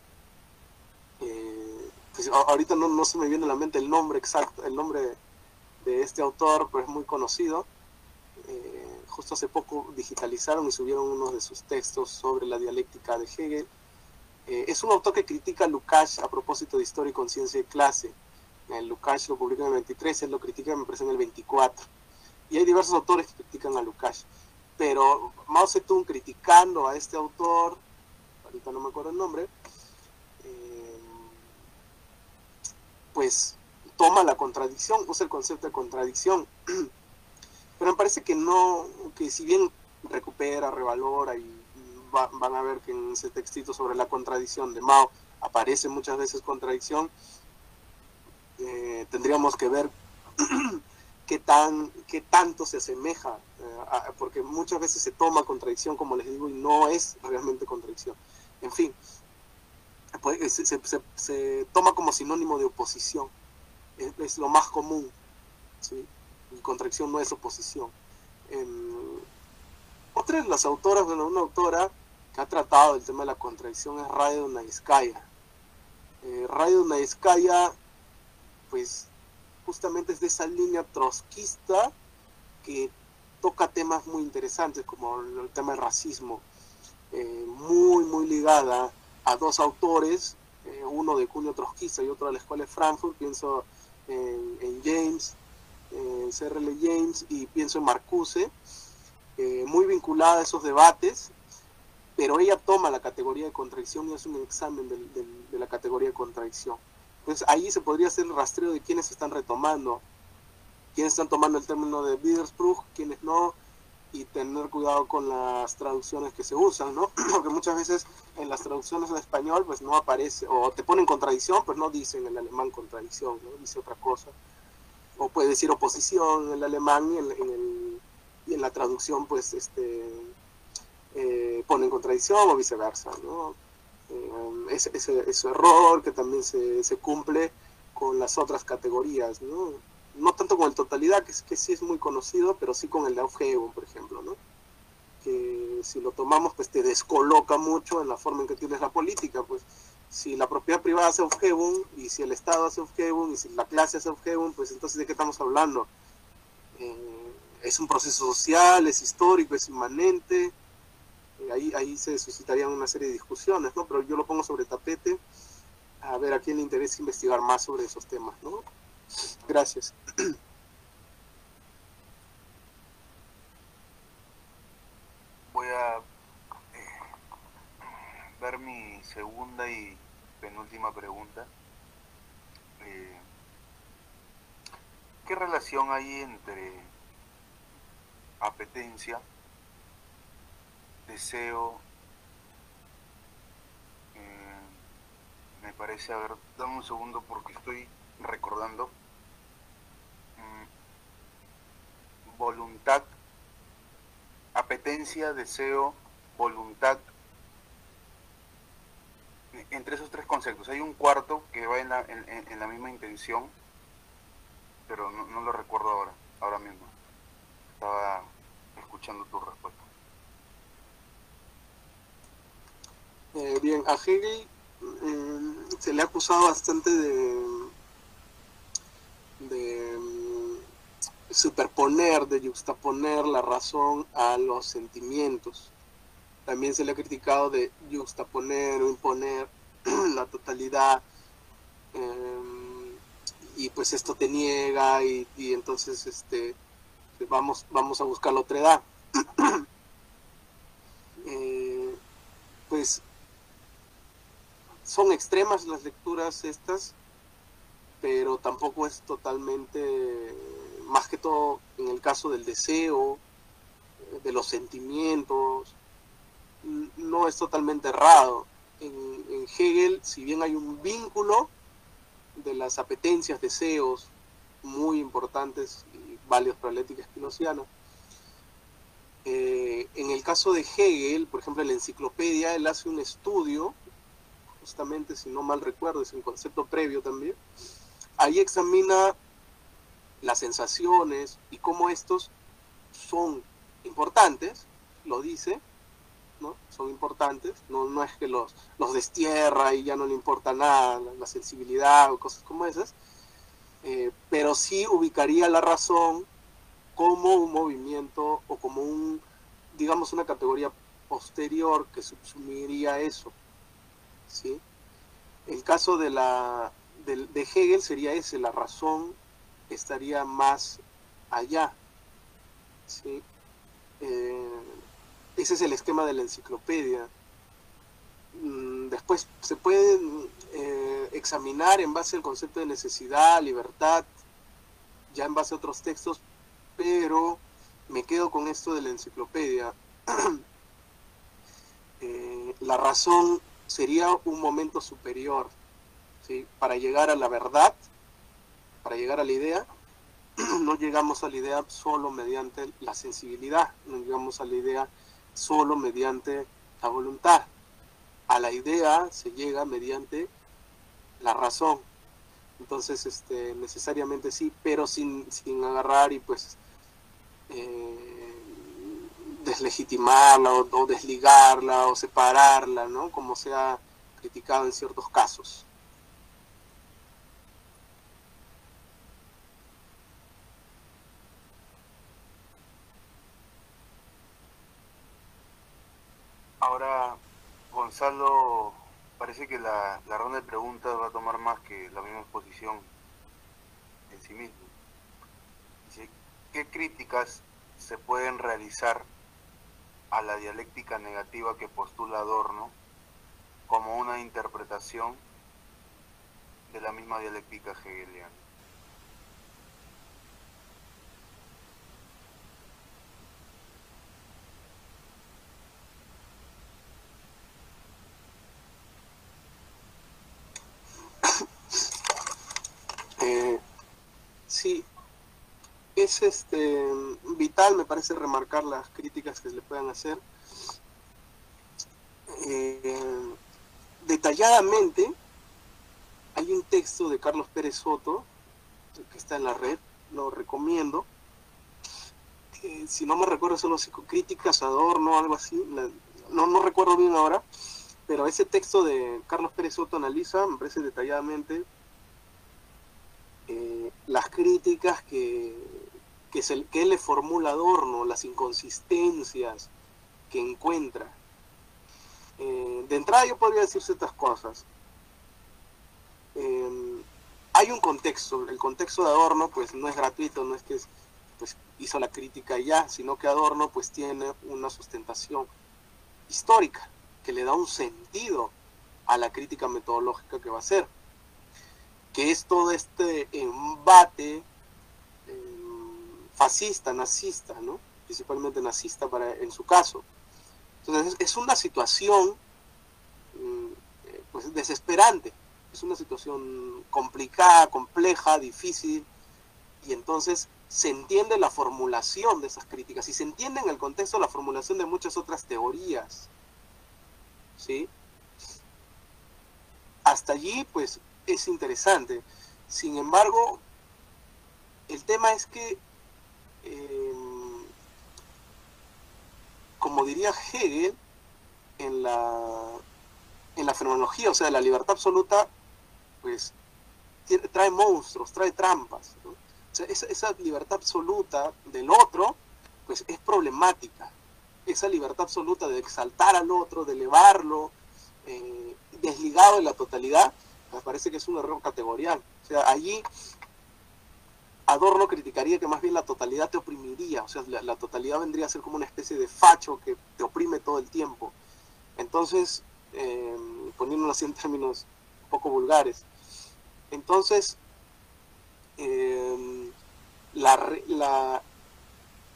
Eh, pues, ahorita no, se me viene a la mente el nombre exacto, el nombre de este autor, pues muy conocido. Eh, justo hace poco digitalizaron y subieron uno de sus textos sobre la dialéctica de Hegel. Eh, es un autor que critica a Lukács a propósito de historia y conciencia de clase. El Lukács lo publica en el 23, él lo critica, me parece, en el 24. Y hay diversos autores que critican a Lukács. Pero Mao Zedong criticando a este autor, ahorita no me acuerdo el nombre, eh, pues toma la contradicción, usa el concepto de contradicción. Pero me parece que no, que si bien recupera, revalora y van a ver que en ese textito sobre la contradicción de Mao aparece muchas veces contradicción, eh, tendríamos que ver qué, tan, qué tanto se asemeja, eh, porque muchas veces se toma contradicción, como les digo, y no es realmente contradicción. En fin, pues, se, toma como sinónimo de oposición, es, lo más común, ¿sí? Y contradicción no es oposición. otra de las autoras, bueno, una autora que ha tratado el tema de la contradicción es Radio Naiskaya. Eh, Radio Naiskaya, pues justamente es de esa línea trotskista que toca temas muy interesantes como el tema del racismo, eh, muy, muy ligada a dos autores, eh, uno de Julio Trotskista y otro de la Escuela de Frankfurt, pienso en, James, en CRL James y pienso en Marcuse, eh, muy vinculada a esos debates, pero ella toma la categoría de contradicción y hace un examen de la categoría de contradicción. Entonces ahí se podría hacer el rastreo de quiénes están retomando, quiénes están tomando el término de Widerspruch, quiénes no, y tener cuidado con las traducciones que se usan, ¿no? Porque muchas veces en las traducciones en español pues no aparece, o te ponen contradicción, pues no dicen en el alemán contradicción, ¿no? Dice otra cosa. O puede decir oposición en el alemán y en, el, en la traducción pues este eh, ponen contradicción o viceversa, ¿no? Eh, ese, error que también se, cumple con las otras categorías, ¿no? No tanto con el totalidad, que, que sí es muy conocido, pero sí con el de por ejemplo, ¿no? Que si lo tomamos, pues te descoloca mucho en la forma en que tienes la política, pues si la propiedad privada hace Aufhebung, y si el Estado hace Aufhebung, y si la clase hace Aufhebung, pues entonces ¿de qué estamos hablando? Eh, es un proceso social, es histórico, es inmanente, ahí, ahí se suscitarían una serie de discusiones, ¿no? Pero yo lo pongo sobre tapete a ver a quién le interesa investigar más sobre esos temas, ¿no? Gracias. Voy a eh, ver mi segunda y penúltima pregunta. Eh, ¿Qué relación hay entre apetencia deseo, eh, me parece, a ver, dame un segundo porque estoy recordando, mm, voluntad, apetencia, deseo, voluntad, entre esos tres conceptos. Hay un cuarto que va en la, en, la misma intención, pero no, no, lo recuerdo ahora, ahora mismo. Estaba escuchando tu respuesta. Eh, bien, a Hegel eh, se le ha acusado bastante de, de mm, superponer, de juxtaponer la razón a los sentimientos. También se le ha criticado de juxtaponer o imponer la totalidad. Em, y pues esto te niega y, entonces este vamos, vamos a buscar la otra edad. Eh, pues son extremas las lecturas estas, pero tampoco es totalmente, más que todo en el caso del deseo, de los sentimientos, no es totalmente errado. En, Hegel, si bien hay un vínculo de las apetencias, deseos muy importantes y válidos para la ética espinosiana, eh, en el caso de Hegel, por ejemplo, en la enciclopedia, él hace un estudio justamente, si no mal recuerdo, es un concepto previo también, ahí examina las sensaciones y cómo estos son importantes, lo dice, ¿no? Son importantes, no, no es que los, los destierra y ya no le importa nada, la, sensibilidad o cosas como esas, eh, pero sí ubicaría la razón como un movimiento o como un, digamos, una categoría posterior que subsumiría eso. ¿sí? El caso de, la, de, Hegel sería ese, la razón estaría más allá. ¿sí? Eh, ese es el esquema de la enciclopedia. Mm, después se puede eh, examinar en base al concepto de necesidad, libertad, ya en base a otros textos, pero me quedo con esto de la enciclopedia. Eh, la razón sería un momento superior ¿sí? para llegar a la verdad, para llegar a la idea, no llegamos a la idea solo mediante la sensibilidad, no llegamos a la idea solo mediante la voluntad. A la idea se llega mediante la razón. Entonces, este, necesariamente sí, pero sin, sin agarrar y pues eh, deslegitimarla o, o, desligarla o separarla, ¿no? Como se ha criticado en ciertos casos. Ahora, Gonzalo, parece que la, la, ronda de preguntas va a tomar más que la misma exposición en sí mismo. Dice, ¿qué críticas se pueden realizar a la dialéctica negativa que postula Adorno como una interpretación de la misma dialéctica hegeliana? sí, es este vital, me parece, remarcar las críticas que se le puedan hacer. Eh, detalladamente, hay un texto de Carlos Pérez Soto, que está en la red, lo recomiendo. Si no me recuerdo, son los psicocríticas, Adorno, algo así, no, no recuerdo bien ahora, pero ese texto de Carlos Pérez Soto analiza, me parece detalladamente, eh, las críticas que, que, se, que, le formula Adorno, las inconsistencias que encuentra. Eh, de entrada yo podría decir ciertas cosas. Eh, hay un contexto, el contexto de Adorno pues no es gratuito, no es que es, pues, hizo la crítica ya, sino que Adorno pues tiene una sustentación histórica que le da un sentido a la crítica metodológica que va a hacer que es todo este embate fascista, nazista, ¿no? principalmente nazista para, en su caso. Entonces es una situación eh, pues, desesperante, es una situación complicada, compleja, difícil, y entonces se entiende la formulación de esas críticas y se entiende en el contexto la formulación de muchas otras teorías. ¿Sí? Hasta allí, pues, es interesante. Sin embargo, el tema es que, eh, como diría Hegel, en la, en la fenomenología, o sea, la libertad absoluta, pues trae monstruos, trae trampas. esa, libertad absoluta del otro, pues es problemática. Esa libertad absoluta de exaltar al otro, de elevarlo, eh, desligado de la totalidad, me parece que es un error categorial. O sea, allí Adorno criticaría que más bien la totalidad te oprimiría, o sea, la, totalidad vendría a ser como una especie de facho que te oprime todo el tiempo. Entonces, eh, poniéndolo así en términos un poco vulgares, entonces, eh, la,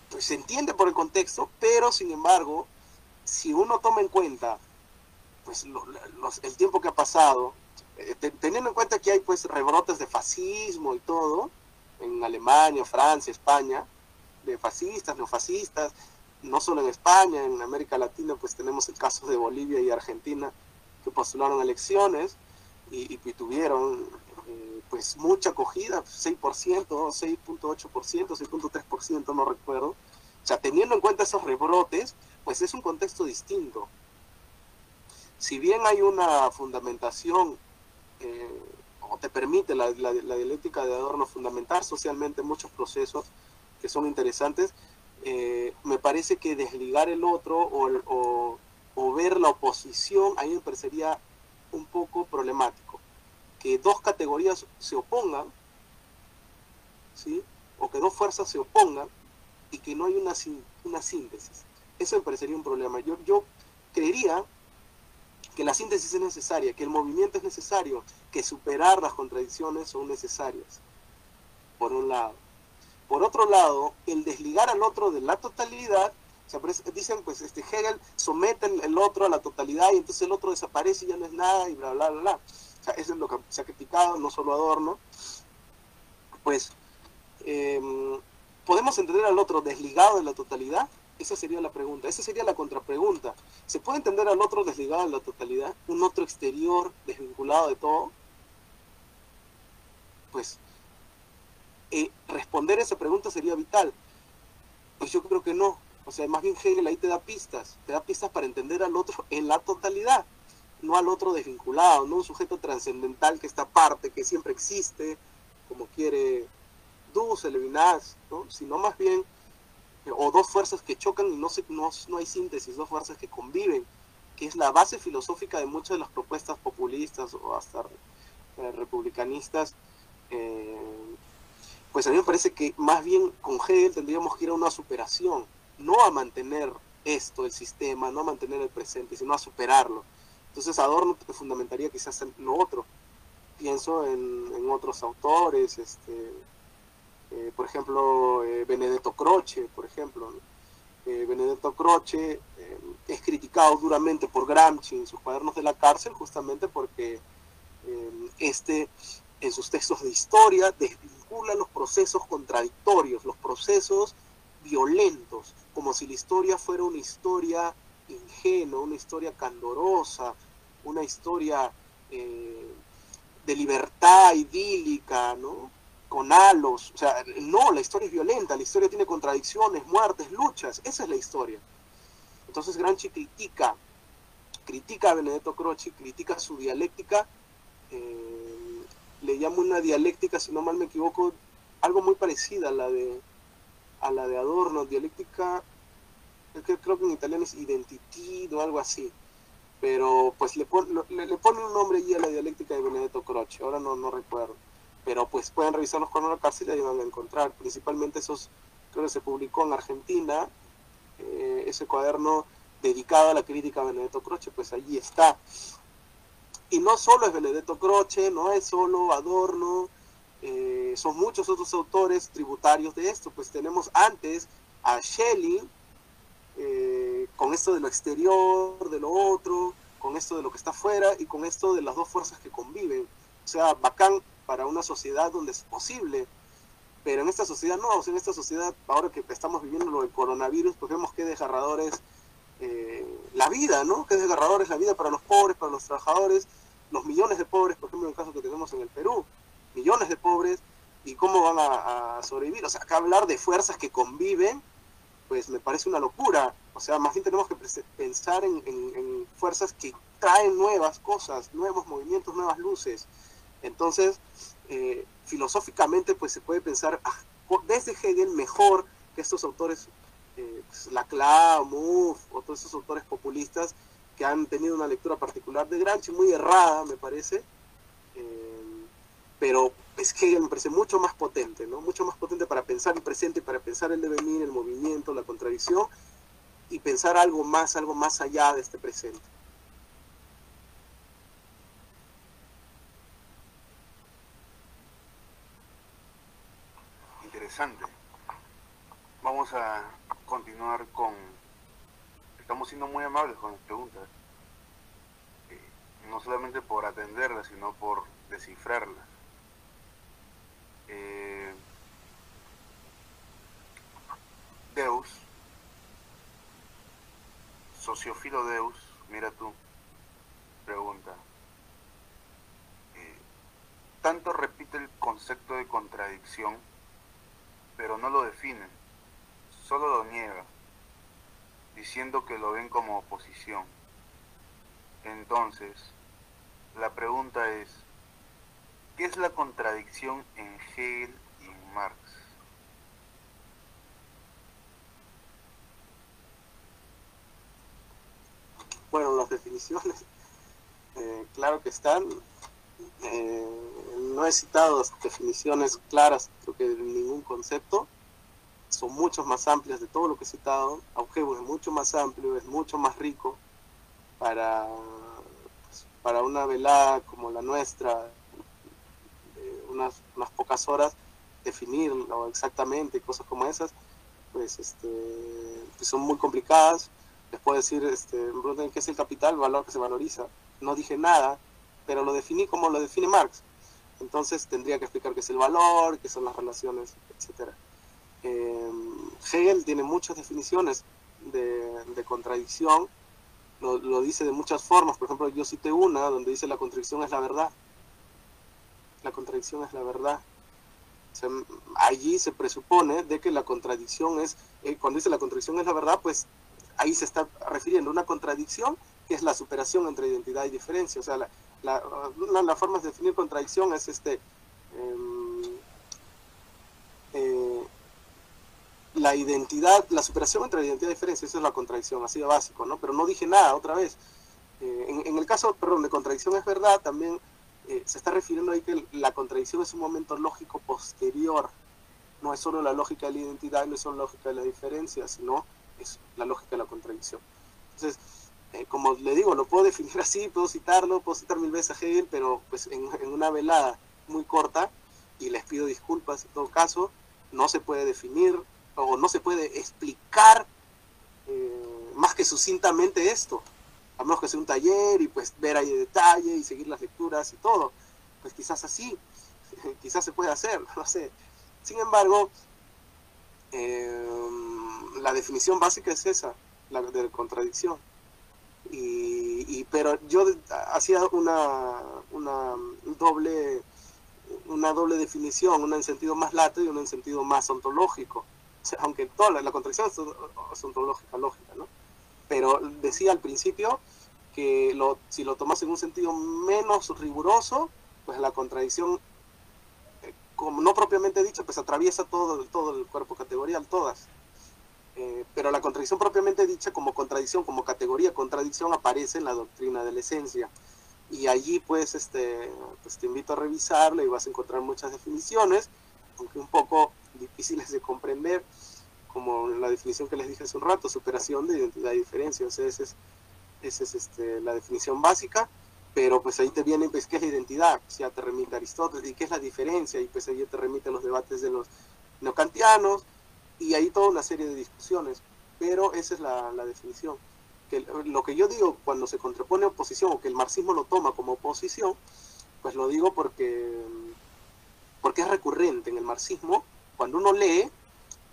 pues se entiende por el contexto, pero sin embargo, si uno toma en cuenta pues, el tiempo que ha pasado, teniendo en cuenta que hay pues rebrotes de fascismo y todo, en Alemania, Francia, España, de fascistas, neofascistas, no solo en España, en América Latina pues tenemos el caso de Bolivia y Argentina que postularon elecciones y, tuvieron eh, pues mucha acogida, 6%, 6.8%, 6.3%, no recuerdo. O sea, teniendo en cuenta esos rebrotes, pues es un contexto distinto. Si bien hay una fundamentación eh, o te permite la, la, la, dialéctica de Adorno fundamentar socialmente muchos procesos que son interesantes, eh, me parece que desligar el otro o, o, o, ver la oposición ahí me parecería un poco problemático. Que dos categorías se opongan, ¿sí? o que dos fuerzas se opongan y que no hay una, una síntesis. Eso me parecería un problema. Yo, yo creería que la síntesis es necesaria, que el movimiento es necesario, que superar las contradicciones son necesarias, por un lado. Por otro lado, el desligar al otro de la totalidad, o sea, dicen, pues, este Hegel somete el otro a la totalidad y entonces el otro desaparece y ya no es nada y bla, bla, bla, bla. Eso es lo que se ha criticado, no solo Adorno. Pues em, ¿podemos entender al otro desligado de la totalidad? Esa sería la pregunta, esa sería la contrapregunta. ¿Se puede entender al otro desligado de la totalidad? ¿Un otro exterior desvinculado de todo? Pues eh, responder esa pregunta sería vital. Pues yo creo que no. O sea, más bien Hegel ahí te da pistas, te da pistas para entender al otro en la totalidad, no al otro desvinculado, no un sujeto trascendental que está aparte, que siempre existe, como quiere Dussel, Levinas, ¿no? sino más bien, o dos fuerzas que chocan y no, se, no, no hay síntesis, dos fuerzas que conviven, que es la base filosófica de muchas de las propuestas populistas o hasta eh, republicanistas. Eh, pues a mí me parece que más bien con Hegel tendríamos que ir a una superación, no a mantener esto, el sistema, no a mantener el presente, sino a superarlo. Entonces Adorno te fundamentaría quizás en lo otro. Pienso en, otros autores, este, eh, por ejemplo, eh, Benedetto Croce, por ejemplo. Benedetto Croce es criticado duramente por Gramsci en sus cuadernos de la cárcel justamente porque este en sus textos de historia desvincula los procesos contradictorios, los procesos violentos, como si la historia fuera una historia ingenua, una historia candorosa, una historia eh, de libertad idílica, ¿no? Con halos. O sea, no, la historia es violenta, la historia tiene contradicciones, muertes, luchas. Esa es la historia. Entonces Granchi critica, critica a Benedetto Croce, critica su dialéctica. Eh, le llamo una dialéctica, si no mal me equivoco, algo muy parecida a la de, a la de Adorno, dialéctica, creo que en italiano es identity o algo así, pero pues le, le, pone un nombre allí a la dialéctica de Benedetto Croce, ahora no, no recuerdo, pero pues pueden revisarlos con una cárcel y van a encontrar, principalmente esos, creo que se publicó en Argentina, eh, ese cuaderno dedicado a la crítica a Benedetto Croce, pues allí está. Y no solo es Benedetto Croce, no es solo Adorno, eh, son muchos otros autores tributarios de esto. Pues tenemos antes a Shelley, eh, con esto de lo exterior, de lo otro, con esto de lo que está afuera y con esto de las dos fuerzas que conviven. O sea, bacán para una sociedad donde es posible, pero en esta sociedad no, o sea, en esta sociedad, ahora que estamos viviendo lo del coronavirus, pues vemos que desgarradores eh, la vida, ¿no? Que desgarradores la vida para los pobres, para los trabajadores, los millones de pobres, por ejemplo, en el caso que tenemos en el Perú, millones de pobres, y cómo van a, sobrevivir. O sea, acá hablar de fuerzas que conviven, pues me parece una locura. O sea, más bien tenemos que pensar en, fuerzas que traen nuevas cosas, nuevos movimientos, nuevas luces. Entonces, eh, filosóficamente, pues se puede pensar ah, desde Hegel mejor que estos autores, eh, pues, Laclau, Mouffe, o esos autores populistas que han tenido una lectura particular de Gramsci, muy errada, me parece, eh, pero es que me parece mucho más potente, ¿no? Mucho más potente para pensar el presente, para pensar el devenir, el movimiento, la contradicción, y pensar algo más, algo más allá de este presente. Interesante. Vamos a continuar con estamos siendo muy amables con las preguntas. Eh, no solamente por atenderlas, sino por descifrarlas. Eh, Deus, sociofilo Deus, mira tú, pregunta. Eh, tanto repite el concepto de contradicción, pero no lo define, solo lo niega diciendo que lo ven como oposición. Entonces, la pregunta es, ¿qué es la contradicción en Hegel y en Marx? Bueno, las definiciones, eh, claro que están. Eh, no he citado definiciones claras, creo que de ningún concepto son mucho más amplias de todo lo que he citado. Augebo es mucho más amplio, es mucho más rico para, para una velada como la nuestra, unas, unas pocas horas, definirlo exactamente, cosas como esas, pues, este, son muy complicadas. Les puedo decir, este, ¿qué es el capital? Valor que se valoriza. No dije nada, pero lo definí como lo define Marx. Entonces tendría que explicar qué es el valor, qué son las relaciones, etc. Hegel tiene muchas definiciones de, contradicción, lo, lo, dice de muchas formas, por ejemplo yo cité una donde dice la contradicción es la verdad, la contradicción es la verdad. allí se presupone de que la contradicción es, eh, cuando dice la contradicción es la verdad, pues ahí se está refiriendo a una contradicción que es la superación entre identidad y diferencia. O sea, la, la, una de las formas de definir contradicción es este em, eh, la identidad, la superación entre identidad y diferencia, esa es la contradicción, así de básico, ¿no? Pero no dije nada otra vez. Eh, en, en, el caso, perdón, de contradicción es verdad, también eh, se está refiriendo ahí que la contradicción es un momento lógico posterior. No es solo la lógica de la identidad, no es solo la lógica de la diferencia, sino es la lógica de la contradicción. Entonces, eh, como le digo, lo puedo definir así, puedo citarlo, puedo citar mil veces a Hegel, pero pues en, una velada muy corta, y les pido disculpas en todo caso, no se puede definir o no se puede explicar eh, más que sucintamente esto a menos que sea un taller y pues ver ahí de detalle y seguir las lecturas y todo. Pues quizás así, quizás se puede hacer, no sé. Sin embargo, em, la definición básica es esa, la de contradicción. Y, pero yo hacía una, una doble una doble definición, una en sentido más lato y una en sentido más ontológico. Aunque toda la, la contradicción es ontológica, lógica, ¿no? pero decía al principio que si lo tomas en un sentido menos riguroso, pues la contradicción, eh, como no propiamente dicho, pues atraviesa todo, todo el cuerpo categorial, todas. Eh, pero la contradicción propiamente dicha como contradicción, como categoría contradicción, aparece en la doctrina de la esencia. Y allí pues, este, pues te invito a revisarla y vas a encontrar muchas definiciones, aunque un poco difíciles de comprender como la definición que les dije hace un rato, superación de identidad y diferencia, o sea, esa es, esa es este, la definición básica, pero pues ahí te viene, pues, ¿qué es la identidad? Pues ya te remite Aristóteles, ¿y qué es la diferencia? Y pues ahí te remiten los debates de los neocantianos, y ahí toda una serie de discusiones, pero esa es la, la definición. Que lo que yo digo cuando se contrapone oposición, o que el marxismo lo toma como oposición, pues lo digo porque, porque es recurrente en el marxismo, cuando uno lee,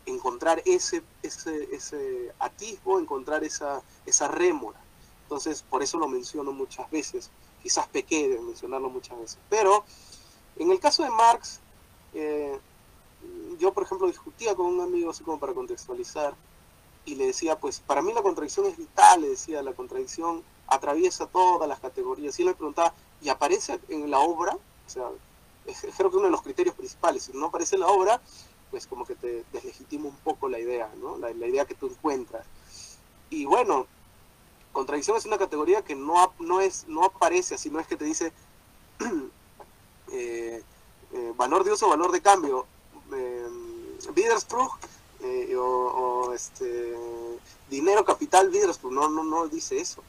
encontrar ese, ese, ese atisbo, encontrar esa, esa rémora. Entonces, por eso lo menciono muchas veces. Quizás pequé mencionarlo muchas veces. Pero, en el caso de Marx, eh, yo, por ejemplo, discutía con un amigo, así como para contextualizar, y le decía, pues, para mí la contradicción es vital, le decía, la contradicción atraviesa todas las categorías. Y él me preguntaba, ¿y aparece en la obra? O sea, creo que uno de los criterios principales, si no aparece en la obra, pues como que te deslegitima un poco la idea, ¿no? La, idea que tú encuentras. Y bueno, contradicción es una categoría que no, no, es, no aparece así, no es que te dice eh, eh, valor de uso, valor de cambio, eh, Widerspruch eh, o, este, dinero, capital, Widerspruch, no, no, no dice eso.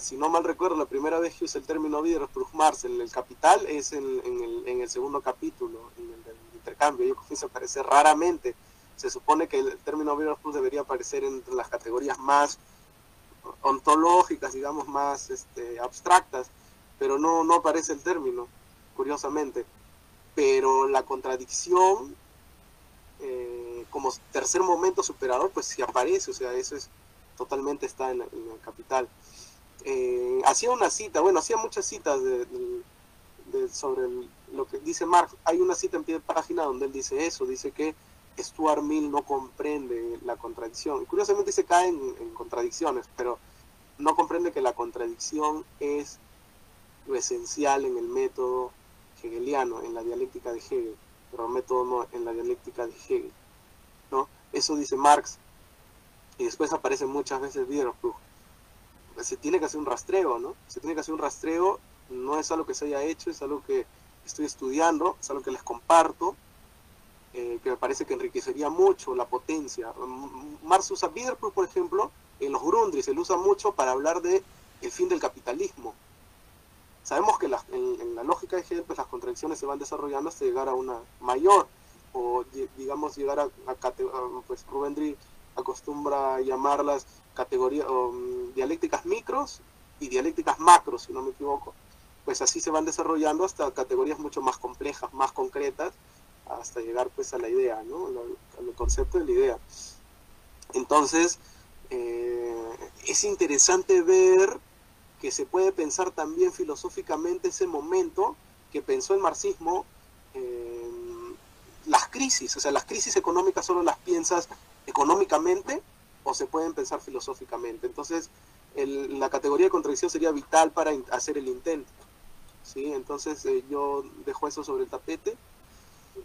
si no mal recuerdo, la primera vez que usa el término Widerspruch Marx en el capital es en, el, en el segundo capítulo, en el intercambio. Yo comienzo a aparecer raramente. Se supone que el término Plus debería aparecer entre las categorías más ontológicas, digamos, más este, abstractas, pero no, no aparece el término, curiosamente. Pero la contradicción, eh, como tercer momento superador, pues sí aparece, o sea, eso es totalmente está en, el capital. Eh, hacía una cita, bueno, hacía muchas citas de, sobre lo que dice Marx. Hay una cita en pie de página donde él dice eso, dice que Stuart Mill no comprende la contradicción. Curiosamente se cae en, contradicciones, pero no comprende que la contradicción es lo esencial en el método hegeliano, en la dialéctica de Hegel, pero el método no en la dialéctica de Hegel. ¿no? Eso dice Marx, y después aparece muchas veces Widerspruch. Se tiene que hacer un rastreo, ¿no? Se tiene que hacer un rastreo no es algo que se haya hecho, es algo que estoy estudiando, es algo que les comparto, eh, que me parece que enriquecería mucho la potencia. Marx usa Widerspruch, por ejemplo, en los Grundris, se usa mucho para hablar de el fin del capitalismo. Sabemos que en, la lógica de Hegel, pues las contradicciones se van desarrollando hasta llegar a una mayor, o digamos llegar a, pues Rubendry acostumbra llamarlas categorías, um, dialécticas micros y dialécticas macros, si no me equivoco pues así se van desarrollando hasta categorías mucho más complejas, más concretas, hasta llegar pues a la idea, ¿no? Al, concepto de la idea. Entonces, eh, es interesante ver que se puede pensar también filosóficamente ese momento que pensó el marxismo, las crisis, o sea, las crisis económicas solo las piensas económicamente o se pueden pensar filosóficamente. Entonces, la categoría de contradicción sería vital para hacer el intento. ¿Sí? Entonces, eh, yo dejo eso sobre el tapete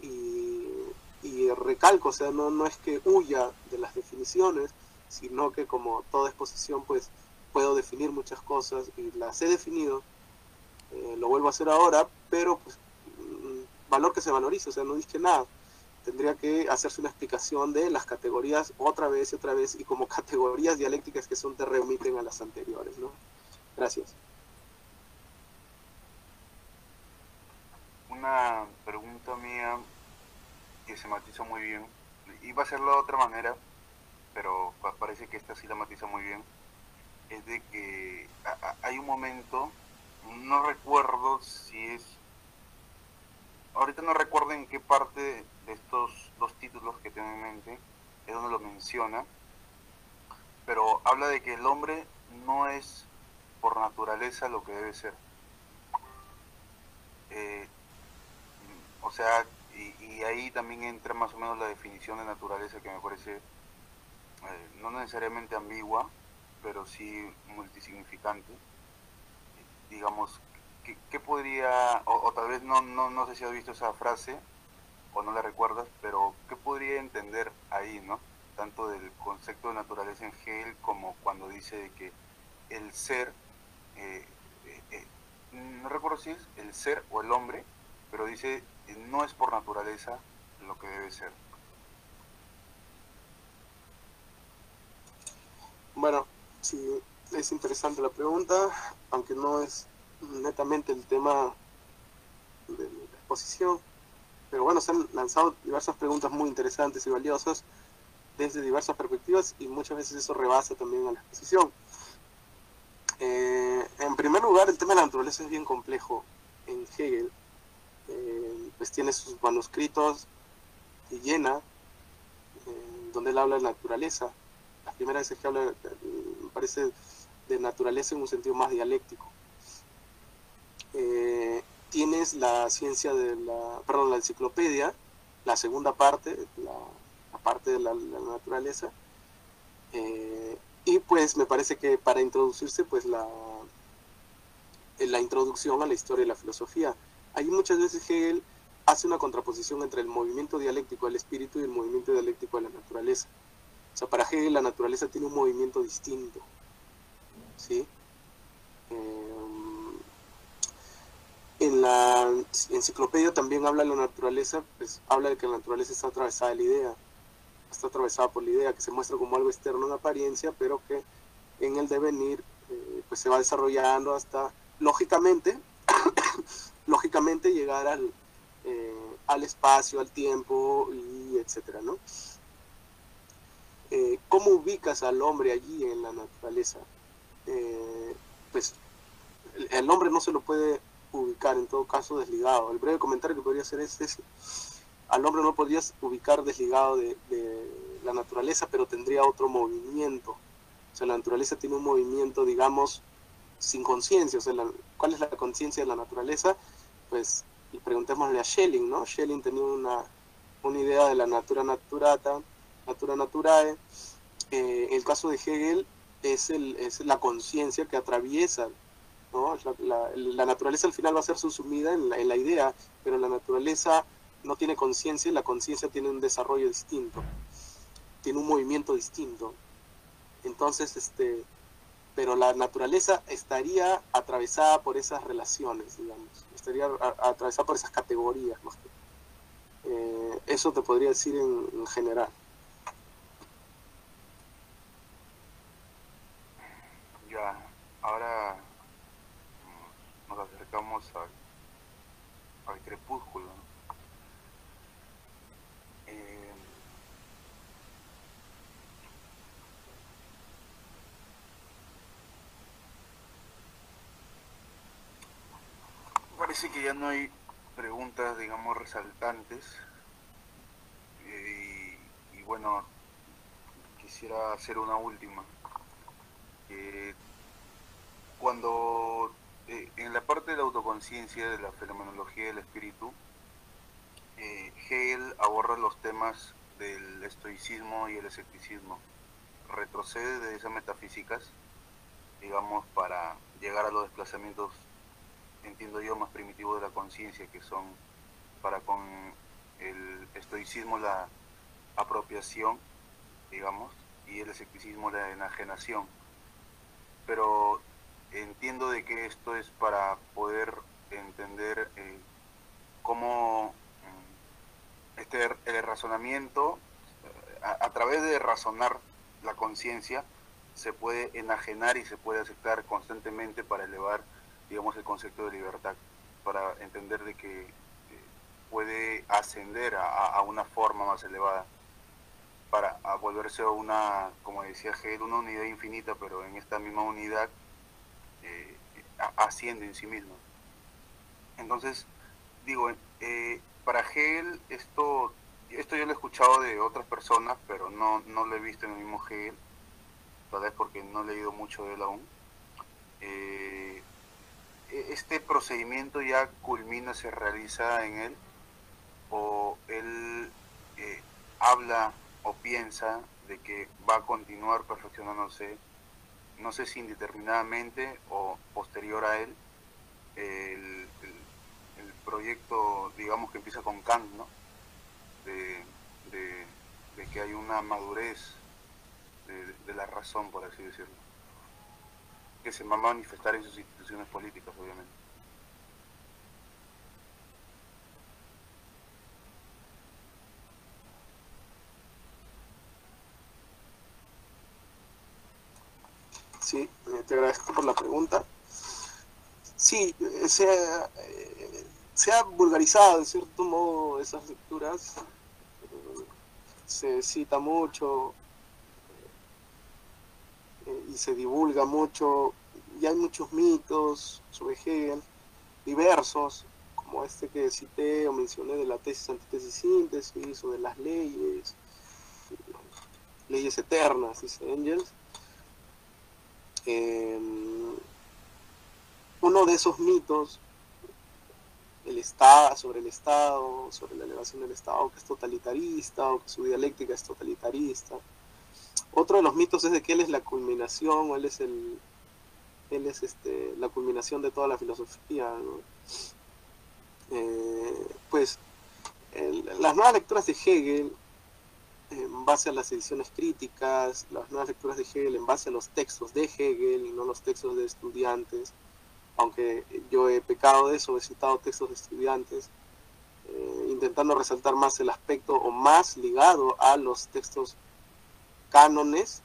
y, recalco, o sea, no, no es que huya de las definiciones, sino que como toda exposición, pues puedo definir muchas cosas y las he definido, eh, lo vuelvo a hacer ahora, pero pues mm, valor que se valorice, o sea, no dije nada. Tendría que hacerse una explicación de las categorías otra vez y otra vez y como categorías dialécticas que son te remiten a las anteriores, ¿no? Gracias. Una pregunta mía que se matiza muy bien. Iba a hacerlo de otra manera, pero parece que esta sí la matiza muy bien es de que hay un momento, no recuerdo si es, ahorita no recuerdo en qué parte de estos dos títulos que tengo en mente es donde lo menciona, pero habla de que el hombre no es por naturaleza lo que debe ser. Eh, o sea, y, ahí también entra más o menos la definición de naturaleza que me parece eh, no necesariamente ambigua, pero sí multisignificante. Digamos, ¿qué, podría, o, tal vez no, no, no sé si has visto esa frase o no la recuerdas, pero ¿qué podría entender ahí, no? Tanto del concepto de naturaleza en Hegel como cuando dice que el ser, eh, eh, no recuerdo si es el ser o el hombre, pero dice no es por naturaleza lo que debe ser. Bueno, Sí, es interesante la pregunta, aunque no es netamente el tema de la exposición. Pero bueno, se han lanzado diversas preguntas muy interesantes y valiosas desde diversas perspectivas y muchas veces eso rebasa también a la exposición. Eh, en primer lugar, el tema de la naturaleza es bien complejo en Hegel. Eh, pues tiene sus manuscritos y llena, eh, donde él habla de naturaleza. Las primeras veces que habla parece de naturaleza en un sentido más dialéctico. Eh, tienes la ciencia de la, perdón, la enciclopedia, la segunda parte, la, parte de la, naturaleza, eh, y pues me parece que para introducirse, pues la, la introducción a la historia y la filosofía. Ahí muchas veces Hegel hace una contraposición entre el movimiento dialéctico del espíritu y el movimiento dialéctico de la naturaleza. O sea, para Hegel la naturaleza tiene un movimiento distinto. ¿sí? Em, en la enciclopedia también habla de la naturaleza, pues habla de que la naturaleza está atravesada de la idea, está atravesada por la idea, que se muestra como algo externo en apariencia, pero que en el devenir eh, pues se va desarrollando hasta, lógicamente, lógicamente llegar al, eh, al espacio, al tiempo, y etcétera, ¿no? Eh, ¿Cómo ubicas al hombre allí en la naturaleza? Eh, pues el, hombre no se lo puede ubicar en todo caso desligado. El breve comentario que podría hacer es ese. Al hombre no podrías ubicar desligado de, la naturaleza, pero tendría otro movimiento. O sea, la naturaleza tiene un movimiento, digamos, sin conciencia. O sea, ¿cuál es la conciencia de la naturaleza? Pues preguntémosle a Schelling, ¿no? Schelling tenía una, una idea de la natura naturata, natura naturae. Eh, el caso de Hegel es, el, es la conciencia que atraviesa. ¿no? La, naturaleza al final va a ser subsumida en la, en la idea, pero la naturaleza no tiene conciencia y la conciencia tiene un desarrollo distinto, tiene un movimiento distinto. Entonces, este, pero la naturaleza estaría atravesada por esas relaciones, digamos, estaría atravesada por esas categorías. Eh, eso te podría decir en general. ahora nos acercamos al, crepúsculo. Eh, parece que ya no hay preguntas, digamos, resaltantes bueno, quisiera hacer una última. cuando eh, en la parte de la autoconciencia de la fenomenología del espíritu, eh, Hegel aborda los temas del estoicismo y el escepticismo. Retrocede de esas metafísicas, digamos, para llegar a los desplazamientos, entiendo yo, más primitivos de la conciencia, que son para con el estoicismo la apropiación, digamos, y el escepticismo la enajenación. Pero entiendo de que esto es para poder entender eh, cómo mm, este el razonamiento a, través de razonar la conciencia se puede enajenar y se puede aceptar constantemente para elevar digamos el concepto de libertad para entender de que eh, puede ascender a, una forma más elevada para volverse una como decía Hegel una unidad infinita pero en esta misma unidad eh, asciende en sí mismo. Entonces, digo, eh, para Hegel esto, esto yo lo he escuchado de otras personas, pero no, no lo he visto en el mismo Hegel, tal vez porque no he leído mucho de él aún. Eh, este procedimiento ya culmina, se realiza en él, o él habla o piensa de que va a continuar perfeccionándose no sé si indeterminadamente o posterior a él, el, proyecto, digamos, que empieza con Kant, ¿no? De, que hay una madurez de, la razón, por así decirlo, que se va a manifestar en sus instituciones políticas, obviamente. Sí, eh, te agradezco por la pregunta. Sí, eh, se eh, se ha vulgarizado en cierto modo esas lecturas. Se cita mucho y se divulga mucho. Y hay muchos mitos sobre Hegel, diversos, como este que cité o mencioné de la tesis, antitesis, síntesis, o de las leyes, leyes eternas, dice Engels Em, uno de esos mitos, el Estado, sobre el Estado, sobre la elevación del Estado, que es totalitarista, o que su dialéctica es totalitarista. Otro de los mitos es de que él es la culminación, o él es el él es este, la culminación de toda la filosofía. Eh, pues las nuevas lecturas de Hegel en base a las ediciones críticas, las nuevas lecturas de Hegel, en base a los textos de Hegel y no los textos de estudiantes, aunque yo he pecado de eso, he citado textos de estudiantes, eh, intentando resaltar más el aspecto o más ligado a los textos cánones,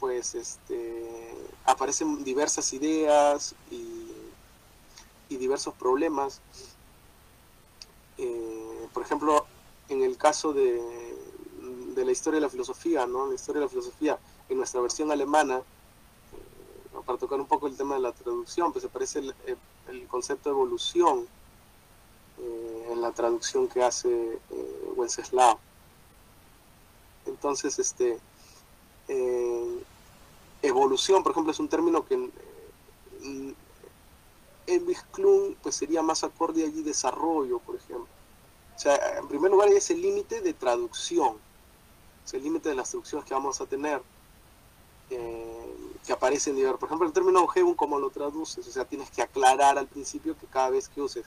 pues este, aparecen diversas ideas y, diversos problemas. Eh, por ejemplo, en el caso de, de la historia de la filosofía, ¿no? La historia de la filosofía en nuestra versión alemana, eh, para tocar un poco el tema de la traducción, pues aparece el, concepto de evolución eh, en la traducción que hace Wenceslao. Entonces, este, evolución, por ejemplo, es un término que en Klum pues sería más acorde allí desarrollo, por ejemplo. O sea, en primer lugar hay ese límite de traducción, el límite de las traducciones que vamos a tener, eh, que aparecen. Por ejemplo, el término Augevum, ¿cómo lo traduces? O sea, tienes que aclarar al principio que cada vez que uses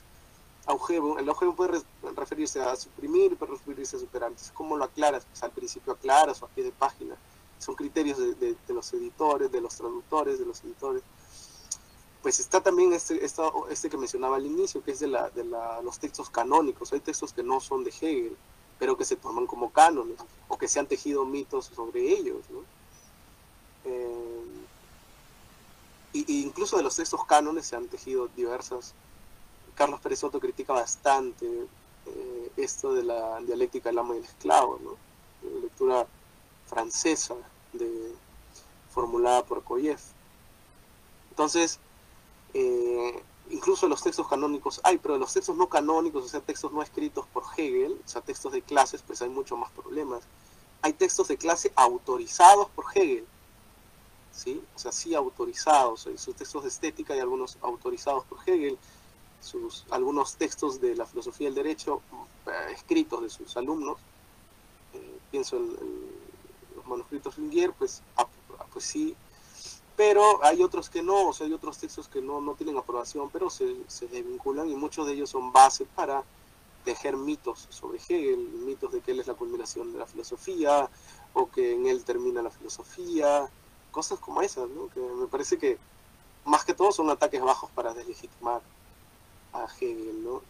Augevum, el Augevum puede referirse a suprimir, puede referirse a superar. ¿cómo lo aclaras? Pues al principio aclaras o a pie de página. Son criterios de, los editores, de los traductores, de los editores pues está también este, este que mencionaba al inicio, que es de, la, de la, los textos canónicos. Hay textos que no son de Hegel, pero que se toman como cánones o que se han tejido mitos sobre ellos. ¿no? Eh, y, incluso de los textos cánones se han tejido diversas. Carlos Pérez Soto critica bastante eh, esto de la dialéctica del amo y el esclavo, ¿no? la lectura francesa de, formulada por Koyev. Entonces, eh, incluso los textos canónicos hay, pero los textos no canónicos, o sea, textos no escritos por Hegel, o sea, textos de clases, pues hay mucho más problemas. hay textos de clase autorizados por Hegel, ¿sí? O sea, sí autorizados, hay sus textos de estética y algunos autorizados por Hegel, sus, algunos textos de la filosofía del derecho eh, escritos de sus alumnos, eh, pienso en, los manuscritos Lingier, pues, ah, pues sí, pero hay otros que no, o sea, hay otros textos que no, no tienen aprobación, pero se, se desvinculan y muchos de ellos son base para tejer mitos sobre Hegel, mitos de que él es la culminación de la filosofía, o que en él termina la filosofía, cosas como esas, que me parece que más que todo son ataques bajos para deslegitimar a Hegel. ¿no?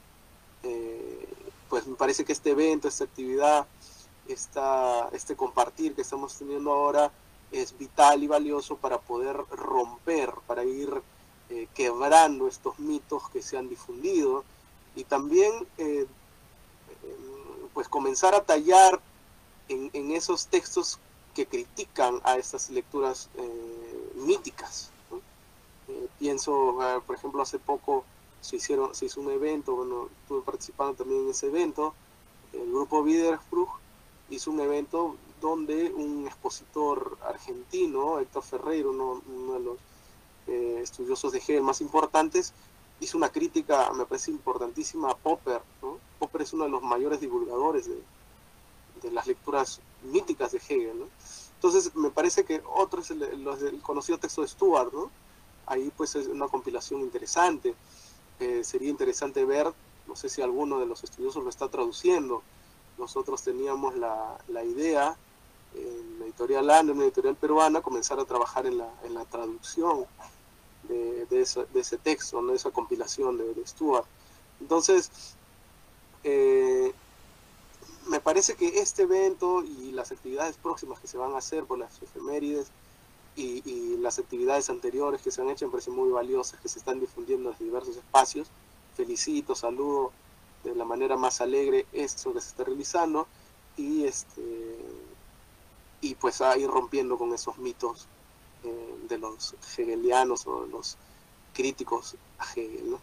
Eh, pues me parece que este evento, esta actividad, esta, este compartir que estamos teniendo ahora, es vital y valioso para poder romper, para ir eh, quebrando estos mitos que se han difundido y también eh, pues comenzar a tallar en, esos textos que critican a estas lecturas eh, míticas. pienso, por ejemplo, hace poco se, hicieron, se hizo un evento, bueno, estuve participando también en ese evento, el grupo Widersprüch hizo un evento donde un expositor argentino, Héctor Ferreiro, uno, de los eh, estudiosos de Hegel más importantes, hizo una crítica, me parece importantísima, a Popper. Popper es uno de los mayores divulgadores de, las lecturas míticas de Hegel. Entonces, me parece que otro es el, conocido texto de Stuart. ¿no? Ahí pues es una compilación interesante. Eh, sería interesante ver, no sé si alguno de los estudiosos lo está traduciendo. Nosotros teníamos la, la idea en la editorial Ande, una editorial peruana, comenzar a trabajar en la, en la traducción de, de, ese texto, de esa compilación de, de Stuart. Entonces, eh, me parece que este evento y las actividades próximas que se van a hacer por las efemérides y, las actividades anteriores que se han hecho me parecen muy valiosas, que se están difundiendo en diversos espacios. Felicito, saludo de la manera más alegre esto que se está realizando y este y pues a ir rompiendo con esos mitos eh, de los hegelianos o de los críticos a Hegel. ¿no?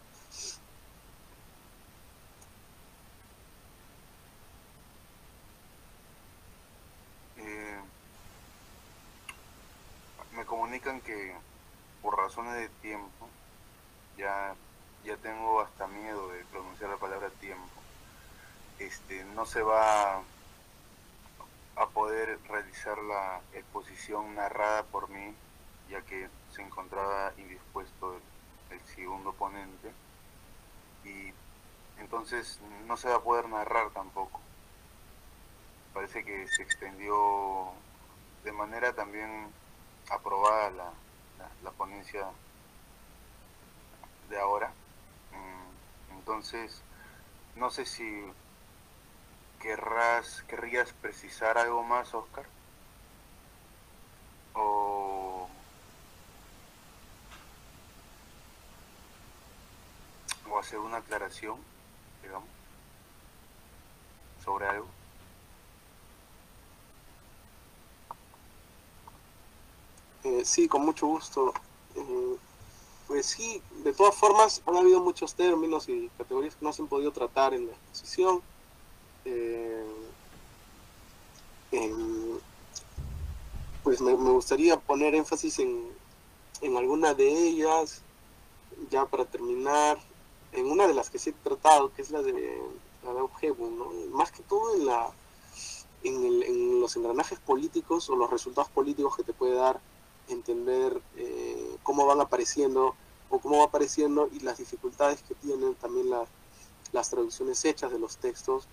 Eh, comunican que por razones de tiempo ya, ya tengo hasta miedo de pronunciar la palabra tiempo. Este, no se va a poder realizar la exposición narrada por mí, ya que se encontraba indispuesto el, segundo ponente, y entonces no se va a poder narrar tampoco. Parece que se extendió de manera también aprobada la, la ponencia de ahora. Mm, entonces, no sé si querrás, querrías precisar algo más, Oscar? O, o hacer una aclaración, digamos, sobre algo. Eh, sí, con mucho gusto. Eh, pues sí, de todas formas han habido muchos términos y categorías que no se han podido tratar en la exposición eh, pues me, gustaría poner énfasis en, en alguna de ellas, ya para terminar, en una de las que sí he tratado, que es la de la de ¿no? más que todo en, la, en, los engranajes políticos o los resultados políticos que te puede dar entender eh, cómo van apareciendo o cómo va apareciendo y las dificultades que tienen también las traducciones hechas de los textos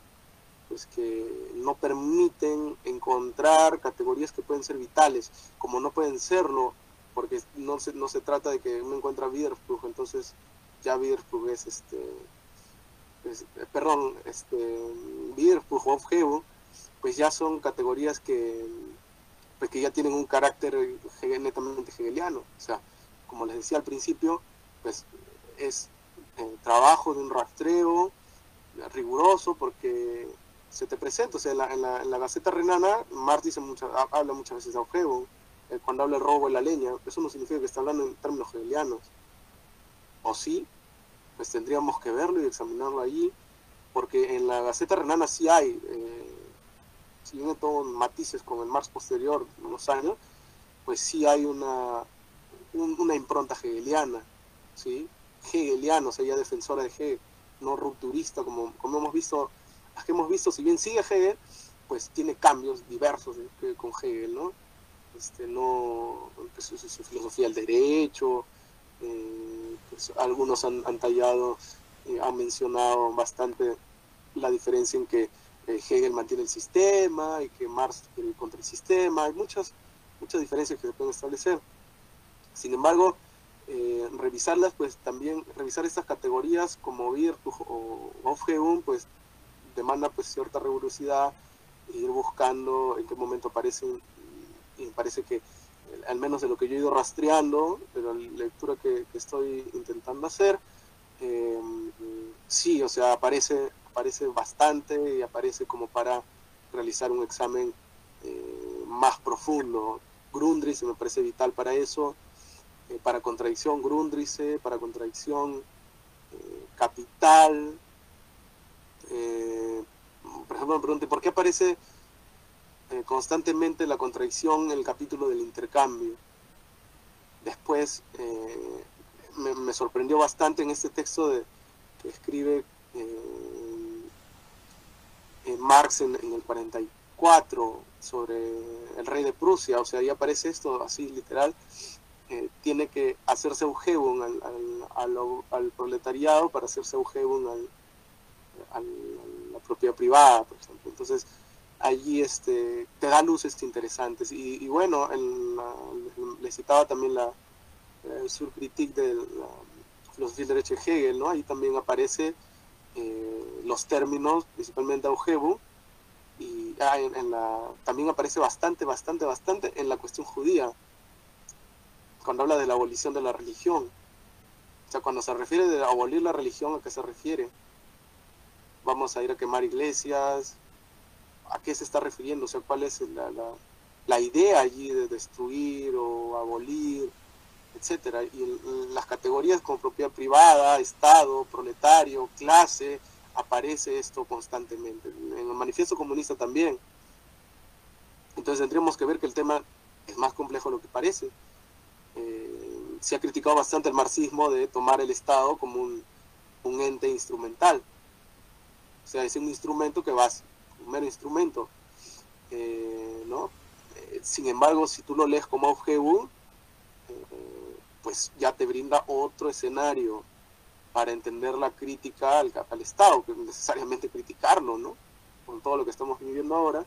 pues que no permiten encontrar categorías que pueden ser vitales, como no pueden serlo, porque no se, no se trata de que uno encuentra Widerspruch, entonces ya Widerspruch es este, eh, perdón, este, Widerspruch o Objetivo, pues ya son categorías que, pues que ya tienen un carácter netamente hegeliano, o sea, como les decía al principio, pues es eh, trabajo de un rastreo riguroso porque se te presenta. O sea, en la, en la, Gaceta Renana, Marx dice habla muchas veces de Augeo, eh, cuando habla el robo de la leña. Eso no significa que está hablando en términos hegelianos. O sí, pues tendríamos que verlo y examinarlo allí, porque en la Gaceta Renana sí hay, eh, si bien todo matices con el Marx posterior, unos años, pues sí hay una, una impronta hegeliana, ¿sí? hegeliano, o sea, ya defensora de Hegel, no rupturista, como, como hemos visto, las que hemos visto, si bien sigue Hegel, pues tiene cambios diversos con Hegel, ¿no? Este, no pues, su, filosofía del derecho, eh, pues, algunos han, tallado, eh, han mencionado bastante la diferencia en que Hegel mantiene el sistema y que Marx quiere contra el sistema, hay muchas, muchas diferencias que se pueden establecer. Sin embargo, revisarlas, pues también revisar estas categorías como Virtus o Aufhebung, pues demanda pues cierta rigurosidad, ir buscando en qué momento aparecen y parece que al menos de lo que yo he ido rastreando, de la lectura que, estoy intentando hacer, em, sí, o sea, aparece, aparece bastante y aparece como para realizar un examen eh, más profundo. Grundrisse me parece vital para eso, eh, para contradicción Grundrisse, para contradicción eh, Capital. por ejemplo, me pregunté, ¿por qué aparece constantemente la contradicción en el capítulo del intercambio. Después me, sorprendió bastante en este texto de, que escribe eh, Marx en, el 44 sobre el rey de Prusia, o sea, ahí aparece esto así literal, tiene que hacerse Eugebon al, al, al, proletariado para hacerse Eugebon a la propiedad privada, por ejemplo. Entonces, allí este, te da luces interesantes. Y, bueno, le citaba también la, surcritique de la filosofía derecho de Hegel, ¿no? Ahí también aparece eh, los términos, principalmente Augebu, y ah, en, la, también aparece bastante, bastante, bastante en la cuestión judía, cuando habla de la abolición de la religión. O sea, cuando se refiere de abolir la religión, ¿a qué se refiere? Vamos a ir a quemar iglesias, a qué se está refiriendo, o sea, cuál es la, idea allí de destruir o abolir, etcétera. Y las categorías como propiedad privada, Estado, proletario, clase, aparece esto constantemente. En el manifiesto comunista también. Entonces tendríamos que ver que el tema es más complejo de lo que parece. Eh, se ha criticado bastante el marxismo de tomar el Estado como un, ente instrumental. O sea, es un instrumento que va un mero instrumento. Eh, ¿no? Eh, sin embargo, si tú lo lees como objetivo, eh, pues ya te brinda otro escenario para entender la crítica al, al Estado, que es necesariamente criticarlo, ¿no? Con todo lo que estamos viviendo ahora.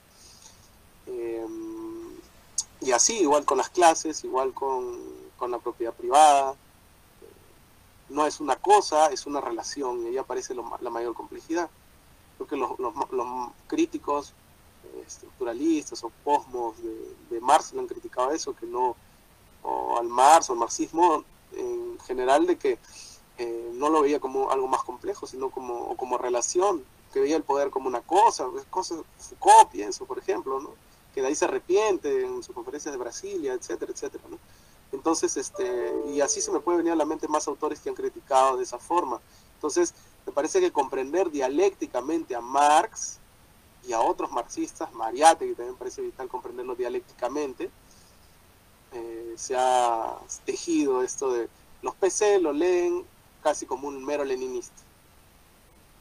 y así, igual con las clases, igual con, con la propiedad privada. No es una cosa, es una relación, y ahí aparece la mayor complejidad. Creo que los, los, críticos eh, estructuralistas o posmos de, Marx lo han criticado eso, que no, o al Marx o al marxismo en general, de que eh, no lo veía como algo más complejo, sino como, como relación, que veía el poder como una cosa, cosas, Foucault pienso, por ejemplo, ¿no? que de ahí se arrepiente en sus conferencias de Brasilia, etcétera, etcétera. Entonces, este, y así se me puede venir a la mente más autores que han criticado de esa forma. Entonces, me parece que comprender dialécticamente a Marx y a otros marxistas, Mariate, que también parece vital comprenderlo dialécticamente, eh, se ha tejido esto de los PC lo leen casi como un mero leninista.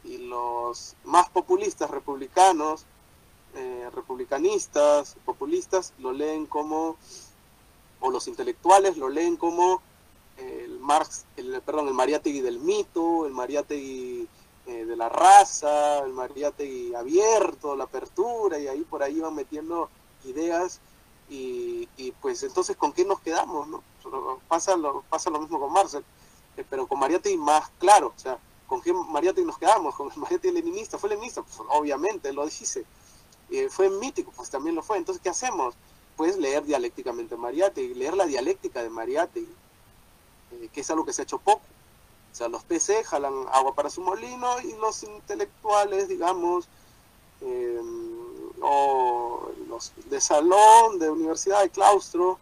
Y los más populistas republicanos, eh, republicanistas, populistas, lo leen como, o los intelectuales lo leen como el Marx, el, perdón, el Mariátegui del mito, el Mariátegui eh, de la raza, el Mariátegui abierto, la apertura, y ahí por ahí van metiendo ideas y, pues entonces con qué nos quedamos, ¿no? Pasa lo, pasa lo mismo con Marx, eh, pero con Mariátegui más claro, o sea, ¿con qué Mariátegui nos quedamos? ¿Con el Mariátegui leninista? ¿Fue leninista? Pues obviamente, lo dice. Eh, ¿Fue mítico? Pues también lo fue. Entonces, ¿qué hacemos? Pues leer dialécticamente Mariátegui, leer la dialéctica de Mariátegui, eh, que es algo que se ha hecho poco. O sea, los PC jalan agua para su molino y los intelectuales, digamos, em, o de salón, de universidad, de claustro,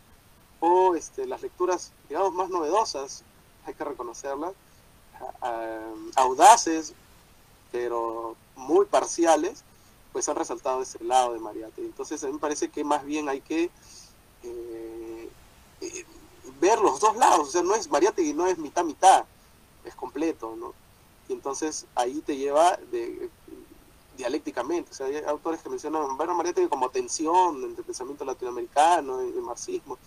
o este, las lecturas, digamos, más novedosas, hay que reconocerlas, audaces, pero muy parciales, pues han resaltado ese lado de Mariátegui. Entonces a mí me parece que más bien hay que eh, eh, ver los dos lados, o sea, no es Mariátegui, no es mitad mitad, es completo, ¿no? Y entonces ahí te lleva de, dialécticamente, o sea, hay autores que mencionan a Mariátegui como tensión entre pensamiento latinoamericano y el marxismo.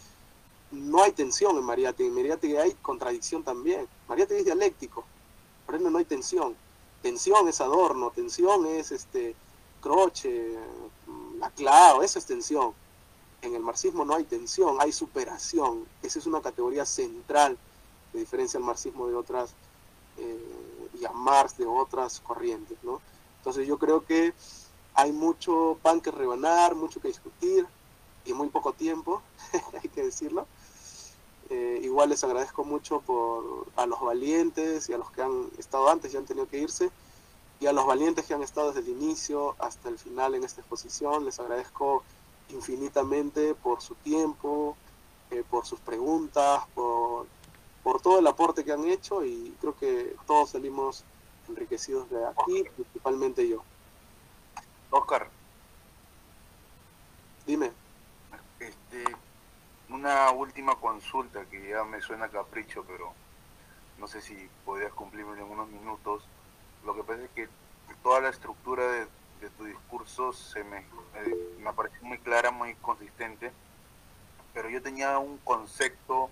No hay tensión en Mariátegui, en Mariátegui hay contradicción también. Mariátegui es dialéctico, por ende no hay tensión. Tensión es adorno, tensión es este croche, la clave, esa es tensión. En el marxismo no hay tensión, hay superación. Esa es una categoría central que diferencia al marxismo de otras, eh, y a Marx de otras corrientes, ¿no? Entonces yo creo que hay mucho pan que rebanar, mucho que discutir y muy poco tiempo, hay que decirlo. Eh, igual les agradezco mucho por a los valientes y a los que han estado antes y han tenido que irse y a los valientes que han estado desde el inicio hasta el final en esta exposición. Les agradezco infinitamente por su tiempo, eh, por sus preguntas, por, por todo el aporte que han hecho y creo que todos salimos enriquecidos de aquí, principalmente yo. Oscar. Dime. Este, una última consulta que ya me suena capricho, pero no sé si podrías cumplirme en unos minutos. Lo que pasa es que toda la estructura de, tu discurso se me, eh, me pareció muy clara, muy consistente, pero yo tenía un concepto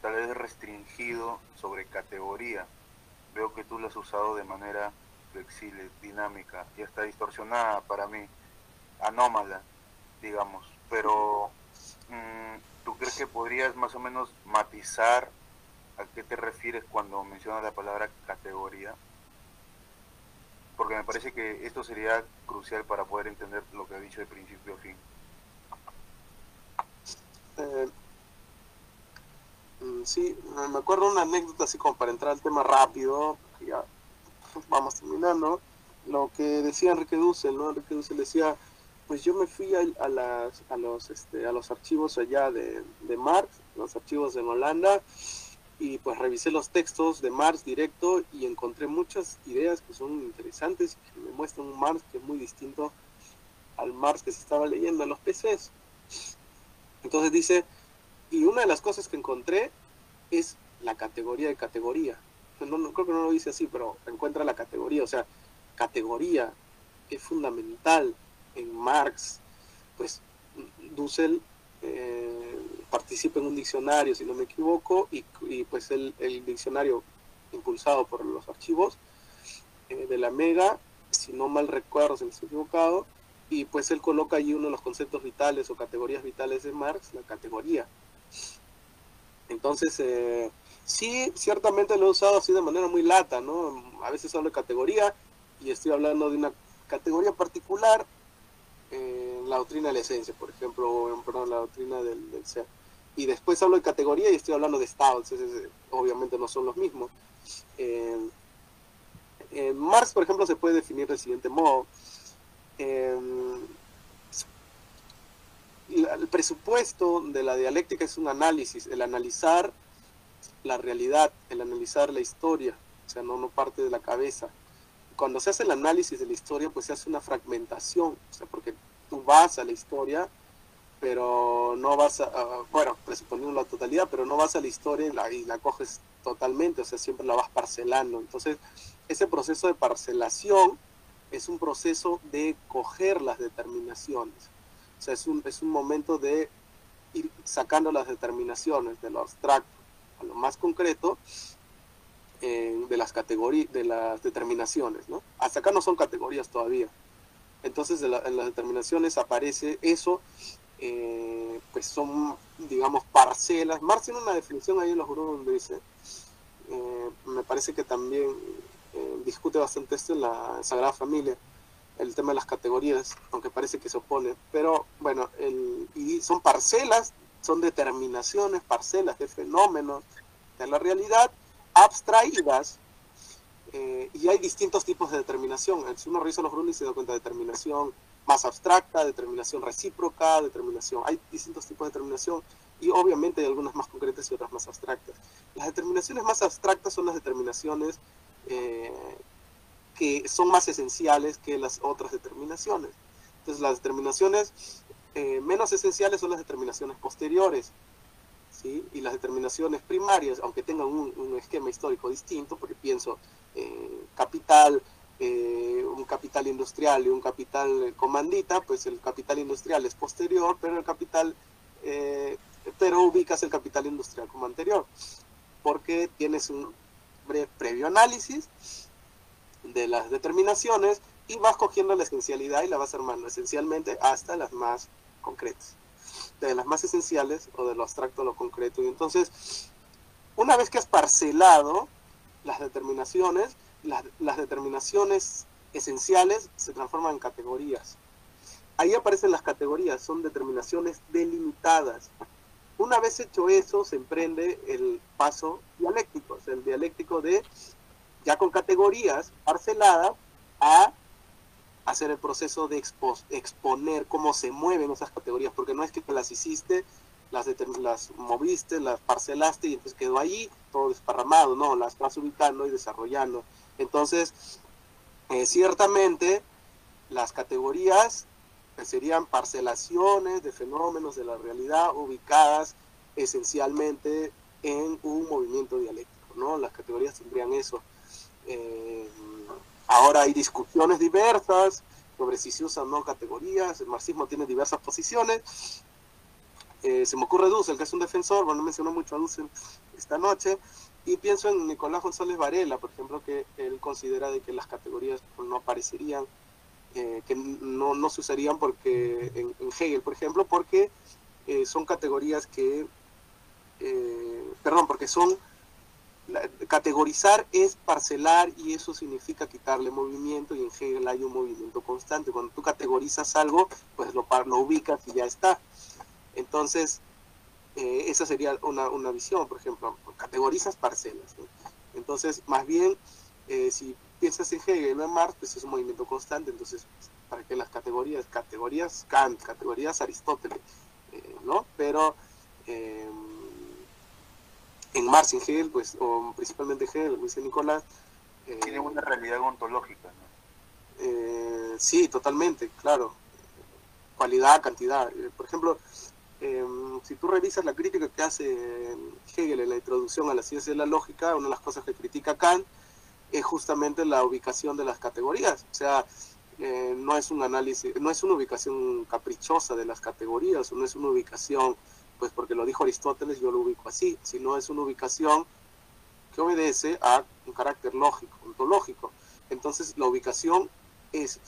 tal vez restringido sobre categoría. Veo que tú lo has usado de manera flexible, dinámica y hasta distorsionada para mí, anómala, digamos. Pero, mm, ¿tú crees que podrías más o menos matizar a qué te refieres cuando mencionas la palabra categoría? porque me parece que esto sería crucial para poder entender lo que ha dicho de principio a fin. Eh, sí, me acuerdo una anécdota así como para entrar al tema rápido, que ya vamos terminando, lo que decía Enrique Dussel, ¿no? Enrique Dussel decía, pues yo me fui a, las, a, los, este, a los archivos allá de, de Marx, los archivos en Holanda, y pues revisé los textos de Marx directo y encontré muchas ideas que son interesantes que me muestran un Marx que es muy distinto al Marx que se estaba leyendo en los PCs. Entonces dice, y una de las cosas que encontré es la categoría de categoría. No, creo que no lo dice así, pero encuentra la categoría, o sea, categoría es fundamental en Marx. Pues Dussel eh, participa en un diccionario, si no me equivoco, y, pues el, diccionario impulsado por los archivos eh, de la Mega, si no mal recuerdo, si me estoy equivocado, y pues él coloca allí uno de los conceptos vitales o categorías vitales de Marx, la categoría. Entonces, eh, sí, ciertamente lo he usado así de manera muy lata, ¿no? A veces hablo de categoría y estoy hablando de una categoría particular en la doctrina de la esencia, por ejemplo, o en la doctrina del, del ser y después hablo de categoría y estoy hablando de estado, entonces eh, obviamente no son los mismos. Eh, en Marx, por ejemplo, se puede definir del siguiente modo. El presupuesto de la dialéctica es un análisis, el analizar la realidad, el analizar la historia, o sea, no, no parte de la cabeza. Cuando se hace el análisis de la historia, pues se hace una fragmentación, o sea, porque tú vas a la historia pero no vas a, bueno, presuponiendo la totalidad, pero no vas a la historia y la, y la coges totalmente, o sea, siempre la vas parcelando. Entonces, ese proceso de parcelación es un proceso de coger las determinaciones. O sea, es un, es un momento de ir sacando las determinaciones de lo abstracto a lo más concreto de las categorías, de las determinaciones, ¿no? Hasta acá no son categorías todavía. Entonces, en las determinaciones aparece eso eh, pues son, digamos, parcelas. Marx tiene una definición ahí en los grupos donde dice, eh, me parece que también eh, discute bastante esto en la Sagrada Familia, el tema de las categorías, aunque parece que se opone. Pero bueno, y son parcelas, son determinaciones, parcelas de fenómenos de la realidad abstraídas y hay distintos tipos de determinación. Si uno revisa los y se da cuenta de determinación más abstracta, determinación recíproca, determinación. Hay distintos tipos de determinación y obviamente hay algunas más concretas y otras más abstractas. Las determinaciones más abstractas son las determinaciones eh, que son más esenciales que las otras determinaciones. Entonces las determinaciones eh, menos esenciales son las determinaciones posteriores, ¿sí? Y las determinaciones primarias, aunque tengan un, esquema histórico distinto, porque pienso eh, capital, eh, un capital industrial y un capital comandita, pues el capital industrial es posterior, pero el capital, pero ubicas el capital industrial como anterior, porque tienes un previo análisis de las determinaciones y vas cogiendo la esencialidad y la vas armando esencialmente hasta las más concretas, de las más esenciales o de lo abstracto a lo concreto. Y entonces, una vez que has parcelado las determinaciones, las, las determinaciones esenciales se transforman en categorías. Ahí aparecen las categorías, son determinaciones delimitadas. Una vez hecho eso, se emprende el paso dialéctico, o el dialéctico de, ya con categorías parceladas, a hacer el proceso de exponer cómo se mueven esas categorías, porque no es que las hiciste, las, las moviste, las parcelaste y entonces quedó ahí todo desparramado, no, las vas ubicando y desarrollando. Entonces, eh, ciertamente, las categorías pues, serían parcelaciones de fenómenos de la realidad ubicadas esencialmente en un movimiento dialéctico, ¿no? Las categorías tendrían eso. Eh, Ahora hay discusiones diversas sobre si se usan o no categorías, el marxismo tiene diversas posiciones. Eh, se me ocurre Dussel, que es un defensor, bueno, mencionó mucho a Dussel esta noche, y pienso en Nicolás González Varela, por ejemplo, que él considera de que las categorías no aparecerían, eh, que no, no, se usarían porque en, Hegel, por ejemplo, porque son categorías que, perdón, porque son categorizar es parcelar y eso significa quitarle movimiento y en Hegel hay un movimiento constante. Cuando tú categorizas algo, pues lo, lo ubicas y ya está. Entonces, eh, esa sería una, una, visión, por ejemplo, categorizas parcelas. Entonces, más bien, eh, si piensas en Hegel o en Marx, pues es un movimiento constante, entonces, ¿para qué las categorías? Categorías Kant, categorías Aristóteles, eh, ¿no? Pero en Marx, en Hegel, pues, o principalmente Hegel, dice Nicolás. Eh, Tiene una realidad ontológica, ¿no? Eh, sí, totalmente, claro. Cualidad, cantidad. Eh, por ejemplo, em, si tú revisas la crítica que hace Hegel en la introducción a la ciencia de la lógica, una de las cosas que critica Kant es justamente la ubicación de las categorías. O sea, no es un análisis, no es una ubicación caprichosa de las categorías, no es una ubicación pues porque lo dijo Aristóteles, yo lo ubico así, sino es una ubicación que obedece a un carácter lógico, ontológico. Entonces, la ubicación es,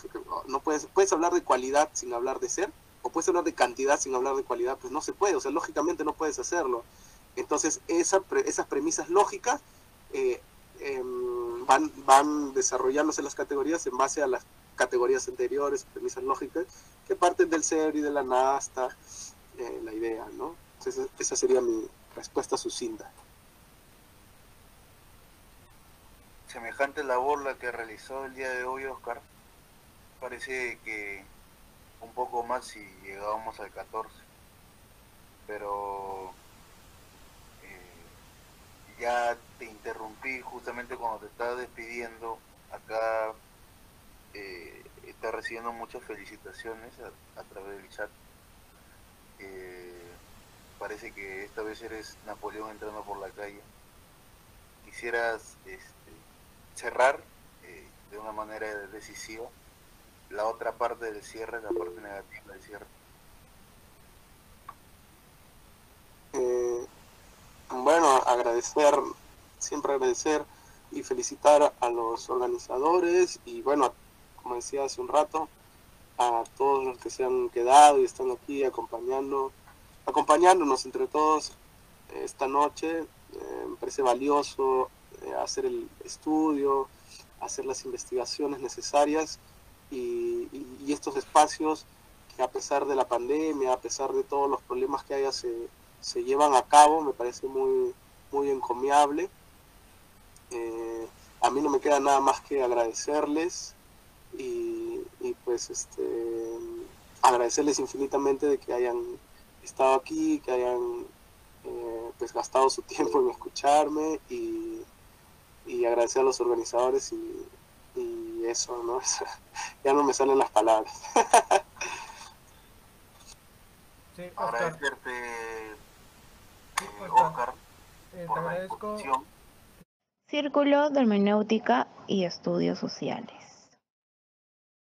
no puedes, puedes hablar de cualidad sin hablar de ser, o puedes hablar de cantidad sin hablar de cualidad, pues no se puede, o sea, lógicamente no puedes hacerlo. Entonces, esa, esas premisas lógicas eh, em, van, van desarrollándose las categorías en base a las categorías anteriores, premisas lógicas, que parten del ser y de la nada hasta la idea, ¿no? esa sería mi respuesta sucinta. Semejante labor la que realizó el día de hoy Oscar, parece que un poco más si llegábamos al 14, pero eh, ya te interrumpí justamente cuando te estaba despidiendo, acá eh, está recibiendo muchas felicitaciones a través del chat. Parece que esta vez eres Napoleón entrando por la calle. Quisieras este, cerrar eh, de una manera decisiva la otra parte del cierre, la parte negativa del cierre. Eh, bueno, agradecer, siempre agradecer y felicitar a los organizadores y bueno, como decía hace un rato, a todos los que se han quedado y están aquí acompañando acompañándonos entre todos esta noche. Eh, me parece valioso eh, hacer el estudio, hacer las investigaciones necesarias y, estos espacios que a pesar de la pandemia, a pesar de todos los problemas que haya, se, se llevan a cabo, me parece muy, muy encomiable. Eh, a mí no me queda nada más que agradecerles y, y pues este agradecerles infinitamente de que hayan estado aquí, que hayan eh, pues gastado su tiempo en escucharme y, y agradecer a los organizadores y, y eso, ¿no? ya no me salen las palabras. Sí, Oscar. Agradecerte, eh, Oscar. Eh, te por la agradezco. Círculo de Hermenéutica y Estudios Sociales.